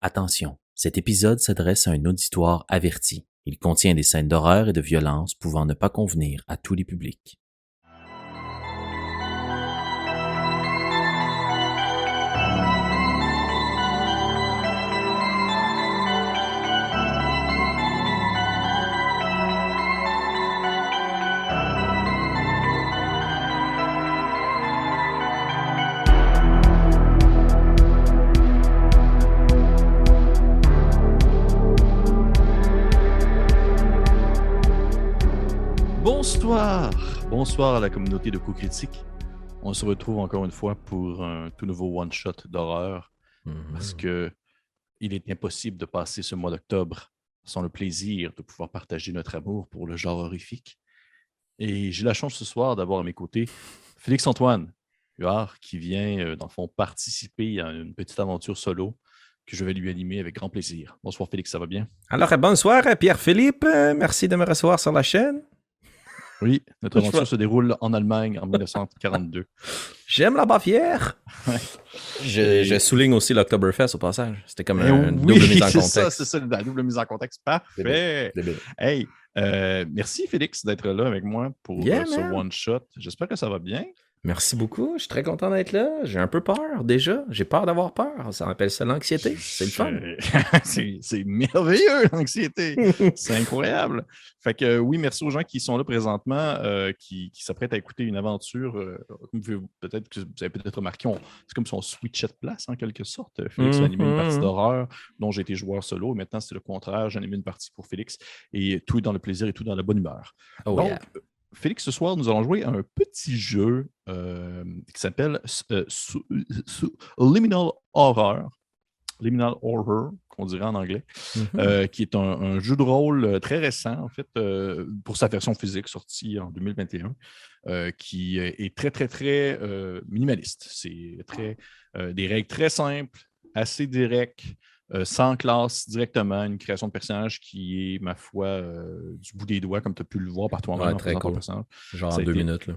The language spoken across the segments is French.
Attention, cet épisode s'adresse à un auditoire averti. Il contient des scènes d'horreur et de violence pouvant ne pas convenir à tous les publics. Bonsoir! À la communauté de coups critiques. On se retrouve encore une fois pour un tout nouveau one-shot d'horreur parce que il est impossible de passer ce mois d'octobre sans le plaisir de pouvoir partager notre amour pour le genre horrifique. Et j'ai la chance ce soir d'avoir à mes côtés Félix-Antoine Huard qui vient, euh, dans le fond, participer à une petite aventure solo que je vais lui animer avec grand plaisir. Bonsoir Félix, ça va bien? Alors, bonsoir, Pierre-Philippe. Euh, merci de me recevoir sur la chaîne. Oui, notre aventure se déroule en Allemagne en 1942. J'aime la Bavière. Ouais. Je, Et- je souligne aussi l'Octoberfest au passage. C'était comme Eh un, une double mise en c'est contexte. ça, c'est ça, la double mise en contexte. Parfait. Débile. Hey, euh, merci Félix d'être là avec moi pour Yeah, euh, ce one-shot. J'espère que ça va bien. Merci beaucoup. Je suis très content d'être là. J'ai un peu peur déjà. J'ai peur d'avoir peur. Ça appelle ça l'anxiété. C'est le fun. C'est merveilleux, l'anxiété. C'est incroyable. Fait que euh, oui, merci aux gens qui sont là présentement, euh, qui, qui s'apprêtent à écouter une aventure. euh, peut-être que vous avez peut-être remarqué, c'est comme si on switchait de place en quelque sorte. Félix a animé une partie Mhm. d'horreur dont j'ai été joueur solo. Maintenant, c'est le contraire. J'ai animé une partie pour Félix. Et tout est dans le plaisir et tout dans la bonne humeur. Oh, Donc, yeah. Félix, ce soir, nous allons jouer à un petit jeu euh, qui s'appelle euh, Liminal Horror. Liminal Horror, qu'on dirait en anglais, Mhm. euh, qui est un, un jeu de rôle très récent, en fait, pour sa version physique sortie en 2021, euh, qui est très, très, très minimaliste. C'est très des règles très simples, assez directes, euh, sans classe directement, une création de personnage qui est, ma foi, euh, du bout des doigts, comme tu as pu le voir par toi-même Ouais, en très faisant ton cool. personnage. Genre en deux été- minutes. Là.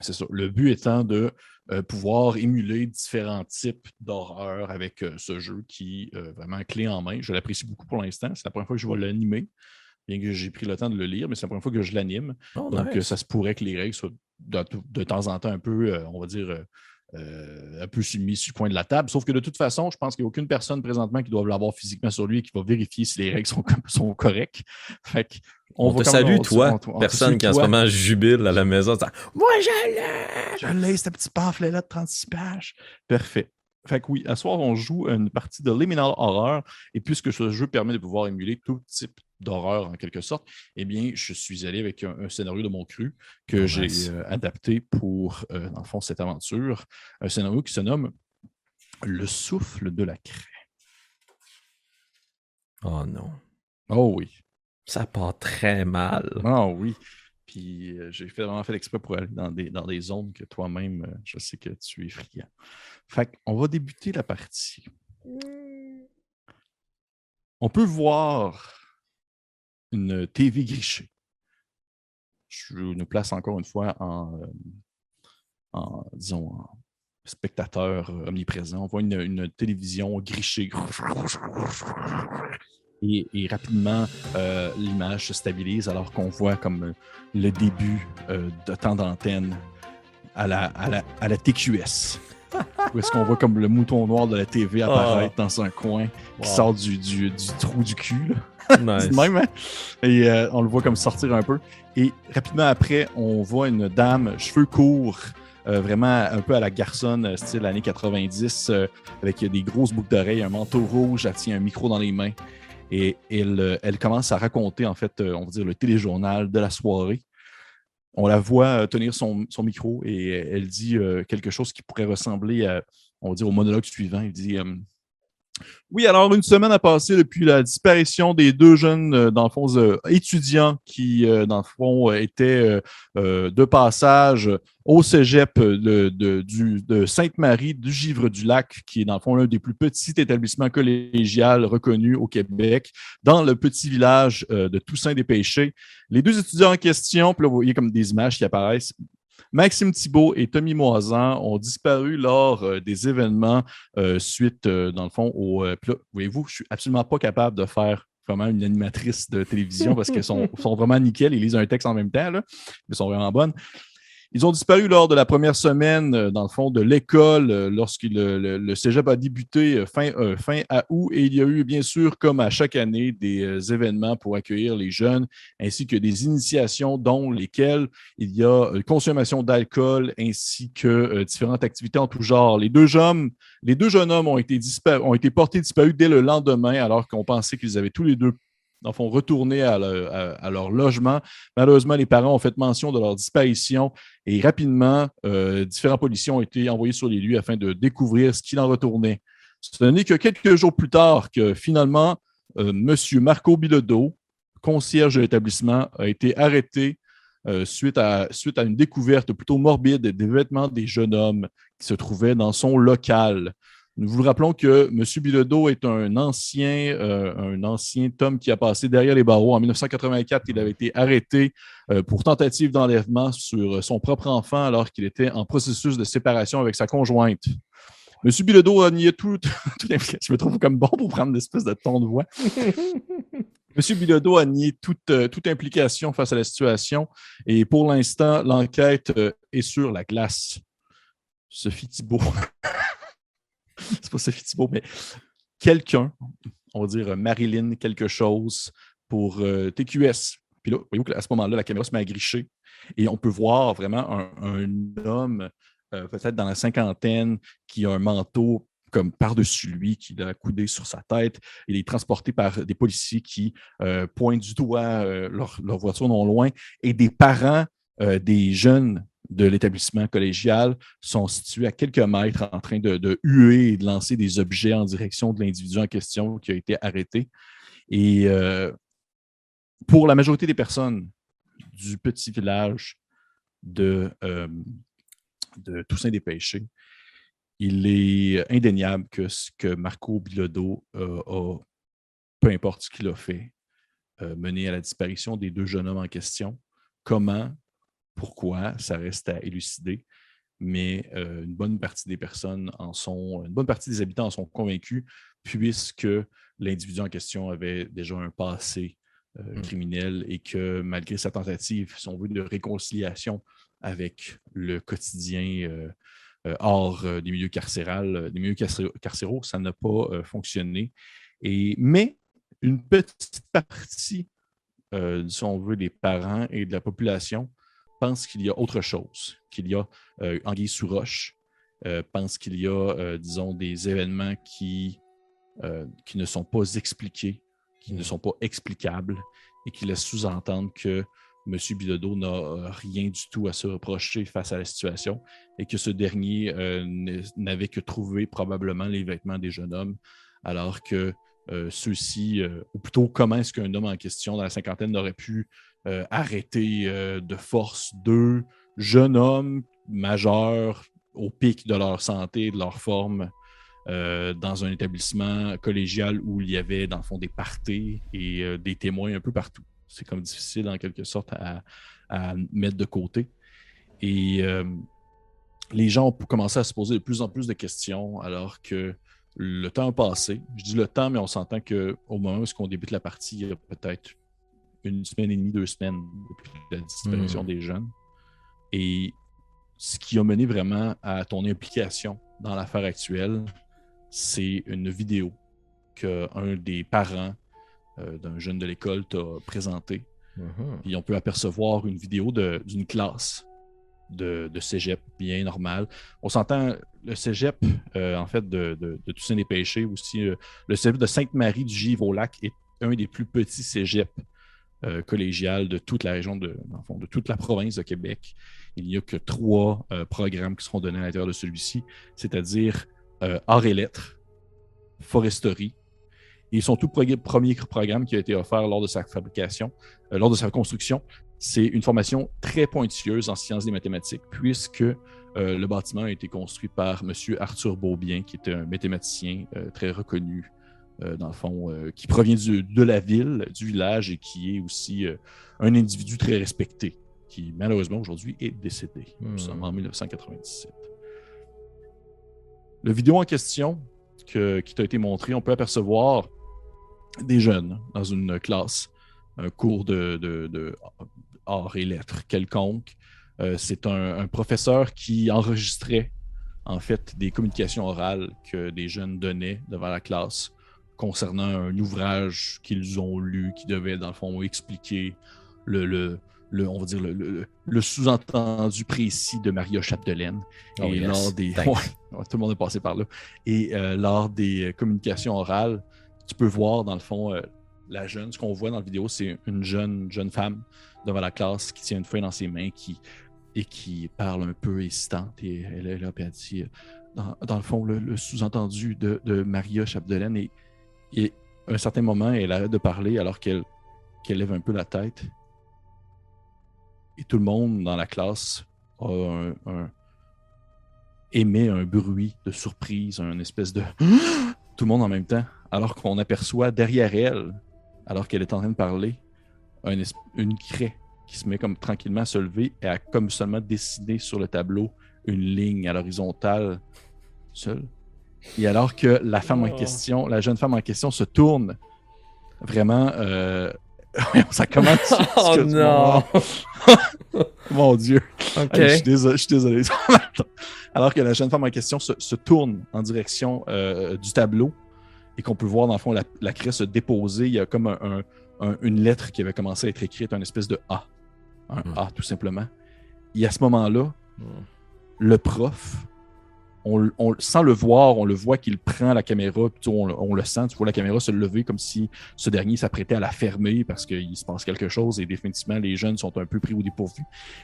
C'est ça. Le but étant de euh, pouvoir émuler différents types d'horreur avec ce jeu qui est vraiment clé en main. Je l'apprécie beaucoup pour l'instant. C'est la première fois que je vais l'animer, bien que j'ai pris le temps de le lire, mais c'est la première fois que je l'anime. Oh, Donc, nice. ça se pourrait que les règles soient de, de temps en temps un peu, on va dire, euh, un peu mis sur le coin de la table. Sauf que de toute façon, je pense qu'il n'y a aucune personne présentement qui doit l'avoir physiquement sur lui et qui va vérifier si les règles sont, correctes. Fait que on, va te salue, on- toi, on- on personne qui en ce moment jubile à la maison. disant, Moi, je l'ai! Je l'ai, ce petit pamphlet-là de 36 pages. Parfait. Fait que oui, à soir, on joue une partie de Liminal Horror. Et puisque ce jeu permet de pouvoir émuler tout type d'horreur en quelque sorte, eh bien, je suis allé avec un, un scénario de mon cru que Oh, j'ai nice. euh, adapté pour, euh, dans le fond, cette aventure. Un scénario qui se nomme Le souffle de la craie. Oh non. Oh oui. Ça part très mal. Ah oui. Puis euh, j'ai fait, vraiment fait exprès pour aller dans des, dans des zones que toi-même, euh, je sais que tu es friand. Fait qu'on va débuter la partie. On peut voir une TV grichée. Je nous place encore une fois en, euh, disons, spectateur omniprésent. On voit une, télévision grichée. Et, rapidement, euh, l'image se stabilise alors qu'on voit comme euh, le début de temps d'antenne à la, à, la, à la TQS. Où est-ce qu'on voit comme le mouton noir de la TV apparaître dans un coin qui sort du, du- du trou du cul. là. Nice. Même, hein? Et euh, on le voit comme sortir un peu. Et rapidement après, on voit une dame, cheveux courts, euh, vraiment un peu à la garçonne, euh, style années 90, euh, avec des grosses boucles d'oreilles, un manteau rouge, elle tient un micro dans les mains. Et elle, euh, elle commence à raconter, en fait, euh, on va dire, le téléjournal de la soirée. On la voit euh, tenir son, son micro et elle dit euh, quelque chose qui pourrait ressembler à, on va au monologue suivant. Il dit euh, oui, alors une semaine a passé depuis la disparition des deux jeunes, euh, dans euh, étudiants qui, euh, dans le fond, euh, étaient de passage au cégep de, Sainte-Marie du Givre-du-Lac, qui est, dans le fond, l'un des plus petits établissements collégiales reconnus au Québec, dans le petit village de Toussaint-des-Pêchés. Les deux étudiants en question, puis là, vous voyez comme des images qui apparaissent. Maxime Thibault et Tommy Moisan ont disparu lors euh, des événements euh, suite, euh, dans le fond, au. Voyez-vous, je suis absolument pas capable de faire vraiment une animatrice de télévision parce qu'elles sont, sont, vraiment nickel. Ils lisent un texte en même temps, là, mais sont vraiment bonnes. Ils ont disparu lors de la première semaine, euh, dans le fond, de l'école, euh, lorsque le, le, cégep a débuté euh, fin, fin août. Et il y a eu, bien sûr, comme à chaque année, des événements pour accueillir les jeunes, ainsi que des initiations, dont lesquelles il y a consommation d'alcool, ainsi que différentes activités en tout genre. Les deux hommes, les deux jeunes hommes ont été, ont été portés disparus dès le lendemain, alors qu'on pensait qu'ils avaient tous les deux dans font retourner à, leur logement. Malheureusement, les parents ont fait mention de leur disparition et rapidement, euh, différents policiers ont été envoyés sur les lieux afin de découvrir ce qu'il en retournait. Ce n'est que quelques jours plus tard que finalement, euh, M. Marco Bilodeau, concierge de l'établissement, a été arrêté euh, suite à une découverte plutôt morbide des vêtements des jeunes hommes qui se trouvaient dans son local. Nous vous rappelons que M. Bilodeau est un ancien, euh, un ancien Tom qui a passé derrière les barreaux. En 1984, il avait été arrêté euh, pour tentative d'enlèvement sur son propre enfant alors qu'il était en processus de séparation avec sa conjointe. M. Bilodeau a nié tout, Je me trouve comme bon pour prendre l'espèce de ton de voix. M. Bilodeau a nié toute, euh, toute, implication face à la situation et pour l'instant, l'enquête est sur la glace. Sophie Thibault. c'est pas Sophie Thibault, mais quelqu'un, on va dire Marilyn quelque chose pour euh, TQS. Puis là, voyez-vous qu'à ce moment-là, la caméra se met à gricher et on peut voir vraiment un, homme, euh, peut-être dans la cinquantaine, qui a un manteau comme par-dessus lui, qui a coudé sur sa tête. Il est transporté par des policiers qui euh, pointent du doigt leur, voiture non loin et des parents des jeunes de l'établissement collégial sont situés à quelques mètres en train de, huer et de lancer des objets en direction de l'individu en question qui a été arrêté. Et euh, pour la majorité des personnes du petit village de, euh, de Toussaint-des-Pêchés, il est indéniable que ce que Marco Bilodeau euh, a, peu importe ce qu'il a fait, mené à la disparition des deux jeunes hommes en question, comment pourquoi, ça reste à élucider. Mais euh, une bonne partie des personnes en sont, une bonne partie des habitants en sont convaincus, puisque l'individu en question avait déjà un passé euh, mmh. criminel et que malgré sa tentative, si on veut, de réconciliation avec le quotidien euh, hors des milieux carcérales, des milieux carcéraux, ça n'a pas fonctionné. Et, mais une petite partie, si on veut, des parents et de la population pense qu'il y a autre chose, qu'il y a euh, anguille sous roche, euh, pense qu'il y a, euh, disons, des événements qui, euh, qui ne sont pas expliqués, qui ne mm. sont pas explicables et qui laissent sous-entendre que M. Bilodeau n'a rien du tout à se reprocher face à la situation et que ce dernier n'avait que trouvé probablement les vêtements des jeunes hommes, alors que ceux-ci, ou plutôt comment est-ce qu'un homme en question dans la cinquantaine n'aurait pu euh, euh, de force deux jeunes hommes majeurs au pic de leur santé, de leur forme, euh, dans un établissement collégial où il y avait, dans le fond, des parties et des témoins un peu partout. C'est comme difficile, en quelque sorte, à, mettre de côté. Et les gens ont commencé à se poser de plus en plus de questions alors que le temps a passé. Je dis le temps, mais on s'entend qu'au moment où on débute la partie, il y a peut-être une semaine et demie, deux semaines depuis la disparition hmm. des jeunes. Et ce qui a mené vraiment à ton implication dans l'affaire actuelle, c'est une vidéo qu'un des parents euh, d'un jeune de l'école t'a présentée. Uh-huh. Et on peut apercevoir une vidéo d'une classe de, de, cégep bien normal. On s'entend, le cégep, euh, en fait, de, de, de Toussaint des Péchés, aussi, euh, le cégep de Sainte-Marie du Givre au lac est un des plus petits cégeps euh, collégiale de toute la région, de, de toute la province de Québec. Il n'y a que trois euh, programmes qui seront donnés à l'intérieur de celui-ci, c'est-à-dire euh, arts et lettres, foresterie, et son tout premier programme qui a été offert lors de sa fabrication, lors de sa construction, c'est une formation très pointilleuse en sciences des mathématiques, puisque le bâtiment a été construit par M. Arthur Beaubien, qui était un mathématicien très reconnu euh, dans le fond, euh, qui provient de la ville, du village et qui est aussi euh, un individu très respecté qui malheureusement aujourd'hui est décédé. Nous Hmm. sommes en 1997. Le vidéo en question que- qui t'a été montré, on peut apercevoir des jeunes dans une classe, un cours de, de- et lettres quelconque. Euh, c'est un, un professeur qui enregistrait en fait des communications orales que des jeunes donnaient devant la classe concernant un ouvrage qu'ils ont lu qui devait dans le fond expliquer le, le- le- on va dire le, le- le sous-entendu précis de Maria Chapdelaine. Oh, et yes. lors des Thanks. Ouais, ouais, tout le monde est passé par là. Et euh, lors des euh, communications orales, tu peux voir dans le fond euh, la jeune. Ce qu'on voit dans la vidéo, c'est une jeune jeune femme devant la classe qui tient une feuille dans ses mains qui et qui parle un peu hésitante. Et elle est là, puis elle dit, dans, dans le fond, le, le sous-entendu de, de Maria Chapdelaine. Et, et à un certain moment, elle arrête de parler alors qu'elle lève un peu la tête. Et tout le monde dans la classe a un, émet un bruit de surprise, un espèce de tout le monde en même temps, alors qu'on aperçoit derrière elle, alors qu'elle est en train de parler, une craie qui se met comme tranquillement à se lever et a comme seulement dessiné sur le tableau une ligne à l'horizontale seule. Et alors que la femme en Oh. question, la jeune femme en question se tourne vraiment, euh, ça commence. Oh non! Mon Dieu. Ok. Hey, je suis désolé. Je suis désolé. Alors que la jeune femme en question se, se tourne en direction euh, du tableau et qu'on peut voir dans le fond la, la craie se déposer. Il y a comme un- un- un- une lettre qui avait commencé à être écrite, un espèce de A. Un Hmm. A, tout simplement. Et à ce moment-là, Hmm. le prof, on, on- sans le voir, on le voit qu'il prend la caméra, puis on, le- sent, tu vois la caméra se lever comme si ce dernier s'apprêtait à la fermer parce qu'il se passe quelque chose et définitivement les jeunes sont un peu pris au dépourvu.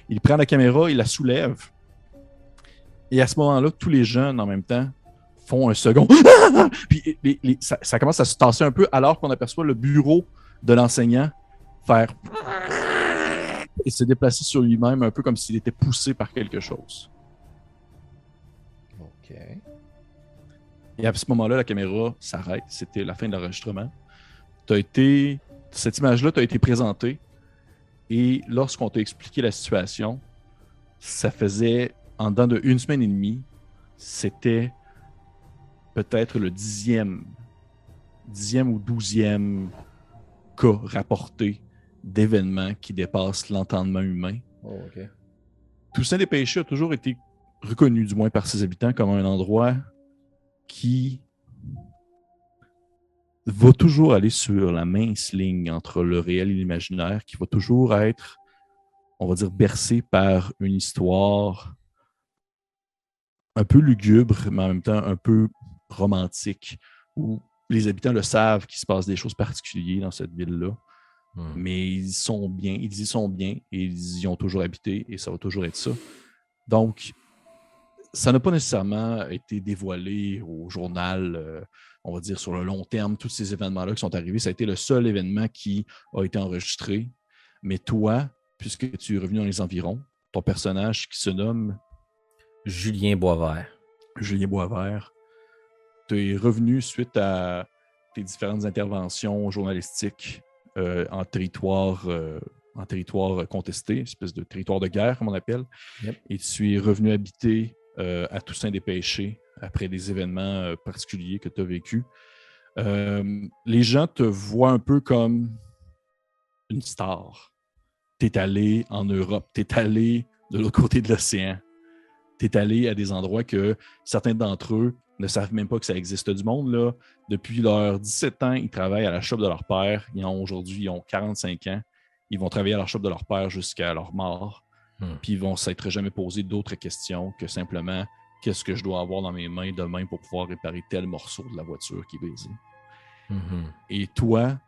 Il prend la caméra, il la soulève. Et à ce moment-là, tous les jeunes en même temps font un second. Puis les- les- ça, ça commence à se tasser un peu alors qu'on aperçoit le bureau de l'enseignant faire et se déplacer sur lui-même un peu comme s'il était poussé par quelque chose. Ok. Et à ce moment-là, la caméra s'arrête. C'était la fin de l'enregistrement. Été... Cette image-là t'a été présentée. Et lorsqu'on t'a expliqué la situation, ça faisait, en dedans de une semaine et demie, c'était peut-être le dixième, dixième ou douzième cas rapporté d'événements qui dépassent l'entendement humain. Oh, ok. Toussaint des Péchés a toujours été reconnu, du moins par ses habitants, comme un endroit qui va toujours aller sur la mince ligne entre le réel et l'imaginaire, qui va toujours être, on va dire, bercé par une histoire un peu lugubre, mais en même temps un peu romantique, où les habitants le savent qu'il se passe des choses particulières dans cette ville-là Hmm. mais ils sont bien, ils y sont bien et ils y ont toujours habité et ça va toujours être ça. Donc, ça n'a pas nécessairement été dévoilé au journal, euh, on va dire sur le long terme, tous ces événements-là qui sont arrivés. Ça a été le seul événement qui a été enregistré. Mais toi, puisque tu es revenu dans les environs, ton personnage qui se nomme Julien Boisvert. Julien Boisvert, tu es revenu suite à tes différentes interventions journalistiques euh, en territoire euh, en territoire contesté, espèce de territoire de guerre, comme on appelle. Yep. Et tu es revenu habiter euh, à Toussaint des Péchés après des événements euh, particuliers que tu as vécus. Euh, les gens te voient un peu comme une star. Tu es allé en Europe, tu es allé de l'autre côté de l'océan. Tu es allé à des endroits que certains d'entre eux ne savent même pas que ça existe du monde. Depuis leurs 17 ans, ils travaillent à la shop de leur père. Ils ont aujourd'hui ils ont 45 ans. Ils vont travailler à la shop de leur père jusqu'à leur mort. Hmm. Puis ils vont s'être jamais posé d'autres questions que simplement qu'est-ce que je dois avoir dans mes mains demain pour pouvoir réparer tel morceau de la voiture qui est brisé. Mhm. Et toi,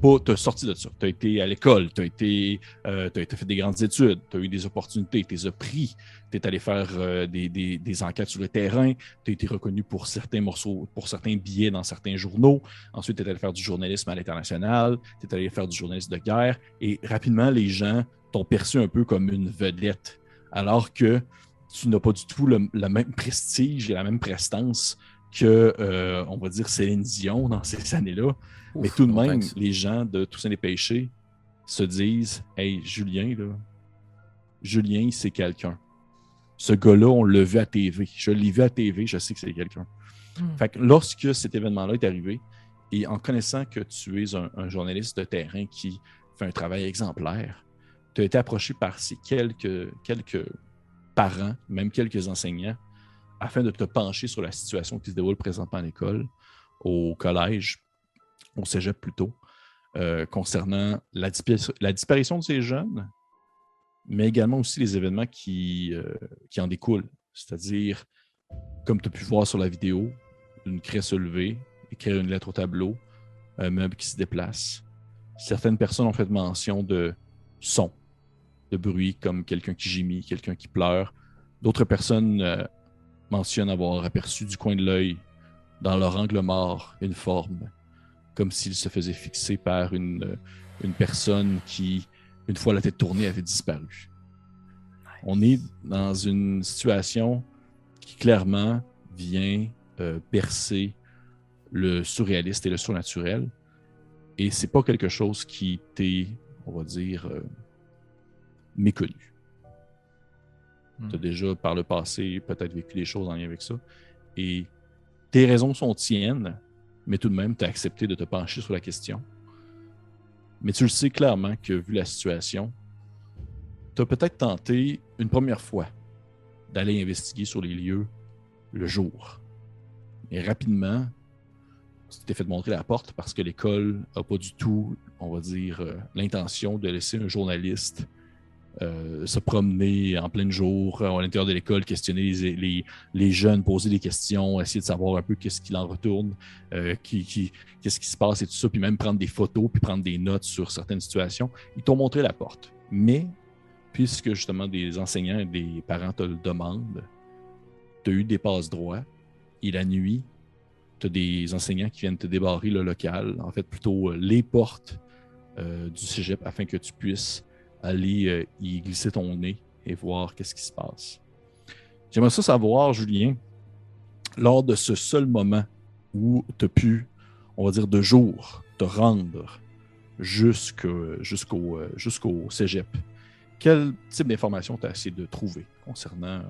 pas t'as sorti de ça. Tu as été à l'école, tu as été euh, été fait des grandes études, tu as eu des opportunités, tu les as pris, tu es allé faire euh, des, des- des enquêtes sur le terrain, tu as été reconnu pour certains morceaux, pour certains billets dans certains journaux. Ensuite, tu es allé faire du journalisme à l'international, tu es allé faire du journalisme de guerre et rapidement les gens t'ont perçu un peu comme une vedette alors que tu n'as pas du tout le, le même prestige et la même prestance que, euh, on va dire, Céline Dion dans ces années-là. Mais tout de même, thanks. les gens de Toussaint des Péchés se disent Hey, Julien, là, Julien, c'est quelqu'un. Ce gars-là, on l'a vu à TV. Je l'ai vu à TV, je sais que c'est quelqu'un. Hmm. Fait que lorsque cet événement-là est arrivé, et en connaissant que tu es un, un journaliste de terrain qui fait un travail exemplaire, tu as été approché par ces quelques, quelques parents, même quelques enseignants, afin de te pencher sur la situation qui se déroule présentement à l'école, au collège, au cégep plutôt, euh, concernant la, dispa- la disparition de ces jeunes, mais également aussi les événements qui, euh, qui en découlent. C'est-à-dire, comme tu as pu voir sur la vidéo, une craie se lever, écrire une lettre au tableau, un meuble qui se déplace. Certaines personnes ont fait mention de sons, de bruit, comme quelqu'un qui gémit, quelqu'un qui pleure. D'autres personnes euh, mentionnent avoir aperçu du coin de l'œil, dans leur angle mort, une forme, comme s'il se faisait fixer par une, euh, une personne qui, une fois la tête tournée, avait disparu. On est dans une situation qui clairement vient euh, percer le surréaliste et le surnaturel. Et c'est pas quelque chose qui t'est, on va dire, euh, méconnu. Hmm. Tu as déjà par le passé peut-être vécu des choses en lien avec ça. Et tes raisons sont tiennes, mais tout de même, tu as accepté de te pencher sur la question. Mais tu le sais clairement que, vu la situation, tu as peut-être tenté une première fois d'aller investiguer sur les lieux le jour. Et rapidement, tu t'es fait montrer la porte parce que l'école n'a pas du tout, on va dire, euh, l'intention de laisser un journaliste euh, se promener en plein jour euh, à l'intérieur de l'école, questionner les, jeunes, poser des questions, essayer de savoir un peu qu'est-ce qu'il en retourne, euh, qu'est-ce qui se passe et tout ça, puis même prendre des photos, puis prendre des notes sur certaines situations. Ils t'ont montré la porte. Mais, puisque justement des enseignants et des parents te le demandent, tu as eu des passes droits, et la nuit, tu as des enseignants qui viennent te débarrer le local, en fait plutôt les portes du cégep, afin que tu puisses aller euh, y glisser ton nez et voir qu'est-ce qui se passe. J'aimerais ça savoir, Julien, lors de ce seul moment où tu as pu, on va dire de jour, te rendre jusque- jusqu'au euh, jusqu'au cégep, quel type d'informations tu as essayé de trouver concernant euh,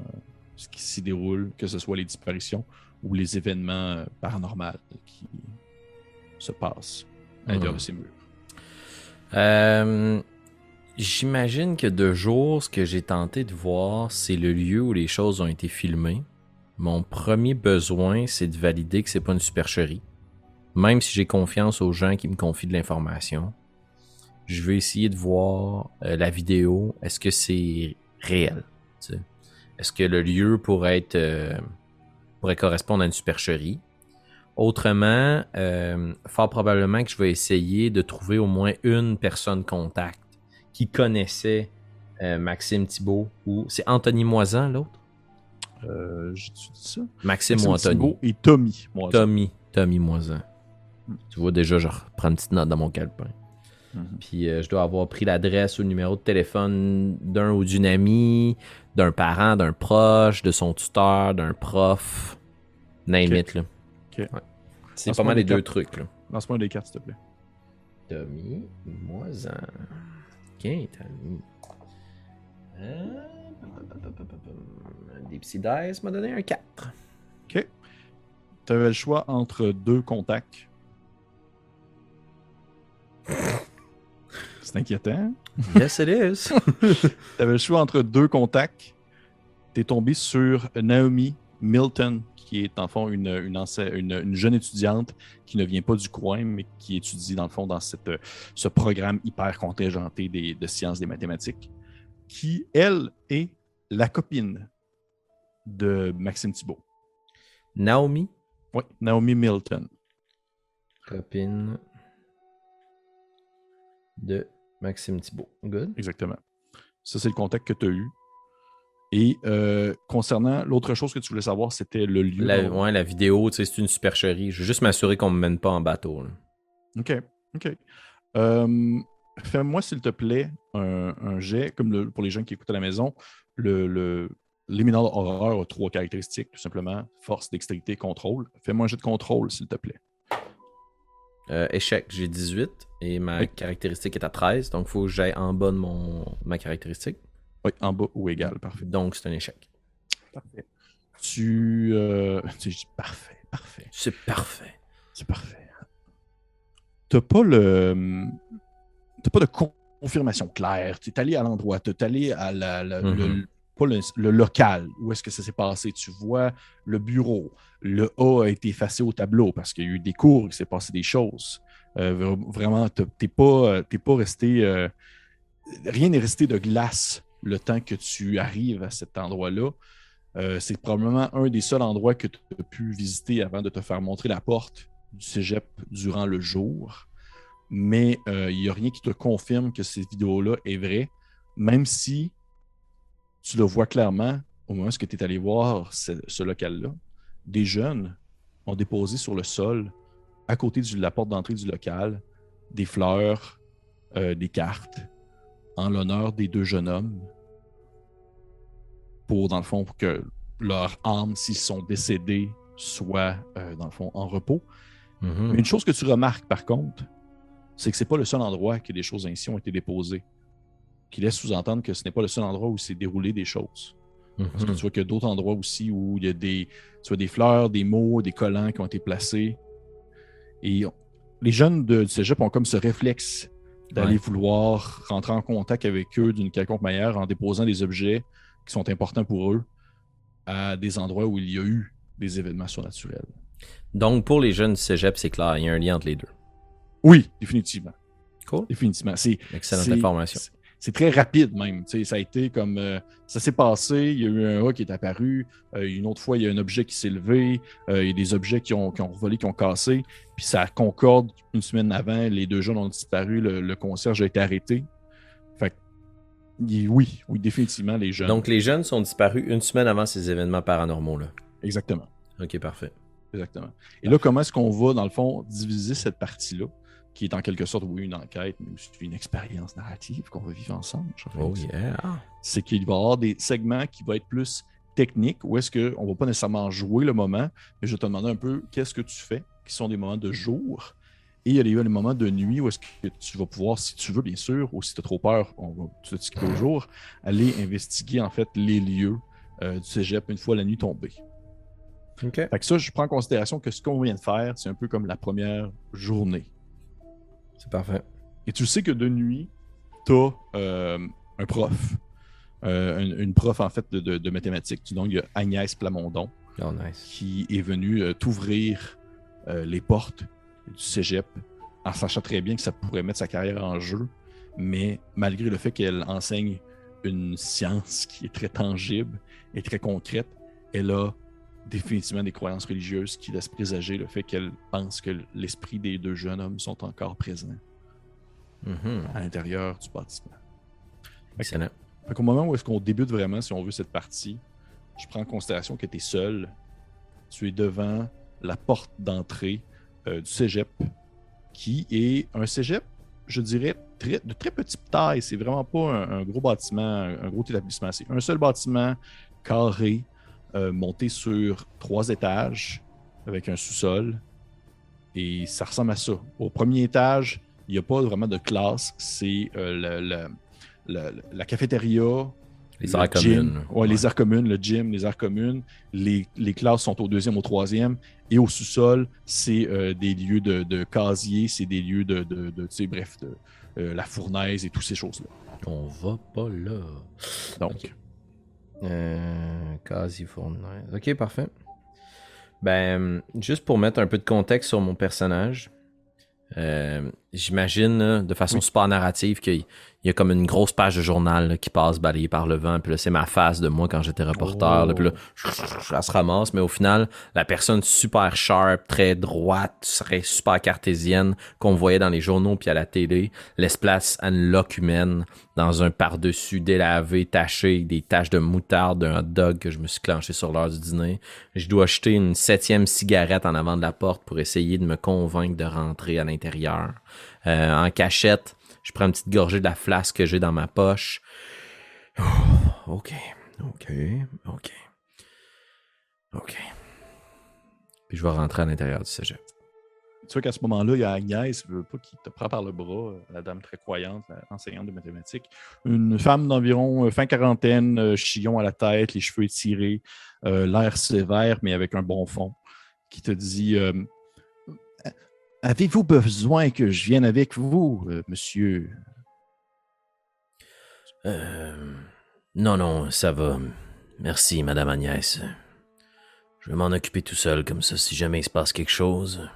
ce qui s'y déroule, que ce soit les disparitions ou les événements paranormaux qui se passent à l'intérieur Mhm. de ces murs? Euh, J'imagine que de jour, ce que j'ai tenté de voir, c'est le lieu où les choses ont été filmées. Mon premier besoin, c'est de valider que c'est pas une supercherie. Même si j'ai confiance aux gens qui me confient de l'information, je vais essayer de voir euh, la vidéo. Est-ce que c'est réel? Est-ce que le lieu euh, pourrait correspondre à une supercherie? Autrement, euh, fort probablement que je vais essayer de trouver au moins une personne contact qui connaissait euh, Maxime Thibault ou c'est Anthony Moisan l'autre? Euh, dit ça? Maxime, Maxime ou Anthony? Thibault et Tommy. Moisan. Tommy. Tommy Moisan. Hmm. Tu vois déjà, je reprends une petite note dans mon calepin. Mhm. Puis euh, je dois avoir pris l'adresse ou le numéro de téléphone d'un ou d'une amie, d'un parent, d'un proche, de son tuteur, d'un prof. Name it, là. Ouais. C'est pas mal les deux cartes. trucs, là. Lance-moi des cartes, s'il te plaît. Tommy Moisan. Tommy. Euh, Des petits dice m'a donné un 4. OK. Tu avais le choix entre deux contacts. C'est inquiétant. Yes, it is. Tu avais le choix entre deux contacts. Tu es tombé sur Naomi Milton, qui est en fond une, une, ensei- une- une jeune étudiante qui ne vient pas du coin, mais qui étudie dans le fond dans cette, ce programme hyper contingenté des, de sciences des mathématiques, qui, elle, est la copine de Maxime Thibault. Naomi, Oui, Naomi Milton. copine de Maxime Thibault. Good. Exactement. Ça, c'est le contact que tu as eu. Et euh, concernant l'autre chose que tu voulais savoir, c'était le lieu. La, ouais, la vidéo, tu sais, c'est une supercherie. Je veux juste m'assurer qu'on me mène pas en bateau. là. OK. OK. Euh, Fais-moi, s'il te plaît, un, un jet, comme le- pour les gens qui écoutent à la maison, le, le Liminal Horror a trois caractéristiques, tout simplement force, dextérité, contrôle. Fais-moi un jet de contrôle, s'il te plaît. Euh, échec, j'ai 18. Et ma Oui. caractéristique est à 13, donc il faut que j'aille en bas de mon, ma caractéristique. Oui, en bas ou égal, parfait. Donc c'est un échec. Parfait. Tu. Euh, tu dis parfait, parfait. C'est parfait. C'est parfait. T'as pas le. T'as pas de con- confirmation claire. Tu es allé à l'endroit, tu es allé à la, la- le, Mhm. pas le, le local. Où est-ce que ça s'est passé? Tu vois le bureau. Le A a été effacé au tableau parce qu'il y a eu des cours, il s'est passé des choses. Euh, vra- vraiment, t'as- t'es pas, pas resté. euh, rien n'est resté de glace le temps que tu arrives à cet endroit-là. Euh, c'est probablement un des seuls endroits que tu as pu visiter avant de te faire montrer la porte du cégep durant le jour. Mais euh, il n'y a rien qui te confirme que cette vidéo-là est vraie, même si tu le vois clairement au moment où tu es allé voir ce, ce local-là. Des jeunes ont déposé sur le sol, à côté de la porte d'entrée du local, des fleurs, euh, des cartes, en l'honneur des deux jeunes hommes, pour, dans le fond, pour que leur âme, s'ils sont décédés, soit, euh, dans le fond, en repos. Mhm. Mais une chose que tu remarques, par contre, c'est que c'est pas le seul endroit que des choses ainsi ont été déposées. Qui laisse sous-entendre que ce n'est pas le seul endroit où s'est déroulé des choses. Parce que Mhm. tu vois qu'il y a d'autres endroits aussi où il y a des, tu vois, des fleurs, des mots, des collants qui ont été placés. Et on- les jeunes de, du cégep ont comme ce réflexe d'aller Ouais. vouloir rentrer en contact avec eux d'une quelconque manière en déposant des objets qui sont importants pour eux à des endroits où il y a eu des événements surnaturels. Donc pour les jeunes du cégep, c'est clair, il y a un lien entre les deux. Oui, définitivement. Cool. Définitivement. C'est, Excellente information. C'est- très rapide même. Tu sais, ça a été comme. euh, ça s'est passé, il y a eu un A qui est apparu, euh, une autre fois, il y a un objet qui s'est levé, euh, il y a des objets qui ont, qui ont volé, qui ont cassé, puis ça concorde une semaine avant, les deux jeunes ont disparu, le, le concierge a été arrêté. Fait que, il- oui, oui, définitivement, les jeunes. Donc les jeunes sont disparus une semaine avant ces événements paranormaux-là. Exactement. Ok, parfait. Exactement. Et là, comment est-ce qu'on va, dans le fond, diviser cette partie-là, qui est en quelque sorte, oui, une enquête, mais aussi une expérience narrative qu'on va vivre ensemble. Oh yeah. c'est qu'il va y avoir des segments qui vont être plus techniques, où est-ce qu'on ne va pas nécessairement jouer le moment, mais je vais te demander un peu qu'est-ce que tu fais, qui sont des moments de jour, et il y a les, moments de nuit où est-ce que tu vas pouvoir, si tu veux bien sûr, ou si tu as trop peur, on va tout skipper au jour, aller investiguer en fait les lieux euh, du cégep une fois la nuit tombée. Ok. Fait que ça, je prends en considération que ce qu'on vient de faire, c'est un peu comme la première journée. C'est parfait. Et tu sais que de nuit, tu as un prof, euh, une, une prof en fait de, de- de mathématiques. Donc, il y a Agnès Plamondon Oh nice. qui est venue euh, t'ouvrir euh, les portes du cégep en sachant très bien que ça pourrait mettre sa carrière en jeu, mais malgré le fait qu'elle enseigne une science qui est très tangible et très concrète, elle a définitivement des croyances religieuses qui laissent présager le fait qu'elle pense que l'esprit des deux jeunes hommes sont encore présents Mhm. à l'intérieur du bâtiment. Excellent. Fait qu'au moment où est-ce qu'on débute vraiment, si on veut, cette partie, je prends en considération que tu es seul. Tu es devant la porte d'entrée euh, du cégep, qui est un cégep, je dirais, très, de très petite taille. C'est vraiment pas un, un gros bâtiment, un, un gros établissement. C'est un seul bâtiment carré, euh, monté sur trois étages, avec un sous-sol. Et ça ressemble à ça. Au premier étage, il n'y a pas vraiment de classe. C'est euh, la cafétéria, Les gym. communes. Ouais, les aires communes, le gym, les aires communes. Les, les classes sont au deuxième, au troisième. Et au sous-sol, c'est euh, des lieux de, de casier, c'est des lieux de, de, de, tu sais, bref, de, euh, la fournaise et toutes ces choses-là. On va pas là. Donc. Euh, quasi. Ok, parfait. Ben, juste pour mettre un peu de contexte sur mon personnage, euh, j'imagine de façon Oui. super narrative qu'il y a comme une grosse page de journal là, qui passe balayée par le vent. Puis là, c'est ma face de moi quand j'étais reporter. là, puis là, elle se ramasse. Mais au final, la personne super sharp, très droite, serait super cartésienne qu'on voyait dans les journaux puis à la télé, laisse place à une loque humaine dans un par-dessus délavé, taché, des taches de moutarde d'un hot dog que je me suis clenché sur l'heure du dîner. Je dois acheter une septième cigarette en avant de la porte pour essayer de me convaincre de rentrer à l'intérieur. Euh, en cachette, je prends une petite gorgée de la flasque que j'ai dans ma poche. ok, ok, ok, ok. Puis je vais rentrer à l'intérieur du cégep. tu vois qu'à ce moment-là, il y a Agnès, veut pas, qui te prend par le bras, euh, la dame très croyante, l'enseignante de mathématiques. Une femme d'environ euh, fin quarantaine, euh, chillon à la tête, les cheveux étirés, l'air sévère, mais avec un bon fond, qui te dit Avez-vous besoin que je vienne avec vous, monsieur? Non, non, ça va. Merci, Madame Agnès. Je vais m'en occuper tout seul, comme ça, si jamais il se passe quelque chose,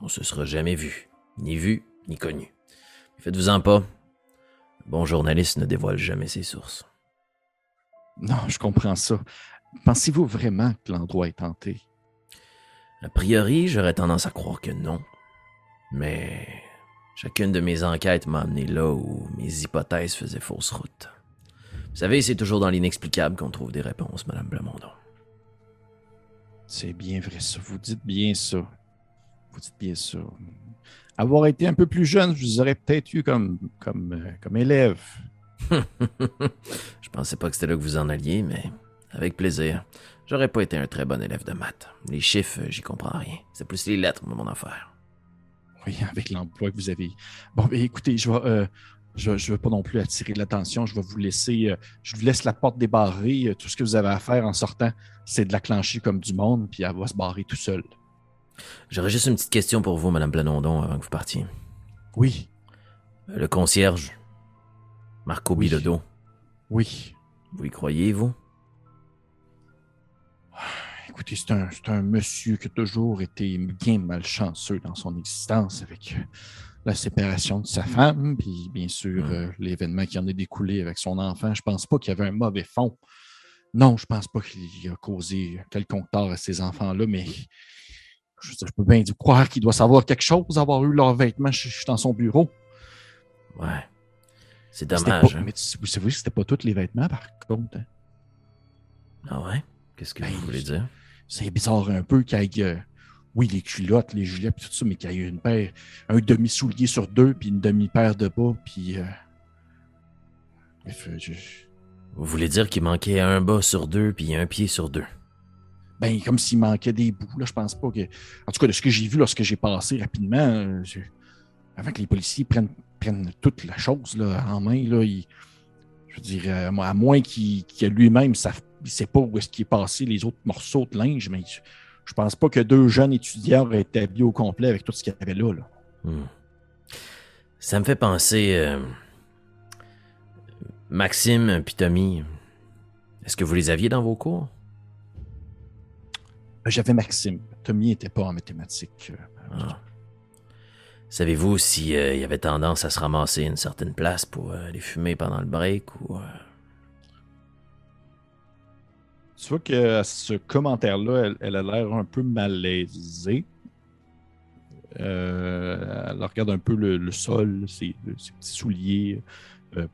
on se sera jamais vu, ni vu, ni connu. Faites-vous-en pas. Un bon journaliste ne dévoile jamais ses sources. Non, je comprends ça. Pensez-vous vraiment que l'endroit est tenté? A priori, j'aurais tendance à croire que non. Mais chacune de mes enquêtes m'a amené là où mes hypothèses faisaient fausse route. Vous savez, c'est toujours dans l'inexplicable qu'on trouve des réponses, Madame Blamondon. C'est bien vrai ça. Vous dites bien ça. Vous dites bien ça. Avoir été un peu plus jeune, je vous aurais peut-être eu comme, comme, euh, comme élève. je pensais pas que c'était là que vous en alliez, mais avec plaisir. J'aurais pas été un très bon élève de maths. Les chiffres, j'y comprends rien. C'est plus les lettres, mon affaire. Oui, avec l'emploi que vous avez. Bon, ben, écoutez, je vais, euh, je ne veux pas non plus attirer de l'attention. Je vais vous laisser, euh, je vous laisse la porte débarrée. Tout ce que vous avez à faire en sortant, c'est de la clencher comme du monde, puis elle va se barrer tout seul. J'aurais juste une petite question pour vous, Madame Planondon, avant que vous partiez. Oui. Le concierge, Marco oui. Bilodeau. Oui. Vous y croyez, vous? Écoutez, c'est un, un, monsieur qui a toujours été bien malchanceux dans son existence avec euh, la séparation de sa femme, puis bien sûr hmm. euh, l'événement qui en est découlé avec son enfant. Je pense pas qu'il y avait un mauvais fond. Non, je pense pas qu'il a causé quelconque tort à ces enfants-là, mais je, peux bien croire qu'il doit savoir quelque chose, avoir eu leurs vêtements dans son bureau. Ouais. C'est dommage. Hein. Mais vous savez que c'était pas tous les vêtements, par contre. Hein? Ah ouais? Qu'est-ce que vous ben, voulez dire? C'est bizarre un peu qu'il y ait, euh, oui, les culottes, les gilets, tout ça, mais qu'il y ait une paire, un demi-soulier sur deux, puis une demi-paire de bas, puis. Euh, euh, vous voulez dire qu'il manquait un bas sur deux, puis un pied sur deux? ben, comme s'il manquait des bouts. Là, je pense pas que. En tout cas, de ce que j'ai vu lorsque j'ai passé rapidement, euh, avant que les policiers prennent, prennent toute la chose là, en main, là, je dirais, à moins qu'il lui-même ne sait pas où est-ce qu'il est passé les autres morceaux de linge, mais je pense pas que deux jeunes étudiants auraient été habillés au complet avec tout ce qu'il y avait là. Hmm. Ça me fait penser. Euh, Maxime puis Tommy, est-ce que vous les aviez dans vos cours? Euh, j'avais Maxime. Tommy n'était pas en mathématiques. Euh, ah. Savez-vous s'il euh, y avait tendance à se ramasser une certaine place pour aller fumer pendant le break ou. Tu vois que ce commentaire-là, elle, a l'air un peu malaisée. elle regarde un peu le, sol, ses, petits souliers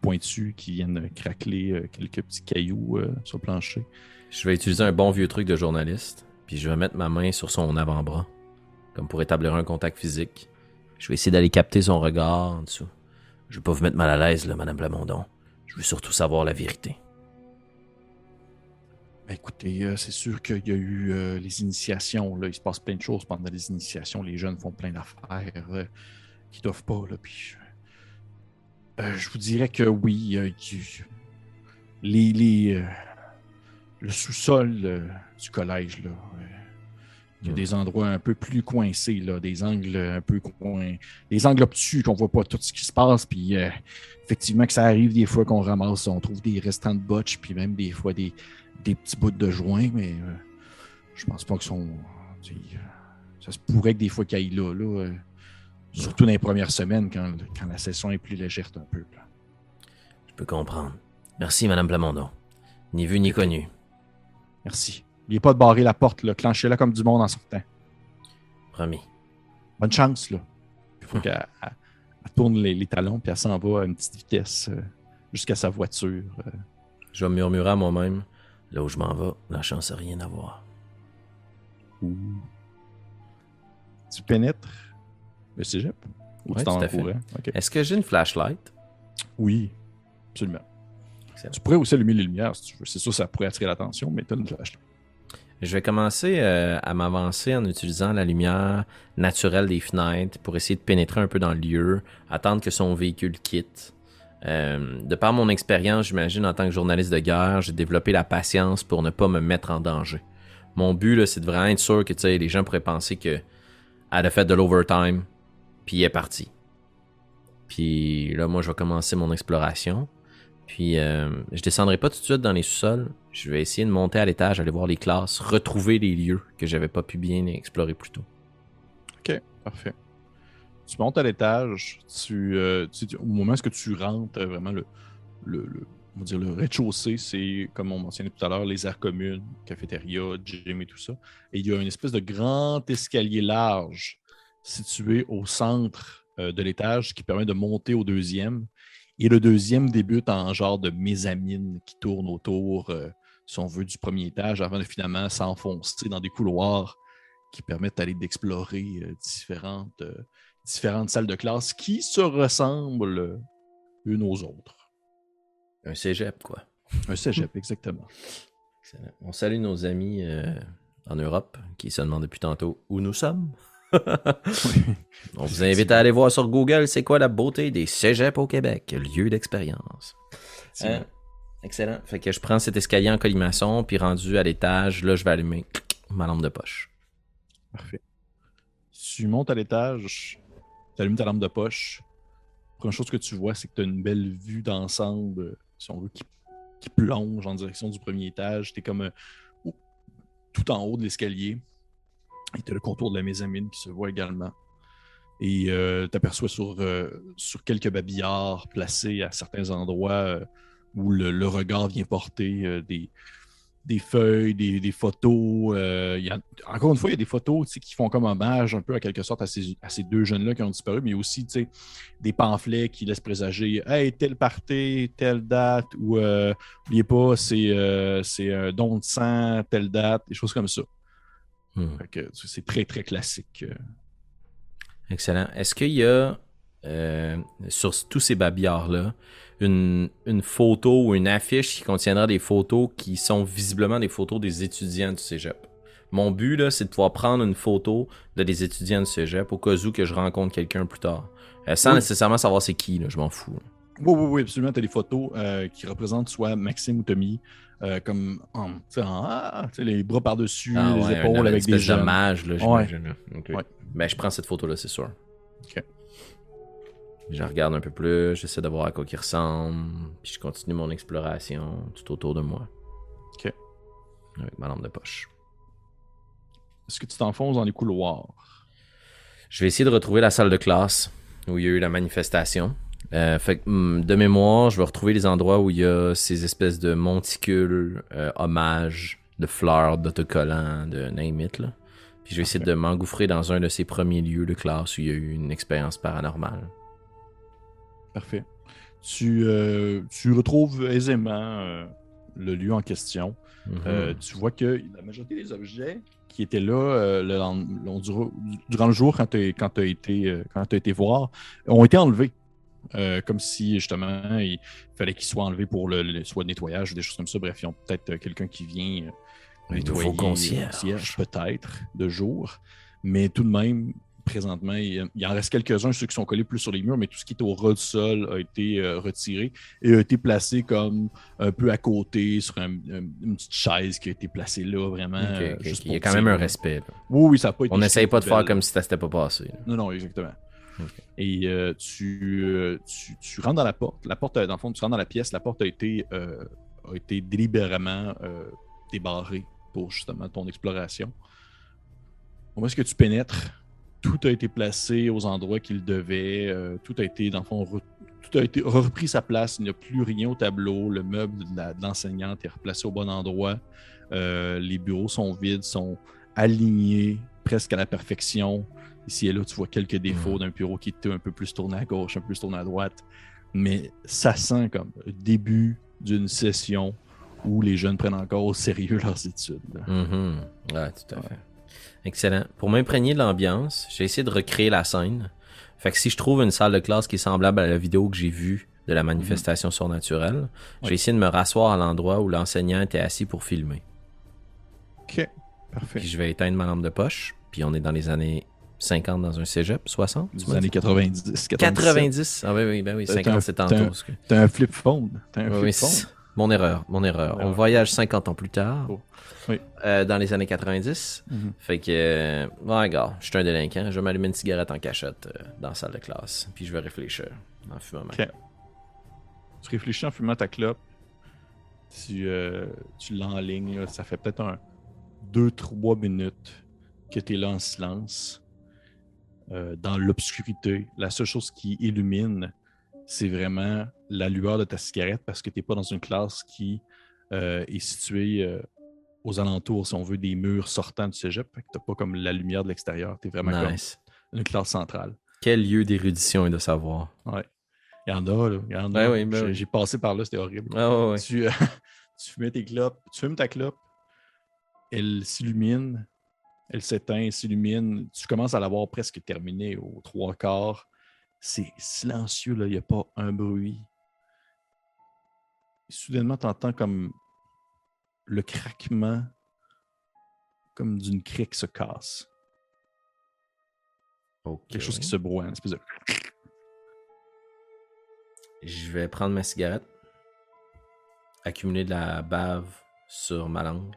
pointus qui viennent craqueler quelques petits cailloux sur le plancher. Je vais utiliser un bon vieux truc de journaliste. Puis je vais mettre ma main sur son avant-bras, comme pour établir un contact physique. Je vais essayer d'aller capter son regard en dessous. Je veux pas vous mettre mal à l'aise, Madame Blamondon. Je veux surtout savoir la vérité. Ben, écoutez, euh, c'est sûr qu'il y a eu euh, les initiations. Là. Il se passe plein de choses pendant les initiations. Les jeunes font plein d'affaires euh, qui doivent pas. Là, puis, je vous dirais que oui, les, les, le sous-sol euh, du collège. Là. Il y a des endroits un peu plus coincés, là, des angles un peu coin... des angles obtus qu'on voit pas tout ce qui se passe. Puis euh, effectivement que ça arrive des fois qu'on ramasse, on trouve des restants de botch, puis même des fois des, des petits bouts de joint, mais euh, je pense pas que sont. ça se pourrait que des fois qu'il y là, là surtout dans les premières semaines quand, quand, la session est plus légère un peu. Je peux comprendre. Merci, Madame Plamondon. Ni vu ni connu. Merci. N'oubliez pas de barrer la porte, là. Clenchez-la comme du monde en sortant. Promis. Bonne chance, là. Il faut qu'elle tourne les, talons, puis elle s'en va à une petite vitesse euh, jusqu'à sa voiture. Euh. Je vais murmurer à moi-même. Là où je m'en vais, la chance n'a rien à voir. Tu pénètres le cégep? Ou tu t'en Est-ce que j'ai une flashlight? Oui, absolument. Tu pourrais aussi allumer les lumières si tu veux. C'est sûr, ça pourrait attirer l'attention, mais tu as une flashlight. Je vais commencer euh, à m'avancer en utilisant la lumière naturelle des fenêtres pour essayer de pénétrer un peu dans le lieu, attendre que son véhicule quitte. Euh, de par mon expérience, j'imagine, en tant que journaliste de guerre, j'ai développé la patience pour ne pas me mettre en danger. Mon but, c'est de vraiment être sûr que les gens pourraient penser que elle a fait de l'overtime, puis il est parti. Puis là, moi, je vais commencer mon exploration. Puis euh, je descendrai pas tout de suite dans les sous-sols. Je vais essayer de monter à l'étage, aller voir les classes, retrouver les lieux que j'avais pas pu bien explorer plus tôt. Ok, parfait. Tu montes à l'étage, tu, euh, au moment où tu rentres, euh, vraiment le, le, dire le rez-de-chaussée, c'est comme on mentionnait tout à l'heure, les aires communes, cafétéria, gym et tout ça. Et il y a une espèce de grand escalier large situé au centre de l'étage qui permet de monter au deuxième. Et le deuxième débute en genre de mésamine qui tourne autour, euh, si on veut, du premier étage avant de finalement s'enfoncer dans des couloirs qui permettent d'aller d'explorer euh, différentes, euh, différentes salles de classe qui se ressemblent une aux autres. Un cégep, quoi. Un cégep, exactement. On salue nos amis en Europe qui se demandent depuis tantôt où nous sommes. On vous invite à aller voir sur Google c'est quoi la beauté des cégeps au Québec, lieu d'expérience. Euh, excellent. Fait que je prends cet escalier en collimation, puis rendu à l'étage, là, je vais allumer ma lampe de poche. Parfait. Tu montes à l'étage, tu allumes ta lampe de poche. La première chose que tu vois, c'est que tu as une belle vue d'ensemble, si on veut, qui, plonge en direction du premier étage. Tu es comme euh, tout en haut de l'escalier. Et tu as le contour de la mésamine qui se voit également. Et euh, tu aperçois sur, euh, sur quelques babillards placés à certains endroits euh, où le, regard vient porter des, des feuilles, des, photos. Y a, encore une fois, il y a des photos qui font comme hommage un peu à quelque sorte à ces, à ces deux jeunes-là qui ont disparu, mais aussi des pamphlets qui laissent présager Hey, tel party, telle date, ou n'oubliez pas, c'est un don de sang, telle date, des choses comme ça. Hmm. C'est très, très classique. Euh. Excellent. Est-ce qu'il y a, euh, sur tous ces babillards-là, une, photo ou une affiche qui contiendra des photos qui sont visiblement des photos des étudiants du cégep? Mon but, c'est de pouvoir prendre une photo de des étudiants du cégep au cas où que je rencontre quelqu'un plus tard. Euh, sans nécessairement savoir c'est qui, je m'en fous. Oui, oui, oui, absolument. Tu as des photos qui représentent soit Maxime ou Tommy, euh, comme en, ah, les bras par-dessus, ah, les épaules avec des jeunes. mage, là, j'imagine. Ben, je prends cette photo-là, c'est sûr. OK. Je regarde un peu plus, j'essaie de voir à quoi il ressemble, puis je continue mon exploration tout autour de moi. OK. Avec ma lampe de poche. Est-ce que tu t'enfonces dans les couloirs? Je vais essayer de retrouver la salle de classe où il y a eu la manifestation. Euh, fait hmm, de mémoire, je vais retrouver les endroits où il y a ces espèces de monticules, euh, hommages, de fleurs, d'autocollants, de name it, là. Puis je vais essayer de m'engouffrer dans un de ces premiers lieux de classe où il y a eu une expérience paranormale. Parfait. Tu, euh, tu retrouves aisément le lieu en question. Mm-hmm. tu vois que la majorité des objets qui étaient là durant, le jour quand tu as, été, quand as été voir ont été enlevés. Euh, comme si justement il fallait qu'il soit enlevé pour le, soit nettoyage ou des choses comme ça. Bref, ils ont peut-être euh, quelqu'un qui vient euh, nettoyer concierge, peut-être de jour. Mais tout de même, présentement, il, en reste quelques-uns, ceux qui sont collés plus sur les murs, mais tout ce qui est au ras du sol a été retiré et a été placé comme un peu à côté sur une petite chaise qui a été placée là, vraiment. il y a quand même un respect. Oui, oui, ça n'a pas été. On n'essaye pas de faire comme si ça s'était pas passé. Non, non, exactement. Et euh, euh, tu, tu, rentres dans la porte. La porte, dans le fond, tu rentres dans la pièce. La porte a été, euh, a été délibérément débarrée pour justement ton exploration. Au moment où tu pénètres, tout a été placé aux endroits qu'il devait. tout a été, dans le fond, tout a été repris sa place. Il n'y a plus rien au tableau. Le meuble de l'enseignante est replacé au bon endroit. les bureaux sont vides, sont alignés presque à la perfection. Ici et là, tu vois quelques défauts d'un bureau qui était un peu plus tourné à gauche, un peu plus tourné à droite. Mais ça sent comme le début d'une session où les jeunes prennent encore au sérieux leurs études. Mm-hmm. tout à fait. Excellent. Pour m'imprégner de l'ambiance, j'ai essayé de recréer la scène. Fait que si je trouve une salle de classe qui est semblable à la vidéo que j'ai vue de la manifestation surnaturelle, j'ai essayé de me rasseoir à l'endroit où l'enseignant était assis pour filmer. OK. Parfait. Puis je vais éteindre ma lampe de poche. Puis on est dans les années 50 dans un cégep, 60 tu Les années 90, 97. 90 Ah oui, oui, ben oui, T'as 50 un- c'est t'as un- tantôt. que- T'as un flip phone. T'as un Oui, flip phone. Mon erreur, mon erreur. On voyage 50 ans plus tard. Oh. Oui. Euh, dans les années 90. Mhm. Fait que, euh, ouais, gars, je suis un délinquant. Je vais m'allumer une cigarette en cachette euh, dans la salle de classe. Puis je vais réfléchir en fumant ma Ok. clope. Tu réfléchis en fumant ta clope. Tu, euh, tu l'enlignes. Ça fait peut-être un 2-3 minutes que tu es là en silence. euh, dans l'obscurité. La seule chose qui illumine, c'est vraiment la lueur de ta cigarette parce que tu n'es pas dans une classe qui euh, est située euh, aux alentours, si on veut, des murs sortants du cégep. Tu n'as pas comme la lumière de l'extérieur. Tu es vraiment Nice. comme une classe centrale. Quel lieu d'érudition et de savoir. Il y en a, là. Il y en a. Ouais, oui, ben J'ai passé par là, c'était horrible. Ah ouais, ouais. Tu, euh, tu fumais tes clopes, tu fumes ta clope, elle s'illumine, elle s'éteint, elle s'illumine. Tu commences à l'avoir presque terminée aux trois quarts. C'est silencieux, là, il n'y a pas un bruit. Et soudainement, tu entends comme le craquement, comme d'une crique se casse. Quelque chose qui se broie, une espèce de. Je vais prendre ma cigarette, accumuler de la bave sur ma langue,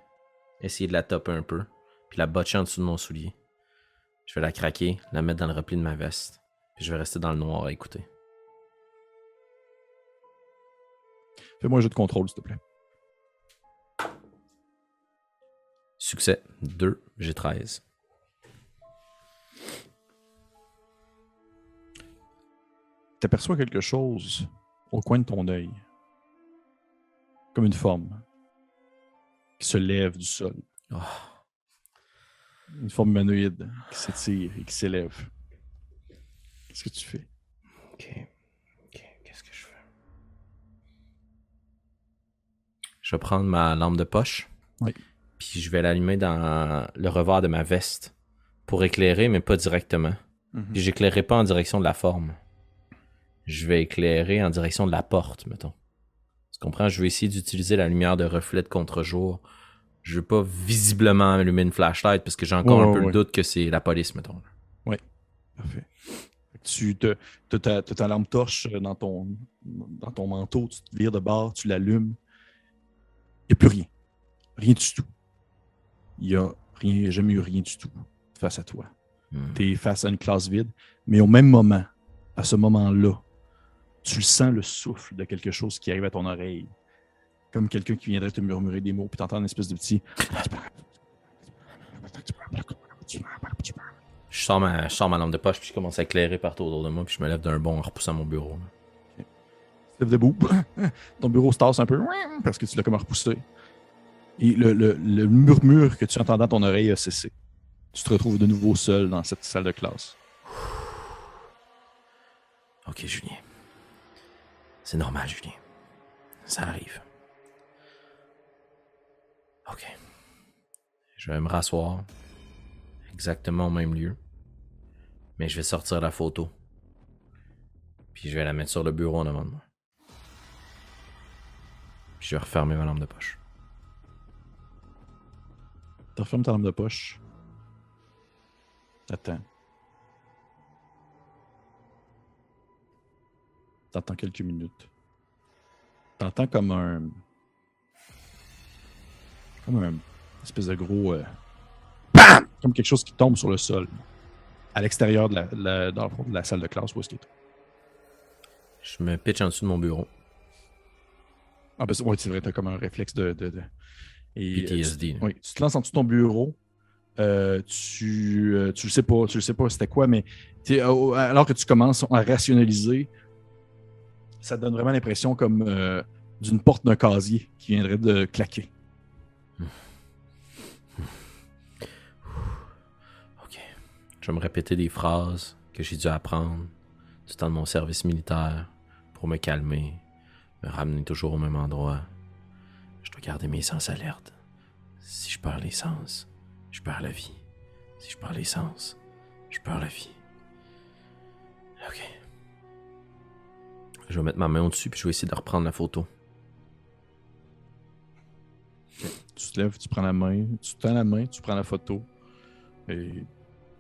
essayer de la topper un peu, puis la botcher en dessous de mon soulier. Je vais la craquer, la mettre dans le repli de ma veste, je vais rester dans le noir à écouter. Fais-moi un jeu de contrôle, s'il te plaît. Succès 2, j'ai 13. tu aperçois quelque chose au coin de ton œil, comme une forme qui se lève du sol, Oh, une forme humanoïde qui s'étire et qui s'élève. Qu'est-ce que tu fais? ok. Ok, qu'est-ce que je fais? Je vais prendre ma lampe de poche. Oui. Puis je vais l'allumer dans le revers de ma veste pour éclairer, mais pas directement. Puis j'éclairerai pas en direction de la forme. Je vais éclairer en direction de la porte, mettons. Tu comprends? Je vais essayer d'utiliser la lumière de reflet de contre-jour. Je veux pas visiblement allumer une flashlight parce que j'ai encore Ouais, un ouais, peu ouais. le doute que c'est la police, mettons. Parfait. Tu te, ta, ta lampe torche dans ton, dans ton manteau, tu te vires de bord, tu l'allumes. Il n'y a plus rien. Rien du tout. Il n'y a rien, jamais eu rien du tout face à toi. Hmm. tu es face à une classe vide, mais au même moment, à ce moment-là, tu sens le souffle de quelque chose qui arrive à ton oreille. Comme quelqu'un qui viendrait te murmurer des mots, puis t'entends une espèce de petit. Je sors, ma, je sors ma lampe de poche, puis je commence à éclairer partout autour de moi, puis je me lève d'un bond en repoussant mon bureau. Tu te lèves debout. Ton bureau se tasse un peu parce que tu l'as comme repoussé. Et le, le- le murmure que tu entends dans ton oreille a cessé. Tu te retrouves de nouveau seul dans cette salle de classe. Ok, Julien. C'est normal, Julien. Ça arrive. Ok. Je vais me rasseoir. Exactement au même lieu. Mais je vais sortir la photo. Puis je vais la mettre sur le bureau en avant de moi. Puis je vais refermer ma lampe de poche. Tu refermes ta lampe de poche? T'attends. T'entends quelques minutes. T'entends comme un. Comme un espèce de gros. euh! Comme quelque chose qui tombe sur le sol. À l'extérieur de la, la- dans le fond de la salle de classe où est-ce qu'il est. Je me pitch en dessous de mon bureau. Ah, ben, ouais, c'est vrai, t'as comme un réflexe de. de, de- et, euh, PTSD. là. Oui, tu te lances en dessous de ton bureau. euh, tu, euh, tu le sais pas, tu le sais pas c'était quoi, mais tu alors que tu commences à rationaliser, ça te donne vraiment l'impression comme euh, d'une porte d'un casier qui viendrait de claquer. Ok. Je vais me répéter des phrases que j'ai dû apprendre du temps de mon service militaire pour me calmer, me ramener toujours au même endroit. Je dois garder mes sens alertes. Si je perds les sens, je perds la vie. Si je perds les sens, je perds la vie. Ok. Je vais mettre ma main au-dessus puis je vais essayer de reprendre la photo. Tu te lèves, tu prends la main, tu tends la main, tu prends la photo. Et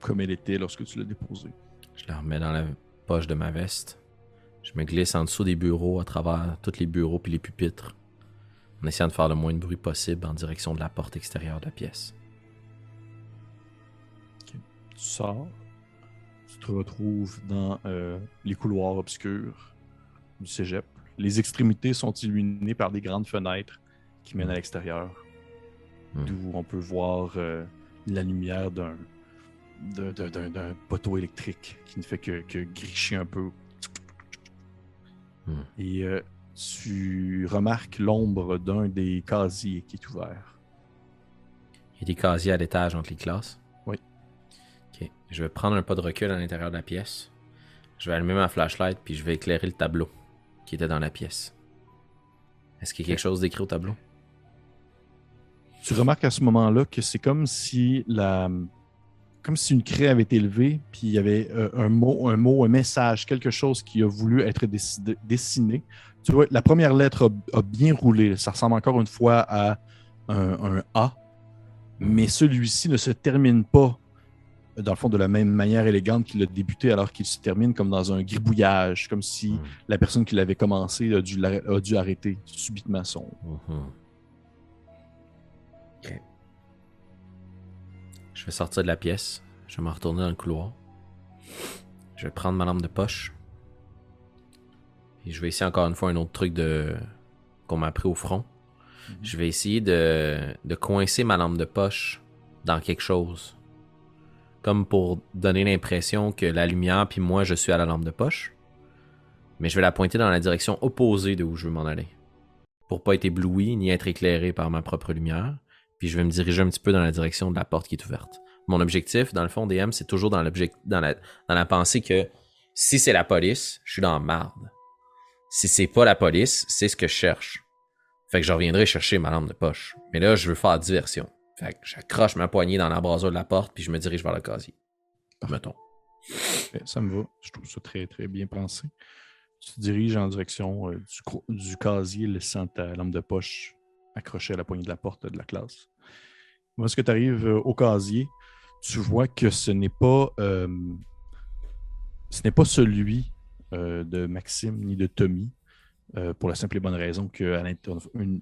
comme elle était lorsque tu l'as déposée. Je la remets dans la poche de ma veste. Je me glisse en dessous des bureaux, à travers tous les bureaux puis les pupitres, en essayant de faire le moins de bruit possible en direction de la porte extérieure de la pièce. Tu sors, tu te retrouves dans euh, les couloirs obscurs du cégep. Les extrémités sont illuminées par des grandes fenêtres qui mènent à l'extérieur, Hmm. d'où on peut voir euh, la lumière d'un d'un- poteau électrique qui ne fait que, que gricher un peu. Hmm. Et euh, tu remarques l'ombre d'un des casiers qui est ouvert. Il y a des casiers à l'étage entre les classes. Oui. Ok. Je vais prendre un pas de recul à l'intérieur de la pièce. Je vais allumer ma flashlight puis je vais éclairer le tableau qui était dans la pièce. Est-ce qu'il y a quelque chose d'écrit au tableau? Tu remarques à ce moment-là que c'est comme si la comme si une craie avait été levée, puis il y avait euh, un mot, un mot, un message, quelque chose qui a voulu être décidé- dessiné. Tu vois, la première lettre a, a bien roulé. Ça ressemble encore une fois à un, un A, mais celui-ci ne se termine pas, dans le fond, de la même manière élégante qu'il a débuté, alors qu'il se termine comme dans un gribouillage, comme si Hmm. la personne qui l'avait commencé a dû, a dû arrêter subitement son. Ok. Je vais sortir de la pièce. Je vais me retourner dans le couloir. Je vais prendre ma lampe de poche. Et je vais essayer encore une fois un autre truc de qu'on m'a appris au front. Je vais essayer de, de coincer ma lampe de poche dans quelque chose. Comme pour donner l'impression que la lumière puis moi je suis à la lampe de poche. Mais je vais la pointer dans la direction opposée de où je veux m'en aller pour pas être ébloui ni être éclairé par ma propre lumière. Puis je vais me diriger un petit peu dans la direction de la porte qui est ouverte. Mon objectif, dans le fond, DM, c'est toujours dans, dans, la, dans la pensée que si c'est la police, je suis dans la marde. Si c'est pas la police, c'est ce que je cherche. Fait que je reviendrai chercher ma lampe de poche. Mais là, je veux faire diversion. Fait que j'accroche ma poignée dans l'embrasure de la porte puis je me dirige vers le casier. Mettons. Parfait, Ça me va. Je trouve ça très, très bien pensé. Tu te diriges en direction euh, du, du casier, laissant ta lampe de poche accrochée à la poignée de la porte de la classe. Lorsque tu arrives euh, au casier, tu vois que ce n'est pas, euh, ce n'est pas celui euh, de Maxime ni de Tommy, euh, pour la simple et bonne raison qu'à l'intérieur, une-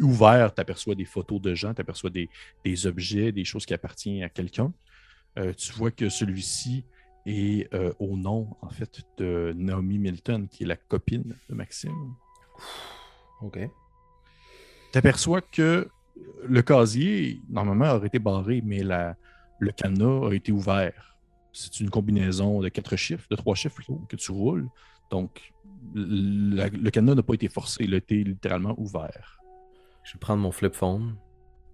ouvert, tu aperçois des photos de gens, tu aperçois des, des objets, des choses qui appartiennent à quelqu'un. Tu vois que celui-ci est au nom, en fait, de Naomi Milton, qui est la copine de Maxime. Ok. Tu aperçois que le casier, normalement, aurait été barré, mais le cadenas a été ouvert. C'est une combinaison de quatre chiffres, de trois chiffres que tu roules. Donc, le cadenas n'a pas été forcé, il a été littéralement ouvert. Je vais prendre mon flip phone,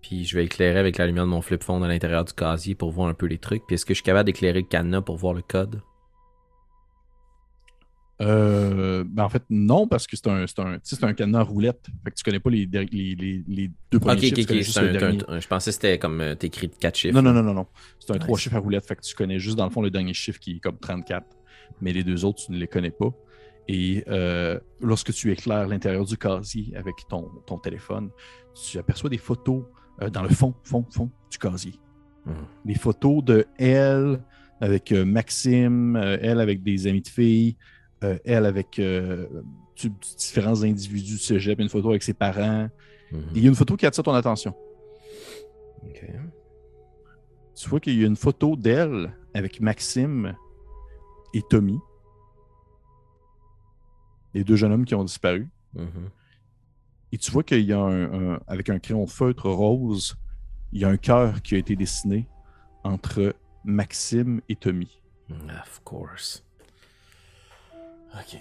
puis je vais éclairer avec la lumière de mon flip phone à l'intérieur du casier pour voir un peu les trucs. Puis est-ce que je suis capable d'éclairer le cadenas pour voir le code? Euh, ben en fait, non, parce que c'est un, c'est un, un cadenas à roulette. Fait que tu connais pas les, les, les, les deux premiers chiffres, ok, tu connais ok. juste c'est le un- dernier. un- un- je pensais que c'était comme euh, t'écris de 4 chiffres. Non, non, non, non, non. C'est un Nice. trois chiffres à roulette, fait que tu connais juste dans le fond le dernier chiffre qui est comme 34. Mais les deux autres, tu ne les connais pas. Et euh, lorsque tu éclaires l'intérieur du casier avec ton, ton téléphone, tu aperçois des photos euh, dans le fond, fond, fond du casier. Mhm. Des photos de elle avec euh, Maxime, elle avec des amis de filles, euh, elle avec euh, différents individus du cégep, une photo avec ses parents. Mhm. Et il y a une photo qui attire ton attention. Tu vois qu'il y a une photo d'elle avec Maxime et Tommy. Les deux jeunes hommes qui ont disparu. Mhm. Et tu vois qu'il y a un, un- avec un crayon feutre rose, il y a un cœur qui a été dessiné entre Maxime et Tommy. Of course. Ok.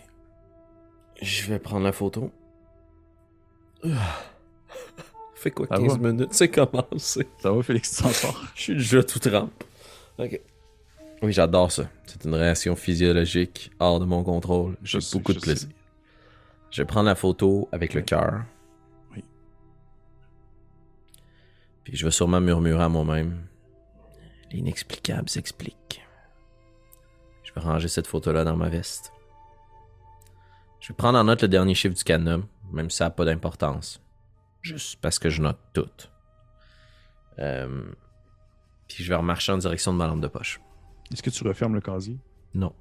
Je vais prendre la photo. Fait quoi, Ça 15 va? minutes, c'est commencé. Ça va, Félix, tu t'en sors? Je suis déjà tout trempe. Ok. Oui, j'adore ça. C'est une réaction physiologique hors de mon contrôle. J'ai sais, beaucoup je de plaisir. Je vais prendre la photo avec le cœur. Oui. Puis je vais sûrement murmurer à moi-même. L'inexplicable s'explique. Je vais ranger cette photo-là dans ma veste. Je vais prendre en note le dernier chiffre du cadenas, même si ça n'a pas d'importance. Juste parce que je note tout. Euh, puis je vais remarcher en direction de ma lampe de poche. Est-ce que tu refermes le casier? Non.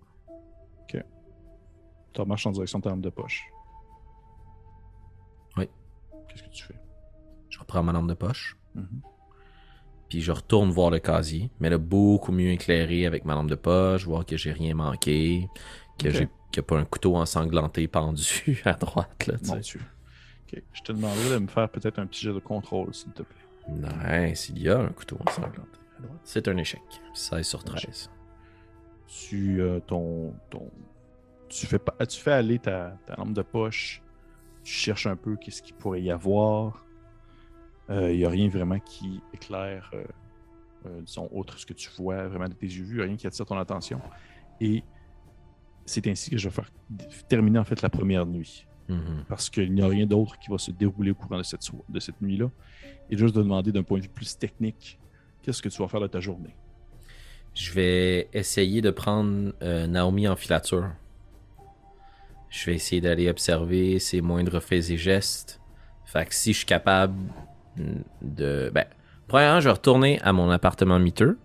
Tu marches en direction de ta lampe de poche. Oui. Qu'est-ce que tu fais? Je reprends ma lampe de poche. Mhm. Puis je retourne voir le casier, mais là, beaucoup mieux éclairé avec ma lampe de poche, voir que j'ai rien manqué, que j'ai qu'il n'y a pas un couteau ensanglanté pendu à droite. Là, Mon sais. Dieu. Ok. Je te demanderai de me faire peut-être un petit jet de contrôle, s'il te plaît. Nice, il y a un couteau ensanglanté à droite. C'est un échec. 16 sur 13. Tu, euh, ton, ton, tu, fais, pas- tu fais aller ta, ta lampe de poche. Tu cherches un peu qu'est-ce qu'il pourrait y avoir. Il n'y a rien vraiment qui éclaire, euh, euh, disons, autre ce que tu vois vraiment de tes yeux vus, rien qui attire ton attention. Et c'est ainsi que je vais faire terminer en fait la première nuit. Mhm. Parce qu'il n'y a rien d'autre qui va se dérouler au courant de cette, so- de cette nuit-là. Et juste de demander d'un point de vue plus technique, qu'est-ce que tu vas faire de ta journée? Je vais essayer de prendre euh, Naomi en filature. Je vais essayer d'aller observer ses moindres faits et gestes. Fait que si je suis capable de. Ben, premièrement, je vais retourner à mon appartement miteux.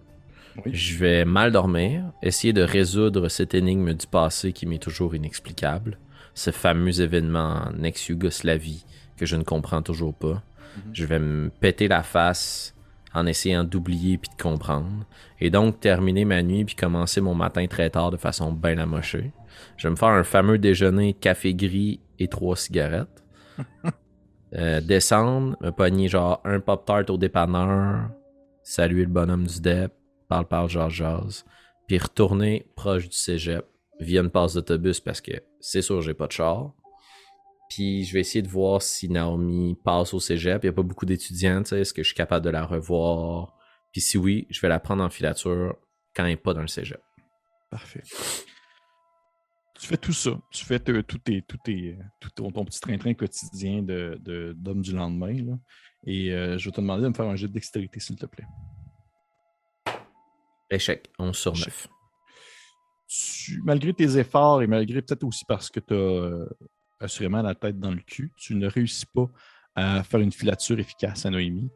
Oui. Je vais mal dormir, essayer de résoudre cette énigme du passé qui m'est toujours inexplicable. Ce fameux événement en ex-Yougoslavie que je ne comprends toujours pas. Je vais me péter la face en essayant d'oublier puis de comprendre. Et donc terminer ma nuit puis commencer mon matin très tard de façon bien amochée. Je vais me faire un fameux déjeuner café gris et trois cigarettes. Euh, descendre, me pogner genre un pop-tart au dépanneur, saluer le bonhomme du DEP, parle parle jase jase, puis retourner proche du cégep via une passe d'autobus parce que c'est sûr j'ai pas de char. Puis je vais essayer de voir si Naomi passe au cégep. Il n'y a pas beaucoup d'étudiants. Est-ce que je suis capable de la revoir? Puis si oui, je vais la prendre en filature quand elle n'est pas dans le cégep. Parfait. Tu fais tout ça. Tu fais tout, tes, tout, tes- tout ton, petit train-train quotidien de, de- d'homme du lendemain. Et euh, je vais te demander de me faire un jet de dextérité, s'il te plaît. Échec, 11 sur 9. Échec. Tu- malgré tes efforts et malgré peut-être aussi parce que tu as assurément la tête dans le cul, tu ne réussis pas à faire une filature efficace à Noémie.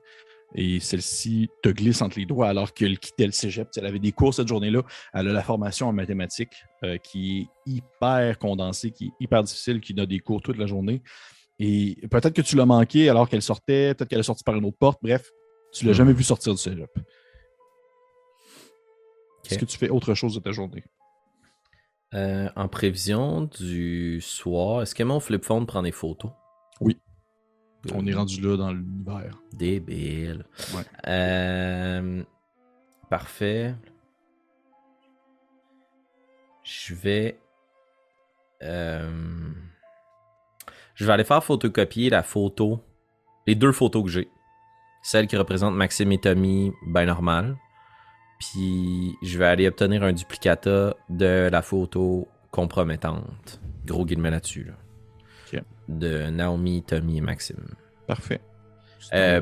Et celle-ci te glisse entre les doigts alors qu'elle quittait le cégep. Elle avait des cours cette journée-là. Elle a la formation en mathématiques euh, qui est hyper condensée, qui est hyper difficile, qui a des cours toute la journée. Et peut-être que tu l'as manqué alors qu'elle sortait, peut-être qu'elle est sortie par une autre porte. Bref, tu l'as Mhm. jamais vu sortir du cégep. Est-ce que tu fais autre chose de ta journée? Euh, en prévision du soir, est-ce que mon flip phone prend des photos? Oui. On est rendu là dans l'univers. Débile. Ouais. Euh, parfait. Je vais. euh, je vais aller faire photocopier la photo. Les deux photos que j'ai. Celle qui représente Maxime et Tommy, ben normal. Puis je vais aller obtenir un duplicata de la photo compromettante. Gros guillemets là-dessus. Là. De Naomi, Tommy et Maxime. Parfait. Euh.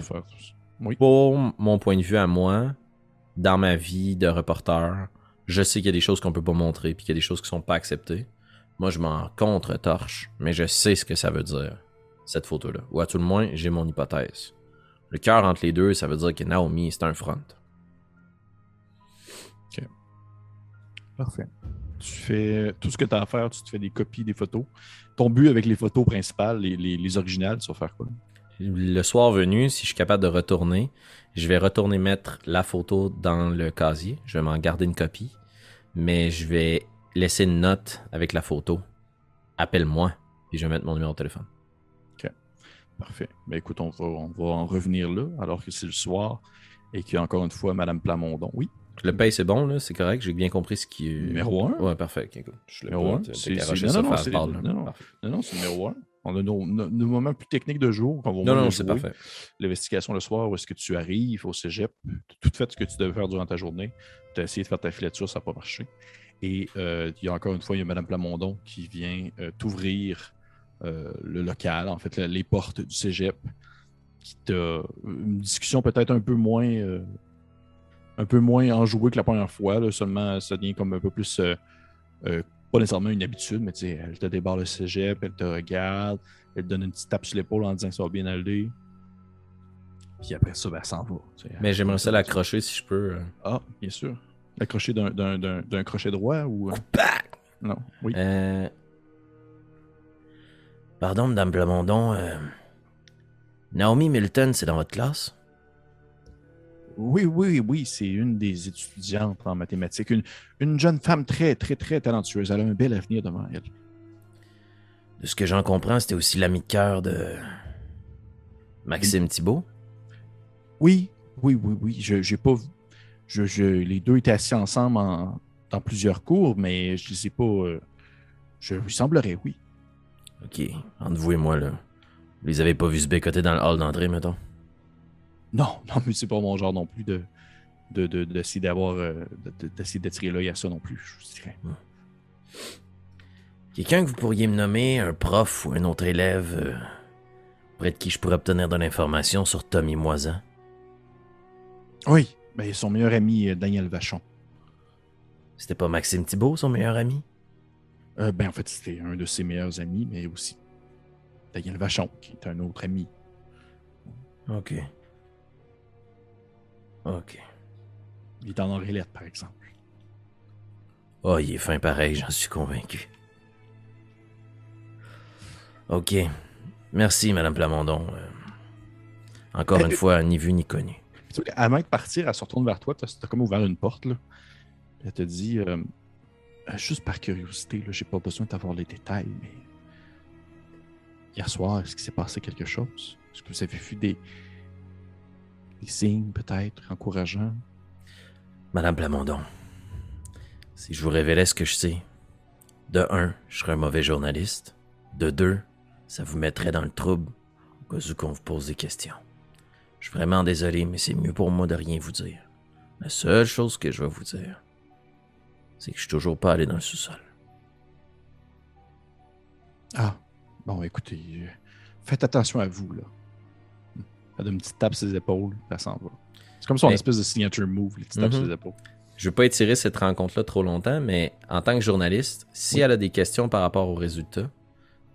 Oui. Pour mon point de vue à moi, dans ma vie de reporter, je sais qu'il y a des choses qu'on peut pas montrer puis qu'il y a des choses qui sont pas acceptées. Moi, je m'en contre-torche, mais je sais ce que ça veut dire, cette photo-là. Ou à tout le moins, j'ai mon hypothèse. Le cœur entre les deux, ça veut dire que Naomi, c'est un front. Parfait. Tu fais tout ce que tu as à faire, tu te fais des copies des photos. Ton but avec les photos principales, les, les- les originales, tu vas faire quoi? Le soir venu, si je suis capable de retourner, je vais retourner mettre la photo dans le casier. Je vais m'en garder une copie. Mais je vais laisser une note avec la photo. Appelle-moi. Puis je vais mettre mon numéro de téléphone. Parfait. Ben écoute, on va, on va en revenir là, alors que c'est le soir et qu'il y a encore une fois Madame Plamondon. Oui? Le paye, c'est bon, là. C'est correct. J'ai bien compris ce qui est. Numéro un. Ouais, parfait. ok, cool. Je l'ai Numéro pas, un, t'as- t'as c'est- non, non, c'est- non, non. Numéro un. On a nos, nos- nos moments plus techniques de jour va Non, non, le c'est parfait. L'investigation le soir, où est-ce que tu arrives au cégep, tout fait ce que tu devais faire durant ta journée. Tu as essayé de faire ta filature, ça n'a pas marché. Et euh, il y a encore une fois, il y a Mme Plamondon qui vient euh, t'ouvrir euh, le local, en fait, le- les portes du cégep, qui t'a une discussion peut-être un peu moins un peu moins enjouée que la première fois. là. seulement, ça devient comme un peu plus euh, euh, pas nécessairement une habitude, mais tu sais, elle te débarre le cégep, elle te regarde, elle te donne une petite tape sur l'épaule en disant que ça va bien aller. Puis après ça, ben, elle s'en va. Mais j'aimerais ça l'accrocher si je peux. euh. Ah, bien sûr. L'accrocher d'un- d'un d'un- d'un crochet droit ou. Non, oui. Pardon, Madame Plamondon. Naomi Milton, c'est dans votre classe? Oui, oui, oui, c'est une des étudiantes en mathématiques. Une, une jeune femme très, très, très talentueuse. Elle a un bel avenir devant elle. De ce que j'en comprends, c'était aussi l'ami de cœur de Maxime Thibault. Oui, oui, oui, oui. Je j'ai pas. vu- Je, je- les deux étaient assis ensemble en- dans plusieurs cours, mais je ne sais pas. euh, je il semblerait, oui. Ok, entre vous et moi, là. Vous les avez pas vus se bécoter dans le hall d'entrée, mettons? Non, non, mais c'est pas mon genre non plus de de- d'essayer d'avoir euh, de- de- d'essayer d'attirer l'œil à ça non plus, je dirais. Quelqu'un que vous pourriez me nommer, un prof ou un autre élève, euh, près de qui je pourrais obtenir de l'information sur Tommy Moisan? Oui, ben, son meilleur ami, euh, Daniel Vachon. C'était pas Maxime Thibault, son meilleur ami? Euh, ben, en fait, c'était un de ses meilleurs amis, mais aussi Daniel Vachon, qui est un autre ami. Ok. Ok. Il est en Henriette, par exemple. Oh, il est fin pareil, j'en suis convaincu. Ok. Merci, Madame Plamondon. Euh, encore une fois, ni vu ni connu. Avant de partir, elle se retourne vers toi. Tu as, comme ouvert une porte. Là. Elle te dit euh, Euh, Juste par curiosité, là, j'ai pas besoin d'avoir les détails, mais. Hier soir, est-ce qu'il s'est passé quelque chose? Est-ce que vous avez vu des. Des signes, peut-être, encourageants Madame Plamondon, si je vous révélais ce que je sais, de un, je serais un mauvais journaliste. De deux, ça vous mettrait dans le trouble au cas où qu'on vous pose des questions. Je suis vraiment désolé, mais c'est mieux pour moi de rien vous dire. La seule chose que je vais vous dire, c'est que je suis toujours pas allé dans le sous-sol. Ah, bon, écoutez, euh, faites attention à vous, là. Elle donne une petite tape sur ses épaules, elle s'en va. C'est comme son Mais- espèce de signature move, les petites tapes Mhm. sur les épaules. Je veux pas étirer cette rencontre-là trop longtemps, mais en tant que journaliste, si Oui. elle a des questions par rapport aux résultats,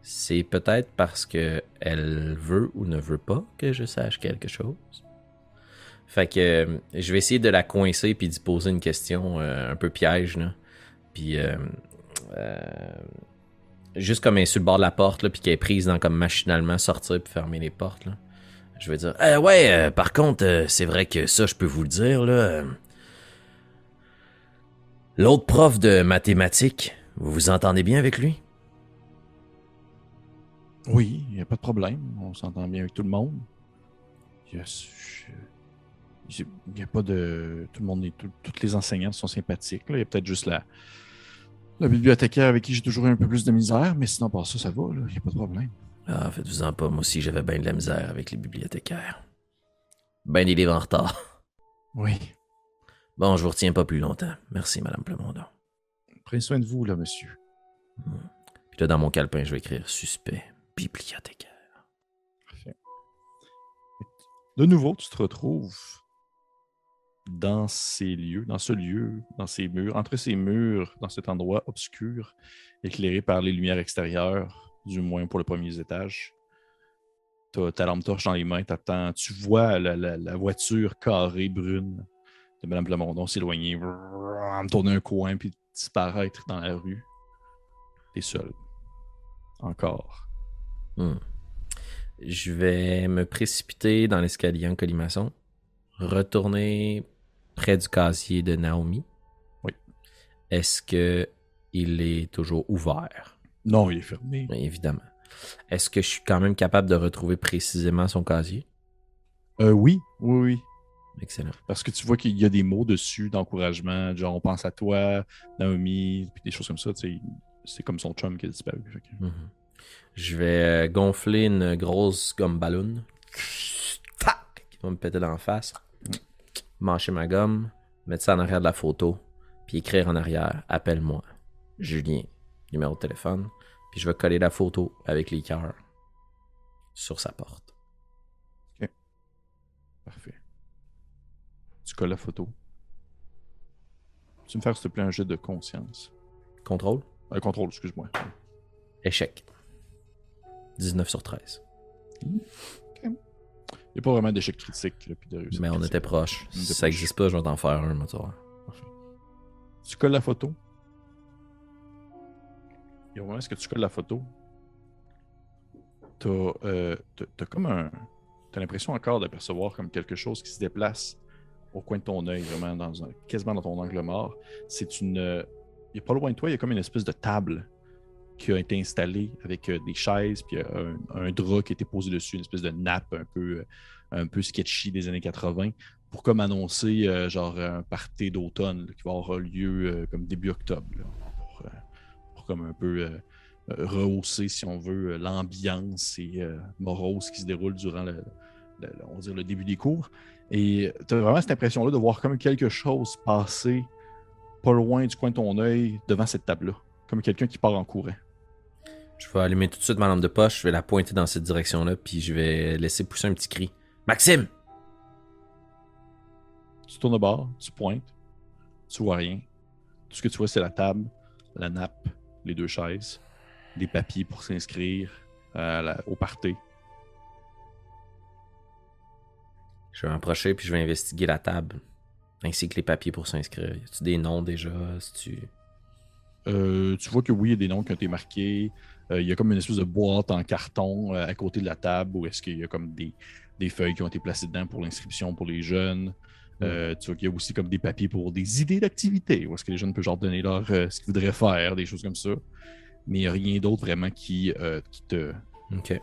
c'est peut-être parce que elle veut ou ne veut pas que je sache quelque chose. Fait que euh, je vais essayer de la coincer puis d'y poser une question euh, un peu piège là. Puis euh, euh, juste comme elle est sur le bord de la porte là, puis qu'elle est prise dans comme machinalement sortir puis fermer les portes là. Je vais dire Euh, ouais, euh, par contre, euh, c'est vrai que ça je peux vous le dire L'autre prof de mathématiques, vous vous entendez bien avec lui? Oui, il n'y a pas de problème. On s'entend bien avec tout le monde. Il y a, pas de. Tout le monde est. tout- toutes les enseignants sont sympathiques. Il y a peut-être juste la, la bibliothécaire avec qui j'ai toujours eu un peu plus de misère, mais sinon, par ça, ça va. Il n'y a pas de problème. Ah, faites-vous-en pas, moi aussi j'avais bien de la misère avec les bibliothécaires. Ben des livres en retard. Oui. Bon, je vous retiens pas plus longtemps. Merci, Madame Plemondon. Prenez soin de vous, là, monsieur. Puis là, dans mon calepin, je vais écrire suspect bibliothécaire. Parfait. De nouveau, tu te retrouves dans ces lieux, dans ce lieu, dans ces murs, entre ces murs, dans cet endroit obscur, éclairé par les lumières extérieures, du moins pour le premier étage. Tu as ta lampe torche dans les mains, t'attends, tu vois la, la- la voiture carrée brune de Mme Plamondon s'éloigner, tourner un coin puis disparaître dans la rue. T'es seul. Encore. Hmm. Je vais me précipiter dans l'escalier en colimaçon, retourner près du casier de Naomi. Oui. Est-ce que il est toujours ouvert? Non, il est fermé. Bien évidemment. Est-ce que je suis quand même capable de retrouver précisément son casier? Euh, oui, oui, oui. Excellent. Parce que tu vois qu'il y a des mots dessus d'encouragement, genre on pense à toi, Naomi, puis des choses comme ça. C'est comme son chum qui a disparu. Mhm. Je vais euh, gonfler une grosse gomme ballon. Tac! Qui va me péter dans la face. Mâcher ma gomme, mettre ça en arrière de la photo, puis écrire en arrière Appelle-moi. Julien. Numéro de téléphone. Puis je vais coller la photo avec les cœurs sur sa porte. Parfait. Tu colles la photo. Tu me faire, s'il te plaît, un jet de conscience. Contrôle? Un contrôle, excuse-moi. Échec. 19 sur 13. Il n'y a pas vraiment d'échec critique. Là, puis de Mais on critique. était proche. Si ça n'existe pas, je vais t'en faire un, moi, tu vois. Tu colles la photo. Et au moment où tu colles la photo, t'as euh, t'as comme un. T'as l'impression encore d'apercevoir comme quelque chose qui se déplace au coin de ton œil, vraiment dans un, quasiment dans ton angle mort. C'est une. euh, a pas loin de toi, il y a comme une espèce de table qui a été installée avec euh, des chaises, puis un, un drap qui a été posé dessus, une espèce de nappe un peu, euh, un peu sketchy des années 80 pour comme annoncer genre un party d'automne qui va avoir lieu comme début octobre. Comme un peu euh, euh, rehausser, si on veut, euh, l'ambiance et morose qui se déroule durant le- on va dire le début des cours. Et tu as vraiment cette impression-là de voir comme quelque chose passer pas loin du coin de ton œil devant cette table-là. Comme quelqu'un qui part en courant. Je vais allumer tout de suite ma lampe de poche, je vais la pointer dans cette direction-là, puis je vais laisser pousser un petit cri. Maxime! Tu tournes au bord, tu pointes, tu vois rien. Tout ce que tu vois, c'est la table, la nappe, les deux chaises, des papiers pour s'inscrire au party. Je vais m'approcher, puis je vais investiguer la table, ainsi que les papiers pour s'inscrire. Y a-tu des noms déjà? Si tu... Euh, tu vois que oui, il y a des noms qui ont été marqués. Euh, il y a comme une espèce de boîte en carton euh, à côté de la table où est-ce qu'il y a comme des, des feuilles qui ont été placées dedans pour l'inscription pour les jeunes. Euh, tu vois qu'il y a aussi comme des papiers pour des idées d'activité, où est-ce que les jeunes peuvent genre donner leur euh, ce qu'ils voudraient faire, des choses comme ça. Mais il n'y a rien d'autre vraiment qui, euh, qui te. Ok.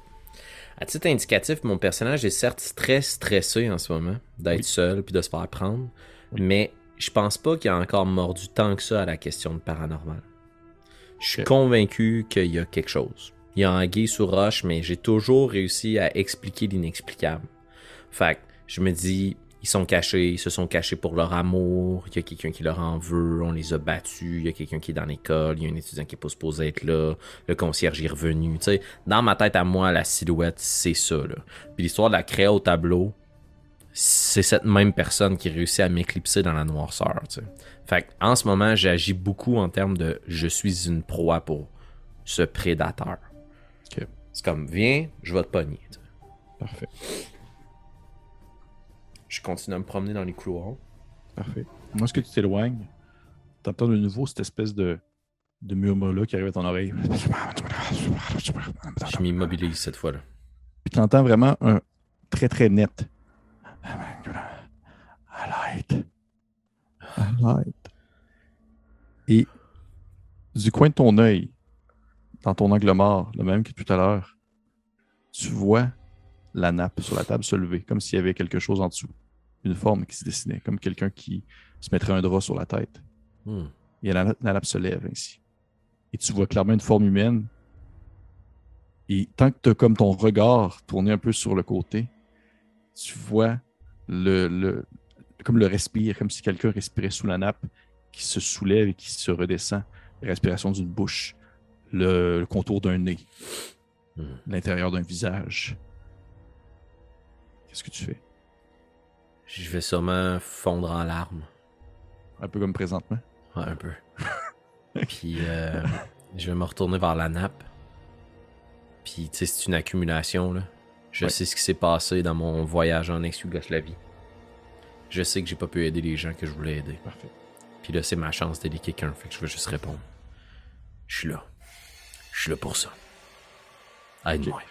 À titre indicatif, mon personnage est certes très stressé en ce moment d'être Oui. seul puis de se faire prendre, Oui. mais je pense pas qu'il a encore mordu tant que ça à la question de paranormal. Je suis convaincu qu'il y a quelque chose. Il y a anguille sous roche, mais j'ai toujours réussi à expliquer l'inexplicable. Fait que je me dis, ils sont cachés, ils se sont cachés pour leur amour, il y a quelqu'un qui leur en veut, on les a battus, il y a quelqu'un qui est dans l'école, il y a un étudiant qui est pas supposé être là, le concierge est revenu, tu sais. Dans ma tête à moi, la silhouette, c'est ça, là. Puis l'histoire de la créer au tableau, c'est cette même personne qui réussit à m'éclipser dans la noirceur, tu sais. Fait en ce moment, j'agis beaucoup en termes de je suis une proie pour ce prédateur. C'est comme, viens, je vais te pogner. tu sais. Parfait. Je continue à me promener dans les couloirs. Parfait. Moi, est-ce que tu t'éloignes, tu entends de nouveau cette espèce de, de murmure-là qui arrive à ton oreille. Je m'immobilise cette fois-là. Puis tu entends vraiment un très très net. Highlight. Et du coin de ton œil, dans ton angle mort, le même que tout à l'heure, tu vois la nappe sur la table se lever, comme s'il y avait quelque chose en dessous. Une forme qui se dessinait, comme quelqu'un qui se mettrait un drap sur la tête. Hmm. Et la, la nappe se lève ainsi. Et tu vois clairement une forme humaine. Et tant que tu as comme ton regard tourné un peu sur le côté, tu vois le, le- comme le respire, comme si quelqu'un respirait sous la nappe, qui se soulève et qui se redescend. La respiration d'une bouche, le, le contour d'un nez, Hmm. l'intérieur d'un visage. Qu'est-ce que tu fais? Je vais sûrement fondre en larmes. Un peu comme présentement? Ouais, un peu. Puis euh, je vais me retourner vers la nappe. Puis tu sais, c'est une accumulation là. Je Ouais. sais ce qui s'est passé dans mon voyage en ex-Yougoslavie. Je sais que j'ai pas pu aider les gens que je voulais aider. Parfait. Puis là, c'est ma chance d'aider quelqu'un, fait que je veux juste répondre. Je suis là. Je suis là pour ça. Aide-moi.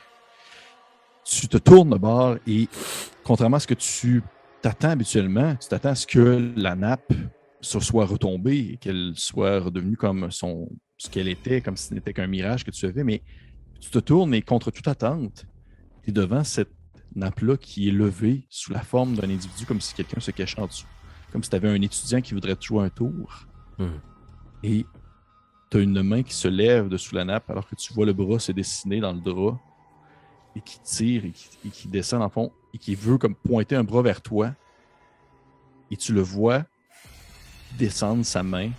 Tu te tournes de bord et contrairement à ce que tu t'attends habituellement, tu t'attends à ce que la nappe se soit retombée et qu'elle soit redevenue comme son, ce qu'elle était, comme si ce n'était qu'un mirage que tu avais, mais tu te tournes et contre toute attente, tu es devant cette nappe-là qui est levée sous la forme d'un individu comme si quelqu'un se cachait en dessous. Comme si tu avais un étudiant qui voudrait te jouer un tour. Mhm. Et tu as une main qui se lève de sous la nappe alors que tu vois le bras se dessiner dans le drap et qui tire et qui, et qui descend dans le fond et qui veut comme pointer un bras vers toi. Et tu le vois descendre sa main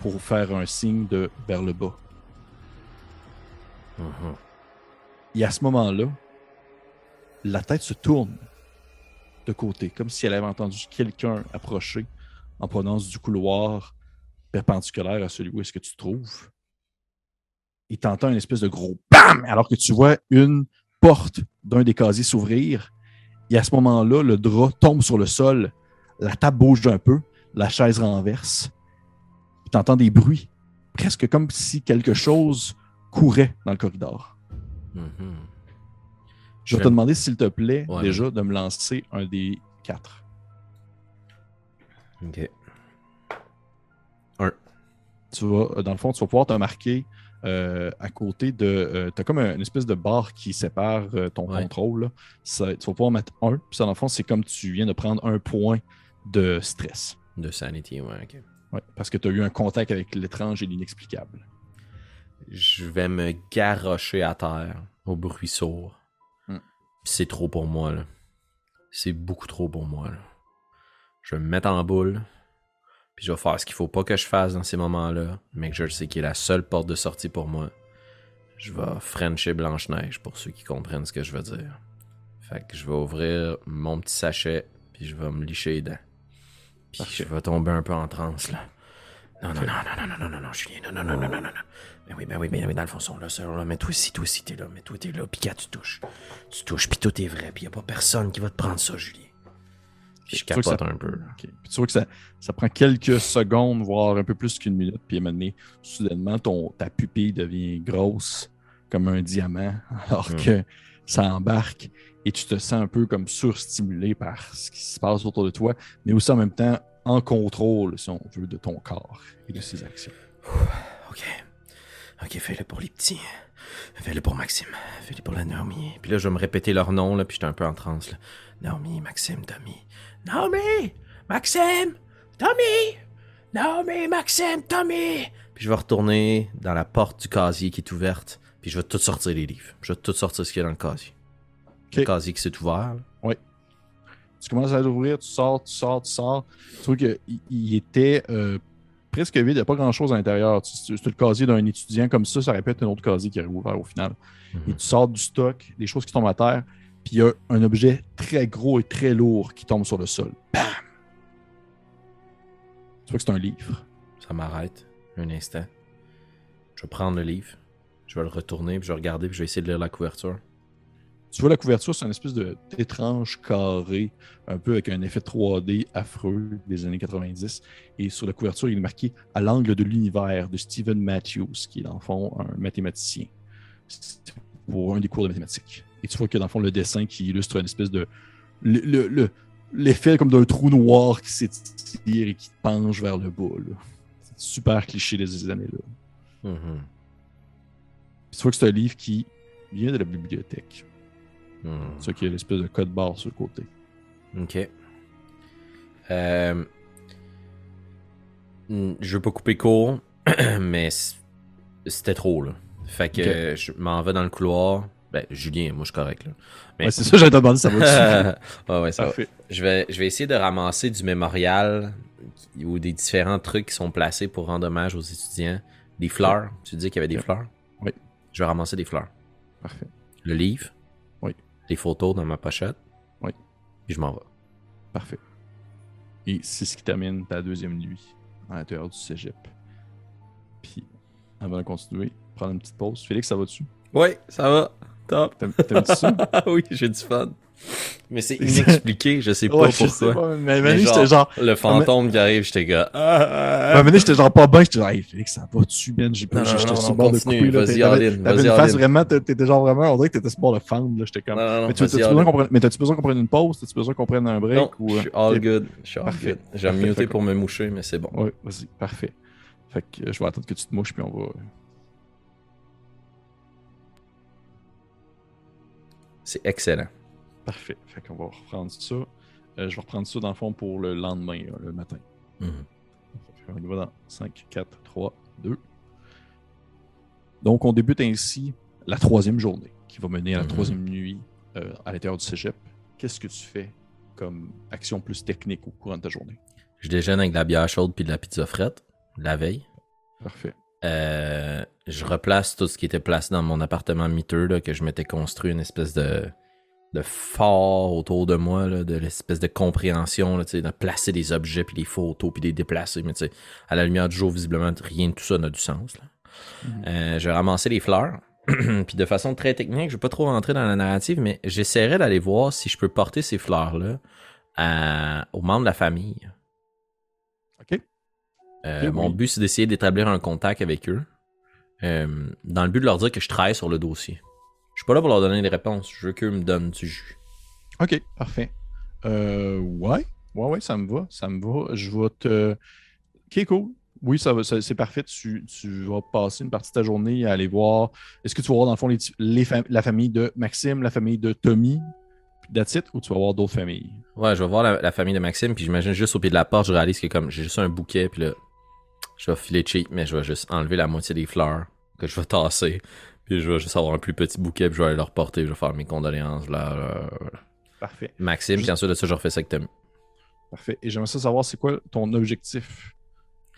pour faire un signe de vers le bas. Mhm. Et à ce moment-là, la tête se tourne de côté, comme si elle avait entendu quelqu'un approcher en provenance du couloir perpendiculaire à celui où est-ce que tu te trouves. Et tu entends une espèce de gros BAM! Alors que tu vois une porte d'un des casiers s'ouvrir Et à ce moment-là, le drap tombe sur le sol, la table bouge un peu, la chaise renverse. Tu entends des bruits, presque comme si quelque chose courait dans le corridor. Mhm. Je vais te demander, s'il te plaît, Ouais. déjà de me lancer un des quatre. Ok. Tu vas, euh, dans le fond, tu vas pouvoir te marquer euh, à côté de. tu as comme un- une espèce de barre qui sépare euh, ton Ouais. contrôle. là. Ça- tu vas pouvoir mettre un. Puis ça, dans le fond, c'est comme tu viens de prendre un point de stress. De sanity, ouais, ok. Ouais, parce que tu as eu un contact avec l'étrange et l'inexplicable. Je vais me garrocher à terre au bruit sourd. Hmm. C'est trop pour moi, là. C'est beaucoup trop pour moi, là. Je vais me mettre en boule. Puis je vais faire ce qu'il faut pas que je fasse dans ces moments-là, mais que je le sais qui est la seule porte de sortie pour moi. Je vais Frencher Blanche-Neige pour ceux qui comprennent ce que je veux dire. Fait que je vais ouvrir mon petit sachet, puis je vais me licher les dents. Puis je vais tomber un peu en transe, là. Non, non, non, non, non, non, non, non, Julien, non, non, non, non, non, non. Mais oui, mais oui, mais, mais dans le fond, là, ça, là, mais toi aussi, toi aussi, t'es là, mais toi, t'es là, puis quand tu touches, tu touches, puis tout est vrai, puis y a pas personne qui va te prendre ça, Julien. Puis je Tu vois que capote ça- un peu. Puis tu vois que ça, ça prend quelques secondes, voire un peu plus qu'une minute. Puis à un moment donné, soudainement, ton, ta pupille devient grosse comme un diamant, alors Hmm. que ça embarque et tu te sens un peu comme surstimulé par ce qui se passe autour de toi, mais aussi en même temps en contrôle, si on veut, de ton corps et de ses actions. Ok. Ok, fais-le pour les petits. Fais-le pour Maxime. Fais-le pour la Naomi. Puis là, je vais me répéter leur nom, là, puis j'étais un peu en transe, là. Naomi, Maxime, Tommy. Naomi! Maxime! Tommy! Naomi, Maxime, Tommy! Puis je vais retourner dans la porte du casier qui est ouverte, puis je vais tout sortir les livres. Je vais tout sortir ce qu'il y a dans le casier. Le casier qui s'est ouvert, là. Tu commences à l'ouvrir, tu sors, tu sors, tu sors. Tu vois qu'il il était euh, presque vide, il n'y a pas grand-chose à l'intérieur. C'est le casier d'un étudiant comme ça, ça aurait pu être un autre casier qui aurait ouvert au final. Et tu sors du stock, des choses qui tombent à terre, puis il y a un objet très gros et très lourd qui tombe sur le sol. Bam! Tu vois que c'est un livre. Ça m'arrête un instant. Je vais prendre le livre, je vais le retourner, puis je vais regarder, puis je vais essayer de lire la couverture. Tu vois la couverture, c'est un espèce d'étrange carré, un peu avec un effet 3D affreux des années 90. Et sur la couverture, il est marqué à l'angle de l'univers de Stephen Matthews, qui est dans le fond un mathématicien. C'est pour un des cours de mathématiques. Et tu vois que dans le fond, le dessin qui illustre une espèce de. le- le- le- L'effet comme d'un trou noir qui s'étire et qui penche vers le bas. C'est super cliché de ces années-là. Mhm. Puis tu vois que c'est un livre qui vient de la bibliothèque. Vois qu'il y a l'espèce de code barre sur le côté. Ok. Euh... hmm, Je veux pas couper court, mais c'était trop, là. Fait que je m'en vais dans le couloir. Ben, Julien, moi, je suis correct, là. Mais- Ouais, c'est ça, j'avais demandé, ça va ouais, ouais, ça va. Parfait. Je vais, je vais essayer de ramasser du mémorial ou des différents trucs qui sont placés pour rendre hommage aux étudiants. Des fleurs. Tu dis qu'il y avait des fleurs? Oui. Je vais ramasser des fleurs. Parfait. Le livre. Oui. Les photos dans ma pochette. Oui. Puis je m'en vais. Parfait. Et c'est ce qui termine ta deuxième nuit à l'intérieur du cégep. Puis, avant de continuer, prendre une petite pause. Félix, ça va dessus? Oui, ça va. Top. Ça? oui, j'ai du fun. Mais c'est inexpliqué, je sais pas Ouais, je sais pourquoi. pas, mais genre- genre. Le fantôme qui arrive, j'étais gars. Ah, Ouais, mais j'étais genre pas bien, j'étais genre, hey, Félix, ça va dessus, Ben? J'ai pas, j'étais sur le bord de couper, T'avais- une face vraiment, t'étais genre vraiment, on dirait que t'étais sur le bord de fendre, là. J'étais comme. Non, non, non, mais t'as-tu besoin in. qu'on prenne- mais t'as-tu besoin qu'on prenne une pause? T'as-tu besoin qu'on prenne un break? Non, ou... je euh, suis all good. Je suis all good. J'ai muté pour me moucher, mais c'est bon. Ouais, vas-y, parfait. Fait que euh, je vais attendre que tu te mouches, puis on va. C'est excellent. Parfait. Fait qu'on va reprendre ça. Euh, je vais reprendre ça dans le fond pour le lendemain, là, le matin. Mhm. Qu'on y va dans 5, 4, 3, 2. Donc, on débute ainsi la troisième journée qui va mener à la Mhm. troisième nuit euh, à l'intérieur du cégep. Qu'est-ce que tu fais comme action plus technique au courant de ta journée? Je déjeune avec de la bière chaude puis de la pizza frette la veille. Parfait. Euh, je replace tout ce qui était placé dans mon appartement miteux, là, que je m'étais construit une espèce de, de fort autour de moi, là, de l'espèce de compréhension, là, de placer des objets, puis des photos, puis des déplacer. Mais à la lumière du jour, visiblement, rien de tout ça n'a du sens. là. Mhm. Euh, je ramasser les fleurs. puis de façon très technique, je vais pas trop rentrer dans la narrative, mais j'essaierai d'aller voir si je peux porter ces fleurs-là aux membres de la famille. Euh, Ok, mon but, c'est d'essayer d'établir un contact avec eux, euh, dans le but de leur dire que je travaille sur le dossier. Je suis pas là pour leur donner des réponses, je veux qu'eux me donnent du jus. OK, parfait. Euh, ouais, ouais, ouais, ça me va, ça me va. Je vais te... OK, cool. Oui, ça va, ça- c'est parfait. Tu, tu vas passer une partie de ta journée à aller voir... Est-ce que tu vas voir, dans le fond, les, les fam- la famille de Maxime, la famille de Tommy, that's it, ou tu vas voir d'autres familles? Ouais, je vais voir la, la famille de Maxime, puis j'imagine juste au pied de la porte, je réalise que comme j'ai juste un bouquet, puis là, je vais filer cheap, mais je vais juste enlever la moitié des fleurs que je vais tasser, puis je vais juste avoir un plus petit bouquet, puis je vais aller leur porter, je vais faire mes condoléances là. là, là. Parfait, Maxime, puis ensuite de ça, je refais ça avec Tommy. parfait. Et j'aimerais ça savoir, c'est quoi ton objectif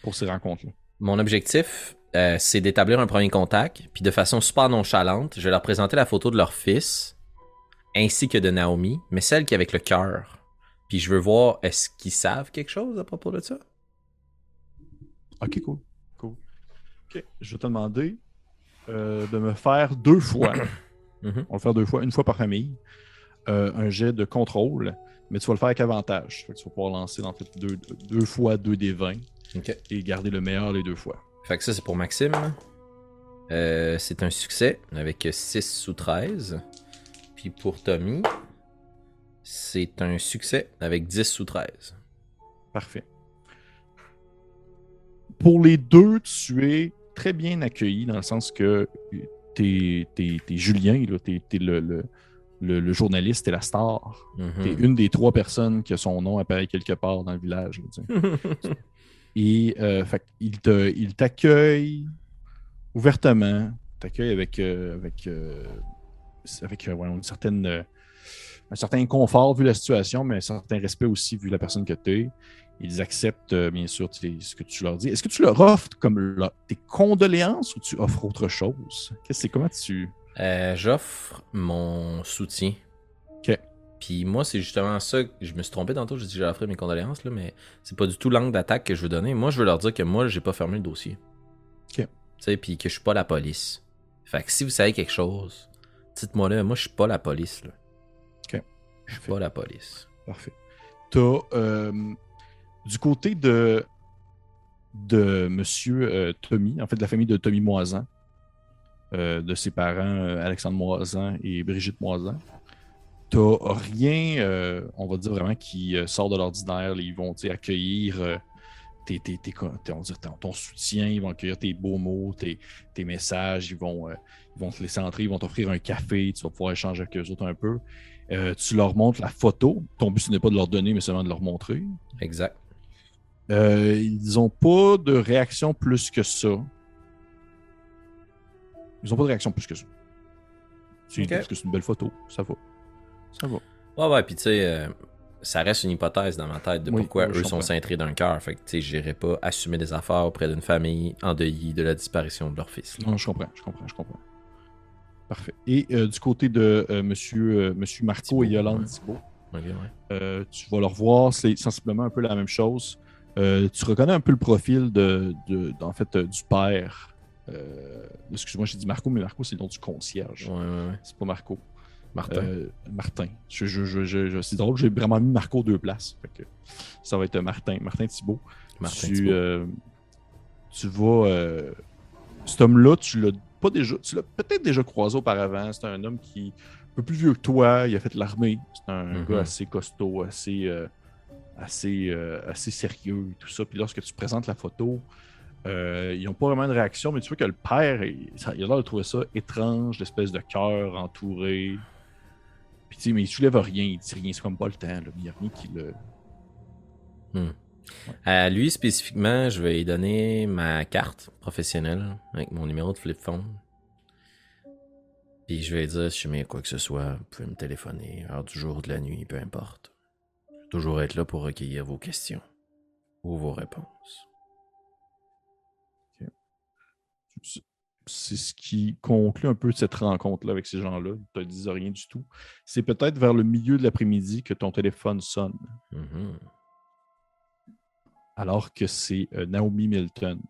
pour ces rencontres-là? Mon objectif, euh, c'est d'établir un premier contact, puis de façon super nonchalante, je vais leur présenter la photo de leur fils, ainsi que de Naomi, mais celle qui est avec le cœur. Puis je veux voir, est-ce qu'ils savent quelque chose à propos de ça? OK, cool. Cool. OK, je vais te demander euh, de me faire deux fois, Mhm. on va le faire deux fois, une fois par famille, euh, un jet de contrôle, mais tu vas le faire avec avantage. Fait que tu vas pouvoir lancer fait deux, deux fois deux des 20 Ok. et garder le meilleur les deux fois. Fait que ça, c'est pour Maxime. Euh, c'est un succès avec 6 sous 13. Puis pour Tommy, c'est un succès avec 10 sous 13. Parfait. Pour les deux, tu es très bien accueilli dans le sens que t'es es, Julien, t'es es le, le, le- le journaliste, t'es la star. Mhm. T'es une des trois personnes que son nom apparaît quelque part dans le village. là, tu sais. Et euh, fait, il te- il t'accueille ouvertement, t'accueille avec, euh, avec, euh, avec voilà, une certaine, un certain confort vu la situation, mais un certain respect aussi vu la personne que tu es. Ils acceptent euh, bien sûr ce que tu leur dis. Est-ce que tu leur offres comme leur- tes condoléances ou tu offres autre chose? Qu'est-ce que c'est comment tu. Euh, J'offre mon soutien. Ok. Puis moi, c'est justement ça. que Je me suis trompé tantôt, je dis que j'offrais mes condoléances, là, mais c'est pas du tout l'angle d'attaque que je veux donner. Moi, je veux leur dire que moi, j'ai pas fermé le dossier. Ok. Tu sais, puis que je suis pas la police. Fait que si vous savez quelque chose, dites-moi là, moi, je suis pas la police, là. Ok. Je suis pas la police. Parfait. T'as euh, du côté de de Monsieur euh, Tommy, en fait de la famille de Tommy Moisan, euh, de ses parents euh, Alexandre Moisan et Brigitte Moisan. T'as rien, on va dire vraiment, qui sort de l'ordinaire. Ils vont accueillir tes, ton, soutien, ils vont accueillir tes beaux mots, tes, tes messages, ils vont, ils vont te laisser entrer, ils vont t'offrir un café, tu vas pouvoir échanger avec eux autres un peu. Tu leur montres la photo. Ton but, ce n'est pas de leur donner, mais seulement de leur montrer. Exact. Euh, ils n'ont pas de réaction plus que ça. Ils n'ont pas de réaction plus que ça. C'est que c'est une belle photo. Ça va. Ça va. Ouais, ouais, puis tu sais, euh, ça reste une hypothèse dans ma tête de Oui, pourquoi eux sont cintrés d'un cœur. Fait que tu sais, j'irai pas assumer des affaires auprès d'une famille endeuillée de la disparition de leur fils. là. Non, je comprends, je comprends, je comprends. Parfait. Et euh, du côté de euh, monsieur, euh, monsieur Marco et Yolande ouais. Thibault, ouais. euh, tu vas leur voir, c'est sensiblement un peu la même chose. Euh, tu reconnais un peu le profil de, de- en fait, euh, du père. Euh, Excuse-moi, j'ai dit Marco, mais Marco, c'est le nom du concierge. Ouais, ouais, ouais. C'est pas Marco. Martin. Martin. Je, je- je- c'est drôle, j'ai vraiment mis Marco deux places. Fait que ça va être Martin. Martin Thibault. Martin tu, Thibault. tu vas. cet homme-là, tu l'as pas déjà. Tu l'as peut-être déjà croisé auparavant. C'est un homme qui est un peu plus vieux que toi. Il a fait l'armée. C'est un Mhm. gars assez costaud, assez, assez, euh, assez sérieux et tout ça. Puis lorsque tu présentes la photo, euh, ils n'ont pas vraiment de réaction, mais tu vois que le père, il, a l'air de trouver ça étrange, l'espèce de cœur entouré. Puis tu sais, mais il soulève rien, il dit rien, c'est comme pas le temps. là. Il n'y a rien qui le. À lui spécifiquement, je vais lui donner ma carte professionnelle avec mon numéro de flip phone. Puis je vais lui dire si jamais quoi que ce soit, vous pouvez me téléphoner, heure du jour ou de la nuit, peu importe. Toujours être là pour recueillir vos questions ou vos réponses. C'est ce qui conclut un peu cette rencontre-là avec ces gens-là. Ils ne te disent rien du tout. C'est peut-être vers le milieu de l'après-midi que ton téléphone sonne, Mhm. alors que c'est euh, Naomi Milton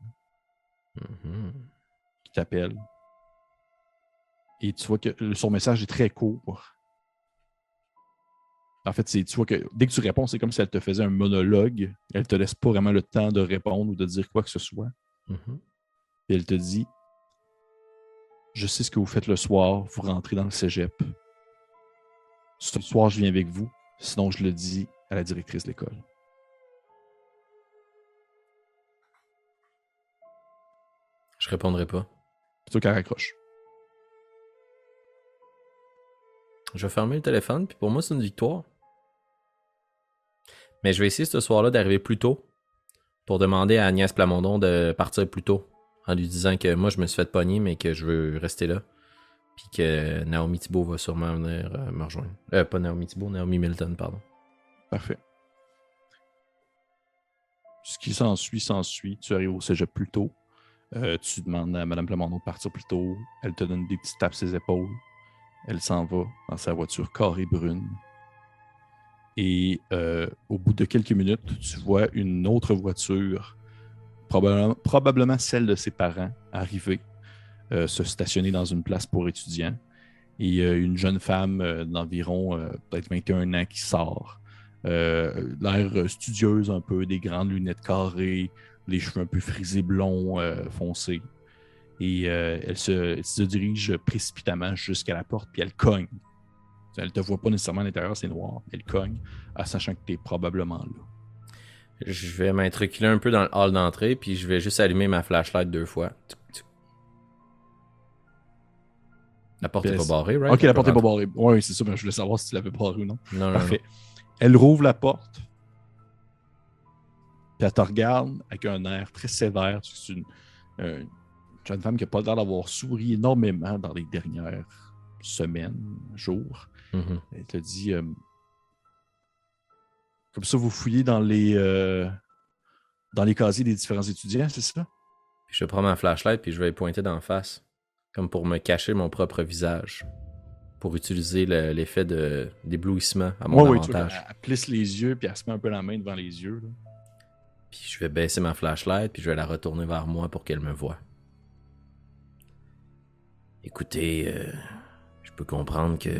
Mhm. qui t'appelle. Et tu vois que son message est très court. En fait, c'est, tu vois que dès que tu réponds, c'est comme si elle te faisait un monologue. Elle te laisse pas vraiment le temps de répondre ou de dire quoi que ce soit. Et elle te dit Je sais ce que vous faites le soir, vous rentrez dans le cégep. Ce soir, je viens avec vous. Sinon, je le dis à la directrice de l'école. Je répondrai pas. Plutôt qu'elle raccroche. Je vais fermer le téléphone, puis pour moi, c'est une victoire. Mais je vais essayer ce soir-là d'arriver plus tôt pour demander à Agnès Plamondon de partir plus tôt en lui disant que moi, je me suis fait pogner, mais que je veux rester là. Puis que Naomi Thibault va sûrement venir euh, me rejoindre. Euh, pas Naomi Thibault, Naomi Milton, pardon. Parfait. Ce qui s'ensuit, s'ensuit. Tu arrives au cégep plus tôt. Euh, tu demandes à Mme Plamondon de partir plus tôt. Elle te donne des petits tapes ses épaules. Elle s'en va dans sa voiture carrée brune. Et euh, au bout de quelques minutes, tu vois une autre voiture, probablement, probablement celle de ses parents, arriver, euh, se stationner dans une place pour étudiants. Et euh, une jeune femme d'environ peut-être 21 ans qui sort. L'air studieuse un peu, des grandes lunettes carrées, les cheveux un peu frisés blonds, foncés. Et elle, se, elle se dirige précipitamment jusqu'à la porte, puis elle cogne. Elle te voit pas nécessairement à l'intérieur, c'est noir. Elle cogne, en sachant que tu es probablement là. Je vais m'intreculer un peu dans le hall d'entrée, puis je vais juste allumer ma flashlight deux fois. La porte est Puis pas barrée, right? ok, la porte est peut pas barrée. Oui, c'est ça, mais je voulais savoir si tu l'avais barrée ou non. Non, non, Parfait. Elle rouvre la porte. Puis elle te regarde avec un air très sévère. C'est une, euh, une jeune femme qui n'a pas l'air d'avoir souri énormément dans les dernières semaines, jours. Mhm. Elle te dit euh, Comme ça, vous fouillez dans les, euh, dans les casiers des différents étudiants, c'est ça? Puis je prends ma flashlight, puis je vais pointer d'en face. Comme pour me cacher mon propre visage. Pour utiliser le- l'effet d'éblouissement à mon Oui, oui, tu avantage. elle, elle plisse les yeux, puis elle se met un peu la main devant les yeux. là. Puis je vais baisser ma flashlight, puis je vais la retourner vers moi pour qu'elle me voie. Écoutez, euh, je peux comprendre que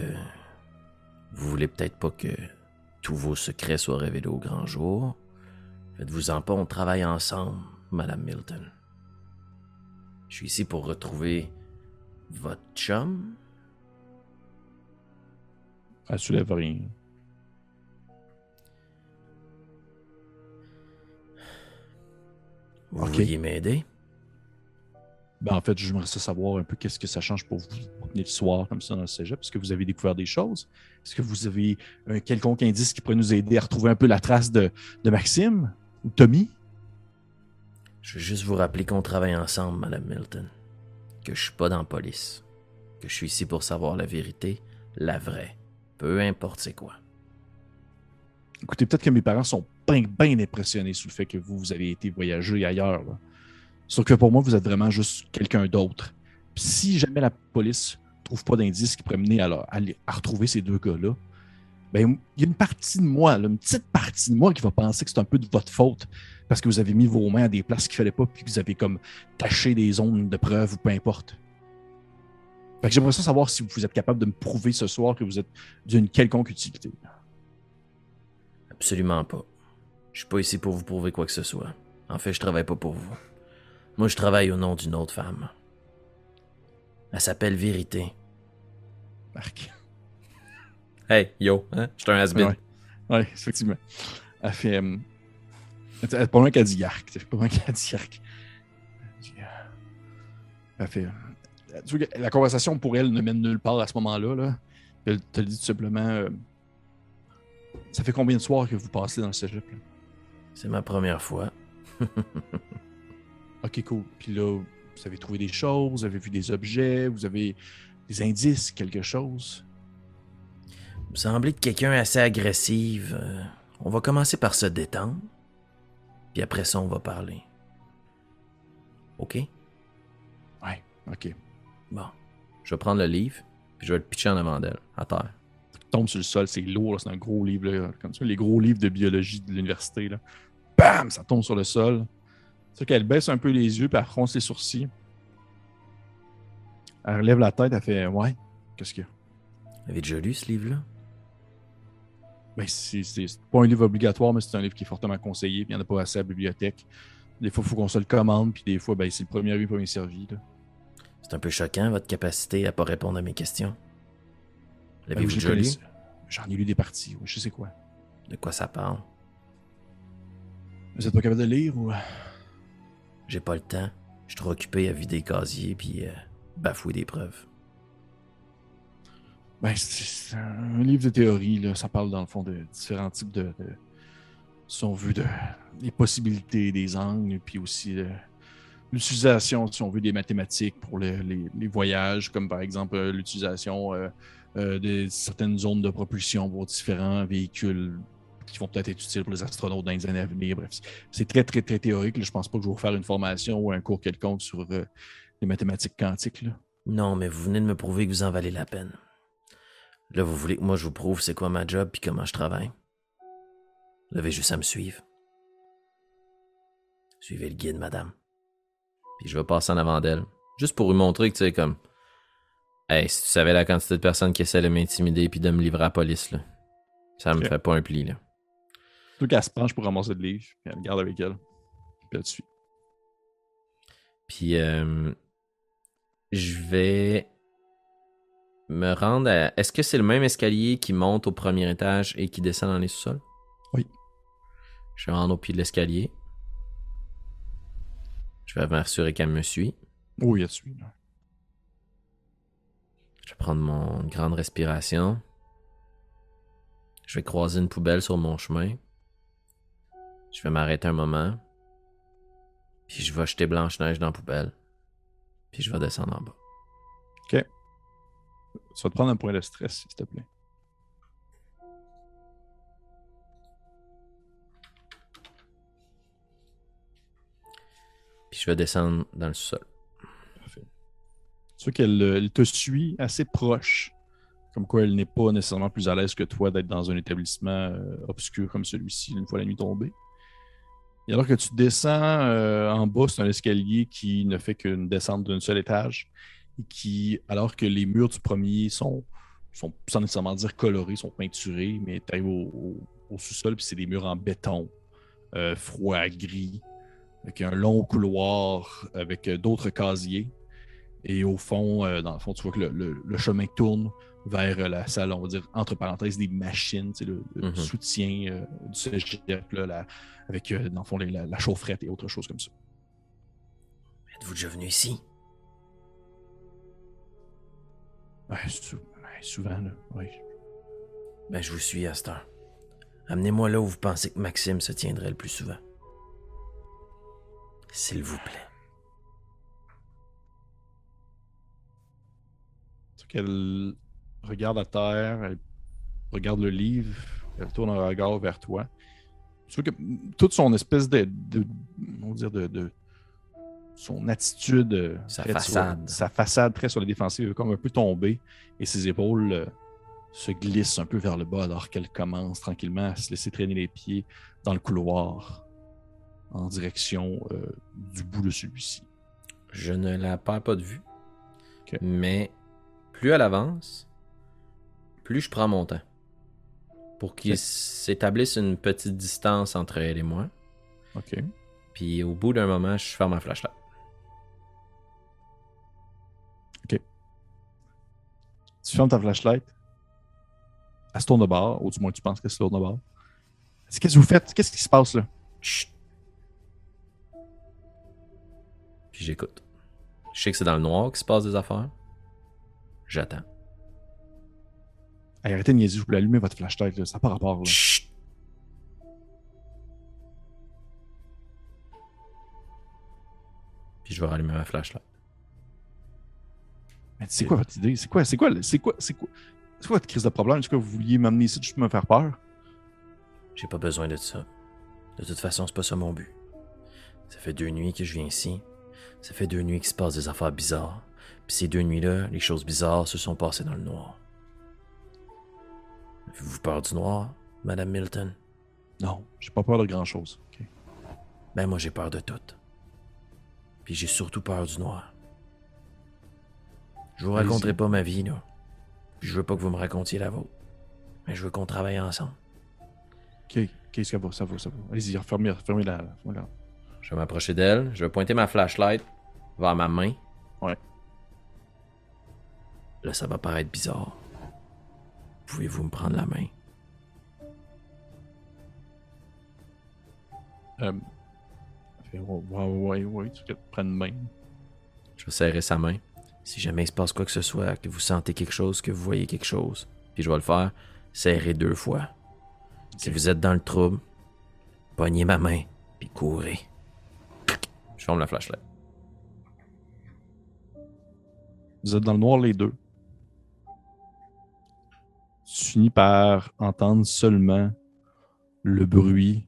vous voulez peut-être pas que tous vos secrets soient révélés au grand jour. Faites-vous-en pas, on travaille ensemble, Madame Milton. Je suis ici pour retrouver votre chum. Elle soulève rien. Vous Ok. vouliez m'aider? Ben, en fait, j'aimerais ça savoir un peu qu'est-ce que ça change pour vous promener le soir comme ça dans le cégep? Est-ce que vous avez découvert des choses? Est-ce que vous avez un quelconque indice qui pourrait nous aider à retrouver un peu la trace de, de Maxime ou Tommy? Je veux juste vous rappeler qu'on travaille ensemble, Madame Milton. Que je suis pas dans la police. Que je suis ici pour savoir la vérité, la vraie. Peu importe c'est quoi. Écoutez, peut-être que mes parents sont bien, bien impressionnés sur le fait que vous, vous avez été voyager ailleurs. là. Sauf que pour moi, vous êtes vraiment juste quelqu'un d'autre. Si jamais la police trouve pas d'indice qui pourrait mener à, retrouver ces deux gars-là, ben, il y a une partie de moi, une petite partie de moi qui va penser que c'est un peu de votre faute parce que vous avez mis vos mains à des places qu'il fallait pas puis que vous avez comme taché des zones de preuve ou peu importe. J'aimerais savoir si vous êtes capable de me prouver ce soir que vous êtes d'une quelconque utilité. Absolument pas. Je suis pas ici pour vous prouver quoi que ce soit. En fait, je travaille pas pour vous. Moi, je travaille au nom d'une autre femme. Elle s'appelle Vérité. Marc. Hey, yo, hein? Je suis un has Ouais. Oui, effectivement. Elle fait. euh, elle est pas loin qu'elle dit Yark. C'est pas loin qu'elle dit Yark. Elle fait. euh, tu vois que la conversation pour elle ne mène nulle part à ce moment-là. Là. Elle te dit tout simplement euh, Ça fait combien de soirs que vous passez dans le cégep là? C'est ma première fois. Ok, cool. Puis là, vous avez trouvé des choses, vous avez vu des objets, vous avez des indices, quelque chose. Vous semblez être quelqu'un assez agressive. Euh, on va commencer par se détendre. Puis après ça, on va parler. OK? Ouais, ok. Bon. Je vais prendre le livre, puis je vais le pitcher en avant d'elle, à terre. tombe sur le sol, c'est lourd, c'est un gros livre, là, comme ça, les gros livres de biologie de l'université. là. Bam! Ça tombe sur le sol. C'est qu'elle baisse un peu les yeux, puis elle fronce les sourcils. Elle relève la tête, elle fait Ouais, qu'est-ce qu'il y a? Vous avez déjà lu ce livre-là? Ben, c'est pas un livre obligatoire, mais c'est un livre qui est fortement conseillé, puis il n'y en a pas assez à la bibliothèque. Des fois, il faut qu'on se le commande, puis des fois, ben, c'est le premier arrivé, premier servi. C'est un peu choquant, votre capacité à pas répondre à mes questions. Ben, L'avez-vous déjà lu? J'en ai lu des parties, oui, je sais quoi. De quoi ça parle? Vous êtes pas capable de lire ou? J'ai pas le temps. Je suis trop occupé à vider les casiers puis euh, bafouer des preuves. Ben, c'est un livre de théorie, là. Ça parle, dans le fond, de différents types de. de veut, de, des possibilités, des angles, puis aussi de l'utilisation, si on veut, des mathématiques pour le- les, voyages, comme par exemple euh, l'utilisation euh, euh, de certaines zones de propulsion pour différents véhicules qui vont peut-être être utiles pour les astronautes dans les années à venir. Bref, c'est très, très, très théorique. Je pense pas que je vais vous faire une formation ou un cours quelconque sur euh, les mathématiques quantiques. Là. Non, mais vous venez de me prouver que vous en valez la peine. Là, vous voulez que moi je vous prouve c'est quoi ma job puis comment je travaille? Vous avez juste à me suivre. Suivez le guide, madame. Puis je vais passer en avant d'elle. Juste pour lui montrer que tu sais, comme. Hey, si tu savais la quantité de personnes qui essaient de m'intimider puis de me livrer à la police, là. Ça me fait pas un pli, là. Surtout qu'elle se penche pour ramasser livre, puis elle le garde avec elle. Puis elle te suit. Puis euh, je vais me rendre à. Est-ce que c'est le même escalier qui monte au premier étage et qui descend dans les sous-sols? Oui. Je vais me rendre au pied de l'escalier. Je vais m'assurer qu'elle me suit. Il a suit. Je vais prendre mon grande respiration. Je vais croiser une poubelle sur mon chemin. Je vais m'arrêter un moment. Puis je vais jeter Blanche-Neige dans la poubelle. Puis je vais descendre en bas. Ça va te prendre un point de stress, s'il te plaît. Puis je vais descendre dans le sol. Tu vois qu'elle euh, te suit assez proche. Comme quoi, elle n'est pas nécessairement plus à l'aise que toi d'être dans un établissement euh, obscur comme celui-ci, une fois la nuit tombée. Et alors que tu descends euh, en bas, c'est un escalier qui ne fait qu'une descente d'un seul étage. Et qui, alors que les murs du premier sont, sans nécessairement dire colorés, sont peinturés, mais tu arrives au, sous-sol, puis c'est des murs en béton, euh, froid, gris, avec un long couloir avec euh, d'autres casiers. Et au fond, dans le fond, tu vois que le chemin tourne vers euh, la salle, on va dire, entre parenthèses, des machines, tu sais, le, le Mhm. soutien euh, du cégep, là, la- avec, euh, dans le fond, les- la, la chaufferette et autre chose comme ça. Êtes-vous déjà venu ici? Ouais, sou- ouais, souvent, là, oui. Ben, je vous suis à cette heure. Amenez-moi là où vous pensez que Maxime se tiendrait le plus souvent. S'il vous plaît. Qu'elle regarde à terre, elle regarde le livre, elle tourne un regard vers toi. Tu vois que toute son espèce de, de- on dire de, de- son attitude, euh, Sa façade. sur- sa façade très sur la défensive, est comme un peu tombée et ses épaules euh, se glissent un peu vers le bas alors qu'elle commence tranquillement à se laisser traîner les pieds dans le couloir en direction euh, du bout de celui-ci. Je ne la perds pas de vue. Mais plus elle avance, plus je prends mon temps. Pour qu'il Ok. s'établisse une petite distance entre elle et moi. OK. Puis au bout d'un moment, je ferme ma flashlight. Tu fermes ta flashlight. Elle se tourne de bord, ou du moins tu penses qu'elle se tourne de bord. Qu'est-ce que vous faites? Qu'est-ce qui se passe là? Chut. Puis j'écoute. Je sais que c'est dans le noir qu'il se passe des affaires. J'attends. Hey, arrêtez de niaiser, je voulais allumer votre flashlight, là. ça n'a pas rapport. Là. Chut. Puis je vais rallumer ma flashlight. Mais c'est quoi votre idée? C'est quoi? C'est quoi? C'est quoi? C'est quoi? C'est quoi votre crise de problème? Est-ce que vous vouliez m'amener ici juste pour me faire peur? J'ai pas besoin de ça. De toute façon, c'est pas ça mon but. Ça fait deux nuits que je viens ici. Ça fait deux nuits qu'il se passe des affaires bizarres. Puis ces deux nuits-là, les choses bizarres se sont passées dans le noir. Avez-vous peur du noir, Madame Milton? Non, j'ai pas peur de grand chose. OK. Ben moi j'ai peur de tout. Puis j'ai surtout peur du noir. Je vous raconterai pas ma vie, là. Puis je veux pas que vous me racontiez la vôtre. Mais je veux qu'on travaille ensemble. Ok, ok, ça va, ça va, ça va. Allez-y, fermez, fermez la. Voilà. Je vais m'approcher d'elle. Je vais pointer ma flashlight vers ma main. Ouais. Là, ça va paraître bizarre. Pouvez-vous me prendre la main? Euh, ouais, ouais, ouais, ouais, tu peux te prendre main. Je vais serrer sa main. Si jamais il se passe quoi que ce soit, que vous sentez quelque chose, que vous voyez quelque chose, puis je vais le faire, serrer deux fois. Si vous êtes dans le trouble, pognez ma main, puis courez. Je ferme la flashlight. Vous êtes dans le noir les deux. Tu finis par entendre seulement le bruit,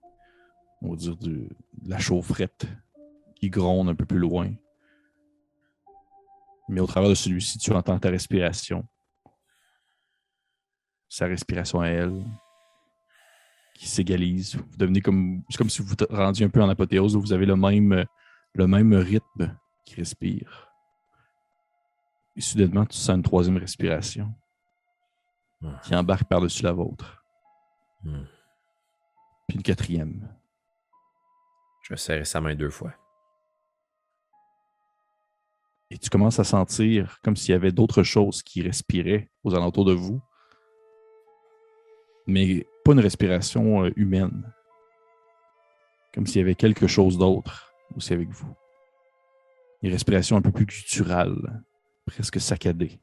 on va dire, de la chaufferette qui gronde un peu plus loin. Mais au travers de celui-ci, tu entends ta respiration. Sa respiration à elle qui s'égalise. Vous devenez comme. C'est comme si vous vous rendiez un peu en apothéose où vous avez le même, le même rythme qui respire. Et soudainement, tu sens une troisième respiration Qui embarque par-dessus la vôtre. Hmm. Puis une quatrième. Je vais serrer sa main deux fois. Et tu commences à sentir comme s'il y avait d'autres choses qui respiraient aux alentours de vous. Mais pas une respiration euh, humaine. Comme s'il y avait quelque chose d'autre aussi avec vous. Une respiration un peu plus gutturale, presque saccadée.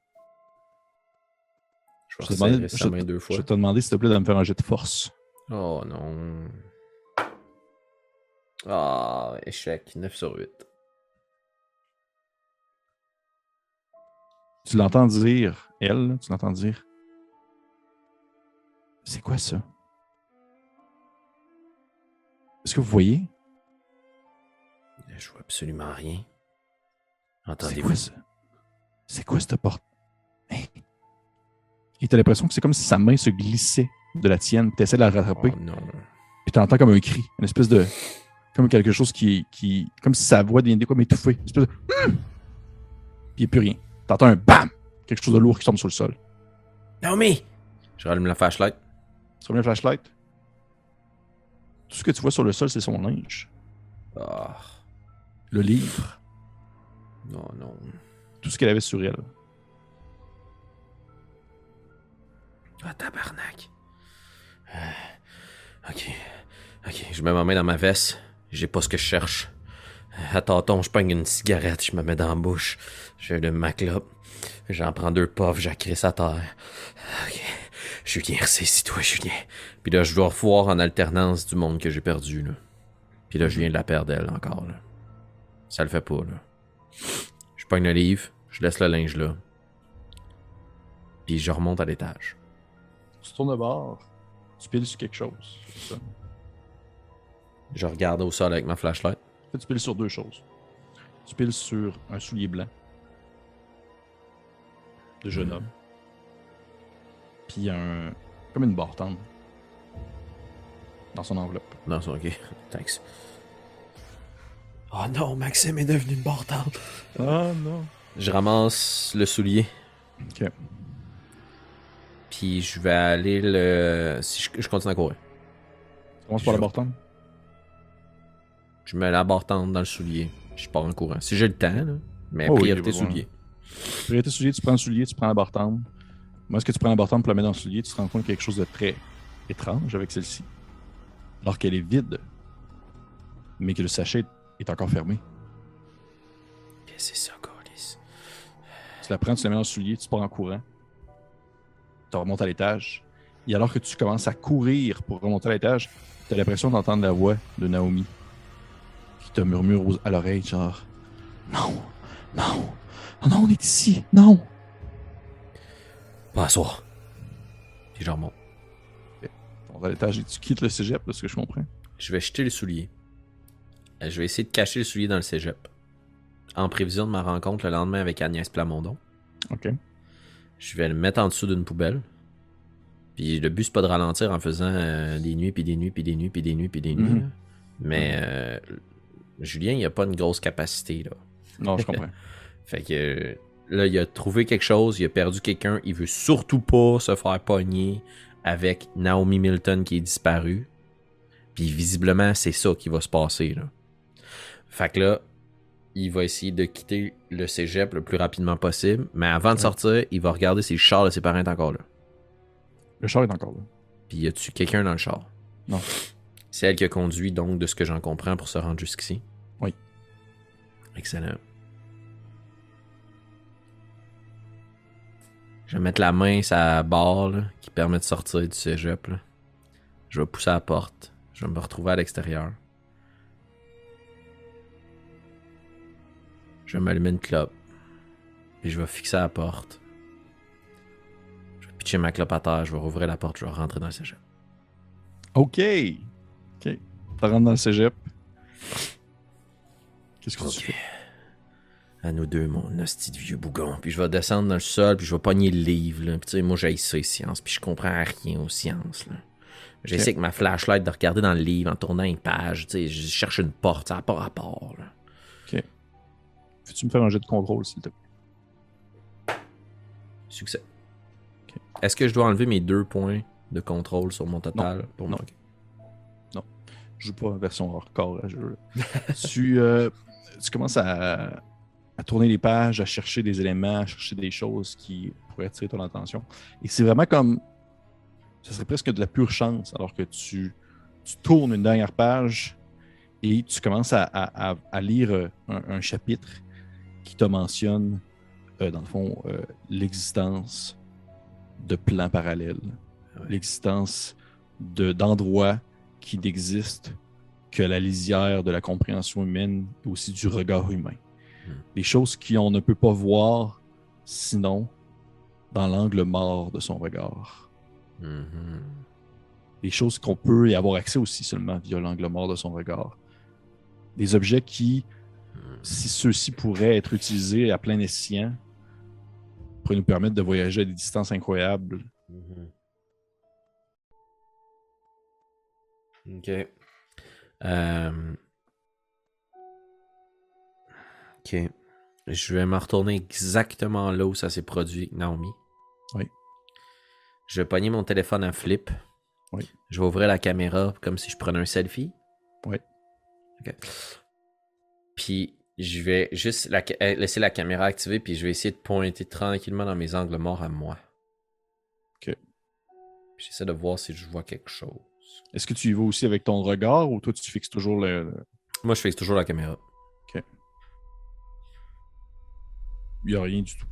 Je te je deux fois. te demander, s'il te plaît, de me faire un jet de force. Oh non. Ah, échec. 9 sur 8. Tu l'entends dire, elle, tu l'entends dire? C'est quoi ça? Est-ce que vous voyez? Je vois absolument rien. C'est Entendez-vous? quoi ça? C'est quoi cette porte? Hein? Et t'as l'impression que c'est comme si sa main se glissait de la tienne, puis t'essaies de la rattraper, Oh non. puis t'entends comme un cri, une espèce de. Comme quelque chose qui. qui comme si sa voix devient comme étouffée. Une espèce de. Hum! Puis il a plus rien. T'entends un BAM! Quelque chose de lourd qui tombe sur le sol. Naomi! Je rallume la flashlight. Sur le flashlight? Tout ce que tu vois sur le sol, c'est son linge. Ah, Le livre. non, non. Tout ce qu'elle avait sur elle. Ah, tabarnak. Euh, ok. Ok, je mets ma main dans ma veste. J'ai pas ce que je cherche. À tâton, je pogne une cigarette, je me mets dans la bouche. Je de ma clope. J'en prends deux puffs, j'accrisse à terre. Ok. Julien, ressaisis-toi, Julien. Puis là, je dois revoir en alternance du monde que j'ai perdu, là. Puis là, je viens de la perdre, elle, encore, là. Ça le fait pas, là. Je pogne le livre, je laisse le linge là. Puis je remonte à l'étage. Tu tournes de bord. Tu piles sur quelque chose. Ça. Je regarde au sol avec ma flashlight. Tu piles sur deux choses. Tu piles sur un soulier blanc de jeune Mhm. homme. Puis un. comme une barre tendre. Dans son enveloppe. Non, c'est ok. Thanks. Oh non, Maxime est devenu une bâtarde. Ah non. Je ramasse le soulier. Ok. Puis je vais aller le. Si je, je continue à courir. Tu commences par la Je- tendre? Je mets la barre tendre dans le soulier. Je pars en courant. Si j'ai le temps, là. Mais Oh oui, priorité ouais. soulier. Priorité soulier, tu prends le soulier, tu prends la barre tendre. Moi, est-ce que tu prends la barre tendre pour la mettre dans le soulier, tu te rends compte qu'il y a quelque chose de très étrange avec celle-ci? Alors qu'elle est vide, mais que le sachet est encore fermé. Qu'est-ce que c'est ça, Colis? Tu la prends, tu la mets dans le soulier, tu pars en courant. Tu remontes à l'étage. Et alors que tu commences à courir pour remonter à l'étage, tu as l'impression d'entendre la voix de Naomi qui te murmure à l'oreille, genre Non, non, oh non, on est ici, non. Pas à soir. Puis je remonte. Tu remontes à l'étage et tu quittes le cégep, de ce que je comprends. Je vais jeter le soulier. Euh, Je vais essayer de cacher le soulier dans le cégep. En prévision de ma rencontre le lendemain avec Agnès Plamondon. Ok. Je vais le mettre en dessous d'une poubelle. Puis le but, c'est pas de ralentir en faisant euh, des nuits, puis des nuits, puis des nuits, puis des nuits, puis des nuits. Mhm. Mais euh, Julien, il a pas une grosse capacité, là. Non, je comprends. Fait que là, il a trouvé quelque chose, il a perdu quelqu'un, il veut surtout pas se faire pogner avec Naomi Milton qui est disparue. Puis visiblement, c'est ça qui va se passer. Là. Fait que là, il va essayer de quitter le cégep le plus rapidement possible. Mais avant de sortir, il va regarder si le char de ses parents est encore là. Le char est encore là. Puis y a-tu quelqu'un dans le char? Non. C'est elle qui a conduit, donc, de ce que j'en comprends, pour se rendre jusqu'ici. Oui. Excellent. Je vais mettre la main sur la barre là, qui permet de sortir du cégep. là. Je vais pousser la porte. Je vais me retrouver à l'extérieur. Je vais m'allumer une clope. Puis je vais fixer la porte. Je vais pitcher ma clope à terre. Je vais rouvrir la porte. Je vais rentrer dans le cégep. OK. OK. Tu rentres dans le cégep. Qu'est-ce que tu Ok. fais? À nous deux, mon hostie de vieux bougon. Puis je vais descendre dans le sol, puis je vais pogner le livre. Là. Puis tu sais, moi, j'ai ça, les sciences, puis je comprends rien aux sciences. Là. J'essaie avec ma flashlight de regarder dans le livre en tournant une page. Tu sais, je cherche une porte, ça n'a pas rapport. Là. Peux-tu me faire un jet de contrôle, s'il te plaît? Succès. Est-ce que je dois enlever mes deux points de contrôle sur mon total? Pour Non. Ok. Je joue pas en version hardcore à jeu. tu, euh, tu commences à, à tourner les pages, à chercher des éléments, à chercher des choses qui pourraient attirer ton attention. Et c'est vraiment comme. Ce serait presque de la pure chance, alors que tu, tu tournes une dernière page et tu commences à, à- à- à lire un, un chapitre qui te mentionne, euh, dans le fond, euh, l'existence de plans parallèles, Ouais. l'existence de- d'endroits qui n'existent que la lisière de la compréhension humaine et aussi du regard humain. Hmm. Des choses qu'on ne peut pas voir sinon dans l'angle mort de son regard. Mhm. Des choses qu'on peut y avoir accès aussi seulement via l'angle mort de son regard. Des objets qui, si ceux-ci pourraient être utilisés à plein escient, pourraient nous permettre de voyager à des distances incroyables. Mhm. Ok. Euh, Ok. Je vais me retourner exactement là où ça s'est produit avec Naomi. Oui. Je vais pogner mon téléphone à flip. Oui. Je vais ouvrir la caméra comme si je prenais un selfie. Oui. Ok. Puis je vais juste la euh, laisser la caméra activée, puis je vais essayer de pointer tranquillement dans mes angles morts à moi. Ok. J'essaie de voir si je vois quelque chose. Est-ce que tu y vas aussi avec ton regard ou toi tu fixes toujours le. Moi, je fixe toujours la caméra. Il n'y a rien du tout.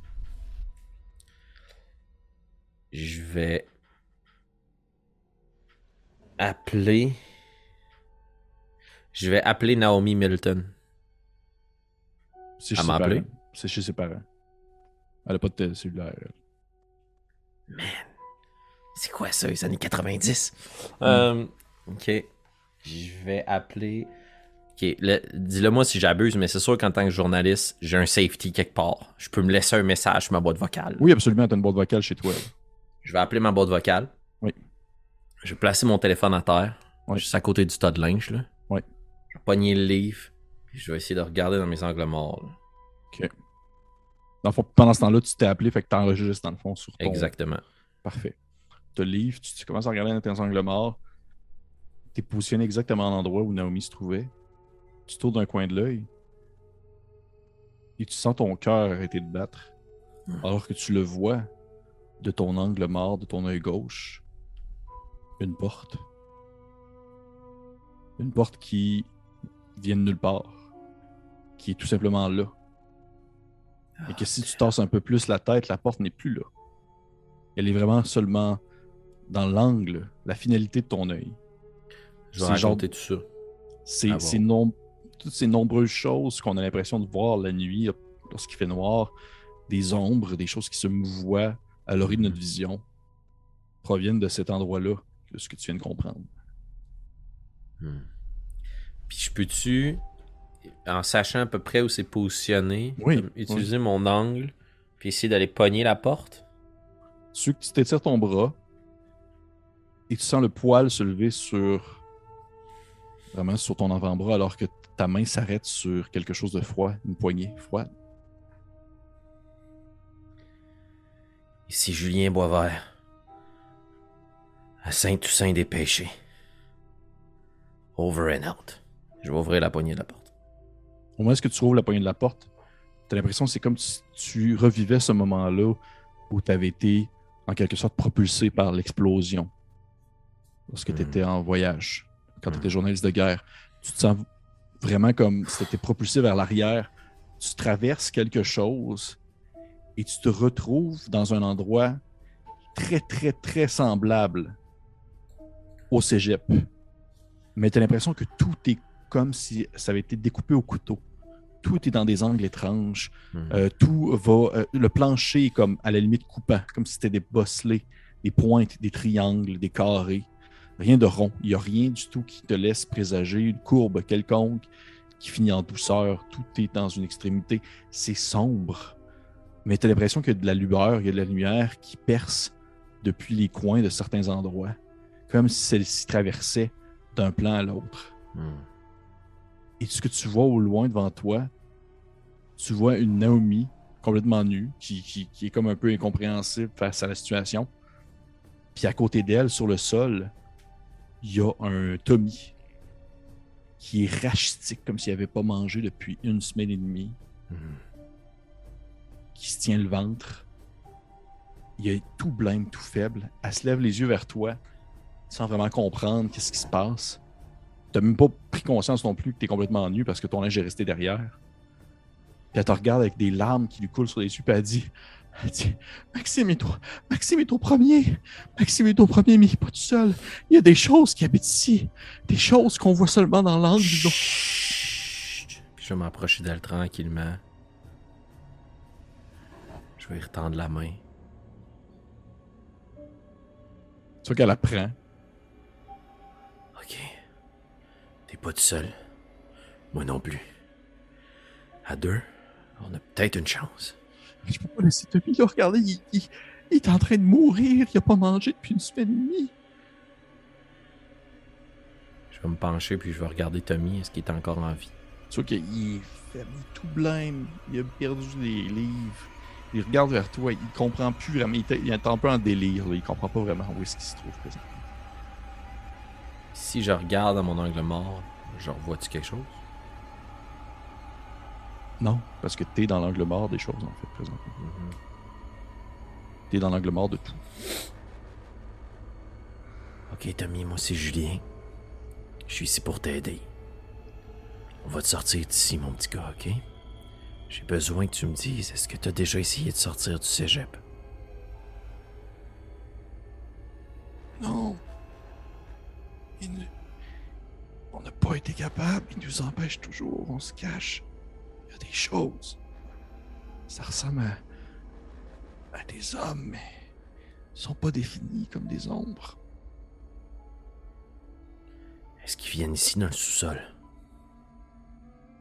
Je vais appeler. Je vais appeler Naomi Milton. C'est Elle chez. C'est chez ses parents. Elle n'a pas de cellulaire. elle. C'est quoi ça, les années 90? Euh, ok. Je vais appeler. Ok, le- dis-le moi si j'abuse, mais c'est sûr qu'en tant que journaliste, j'ai un safety quelque part. Je peux me laisser un message sur ma boîte vocale. Oui, absolument, tu as une boîte vocale chez toi. Je vais appeler ma boîte vocale. Oui. Je vais placer mon téléphone à terre. Oui. Juste à côté du tas de linge, là. Oui. Je vais pogner le livre. Puis je vais essayer de regarder dans mes angles morts. là. Dans le fond, pendant ce temps-là, tu t'es appelé, fait que tu enregistres dans le fond sur ton. Exactement. Parfait. Tu te livres, tu, tu commences à regarder dans tes angles morts. Tu es positionné exactement à l'endroit où Naomi se trouvait. Tu tournes d'un coin de l'œil. Et tu sens ton cœur arrêter de battre. Hmm. Alors que tu le vois de ton angle mort, de ton œil gauche. Une porte. Une porte qui vient de nulle part. Qui est tout simplement là. Et que si tu tasses un peu plus la tête, la porte n'est plus là. Elle est vraiment seulement dans l'angle, la finalité de ton œil. Je vais C'est genre- raconter tout ça. C'est Ah bon. toutes ces nombreuses choses qu'on a l'impression de voir la nuit lorsqu'il fait noir, des ombres, des choses qui se mouvoient à l'origine de notre vision, proviennent de cet endroit-là, de ce que tu viens de comprendre. Hmm. Puis je peux-tu, en sachant à peu près où c'est positionné, Oui, utiliser mon angle, puis essayer d'aller pogner la porte? Tu tu t'étires ton bras et tu sens le poil se lever sur vraiment sur ton avant-bras alors que ta main s'arrête sur quelque chose de froid, une poignée froide. Ici Julien Boisvert. À Saint-Toussaint des Péchés. Over and out. Je vais ouvrir la poignée de la porte. Au moment où tu ouvres la poignée de la porte, tu as l'impression que c'est comme si tu revivais ce moment-là où tu avais été en quelque sorte propulsé par l'explosion lorsque Hmm. tu étais en voyage, quand tu Hmm. étais journaliste de guerre. Tu te sens vraiment comme si tu étais propulsé vers l'arrière. Tu traverses quelque chose et tu te retrouves dans un endroit très, très, très semblable au cégep. Mais tu as l'impression que tout est comme si ça avait été découpé au couteau. Tout est dans des angles étranges. Hmm. Euh, tout va. euh, le plancher est comme à la limite coupant, comme si c'était des bosselets, des pointes, des triangles, des carrés. Rien de rond. Il n'y a rien du tout qui te laisse présager une courbe quelconque qui finit en douceur. Tout est dans une extrémité. C'est sombre. Mais tu as l'impression qu'il y a de la lueur, il y a de la lumière qui perce depuis les coins de certains endroits. Comme si celle-ci traversait d'un plan à l'autre. Hmm. Et ce que tu vois au loin devant toi, tu vois une Naomi complètement nue, qui, qui- qui est comme un peu incompréhensible face à la situation. Puis à côté d'elle, sur le sol, il y a un Tommy qui est rachitique, comme s'il n'avait pas mangé depuis une semaine et demie, Hmm. qui se tient le ventre. Il est tout blême, tout faible. Elle se lève les yeux vers toi, sans vraiment comprendre qu'est-ce qui se passe. T'as même pas pris conscience non plus que t'es complètement nu parce que ton linge est resté derrière. Puis elle te regarde avec des larmes qui lui coulent sur les yeux, puis elle dit, elle dit Maxime est ton, Maxime est ton premier. Maxime est ton premier, mais il pas tout seul. Il y a des choses qui habitent ici. Des choses qu'on voit seulement dans l'angle du dos. Je vais m'approcher d'elle tranquillement. Je vais y retendre la main. Tu vois qu'elle apprend. Pas tout seul. Moi non plus. À deux, on a peut-être une chance. Mais je peux pas laisser Tommy là. Regardez, il, il- il est en train de mourir. Il a pas mangé depuis une semaine et demie. Je vais me pencher puis je vais regarder Tommy. Est-ce qu'il est encore en vie? Tu vois qu'il est tout blême. Il a perdu les livres. Il regarde vers toi. Il comprend plus vraiment. Il, est- un peu en délire. Là. Il comprend pas vraiment où est-ce qu'il se trouve présentement. Si je regarde à mon angle mort, je revois-tu quelque chose? Non, parce que t'es dans l'angle mort des choses, en fait, présentement. Mhm. T'es dans l'angle mort de tout. Ok, Tommy, moi c'est Julien. Je suis ici pour t'aider. On va te sortir d'ici, mon petit gars, ok? J'ai besoin que tu me dises, est-ce que t'as déjà essayé de sortir du cégep? Non. Il ne- On n'a pas été capable. Il nous empêche toujours. On se cache. Il y a des choses. Ça ressemble à, à des hommes, mais ils sont pas définis comme des ombres. Est-ce qu'ils viennent ici dans le sous-sol?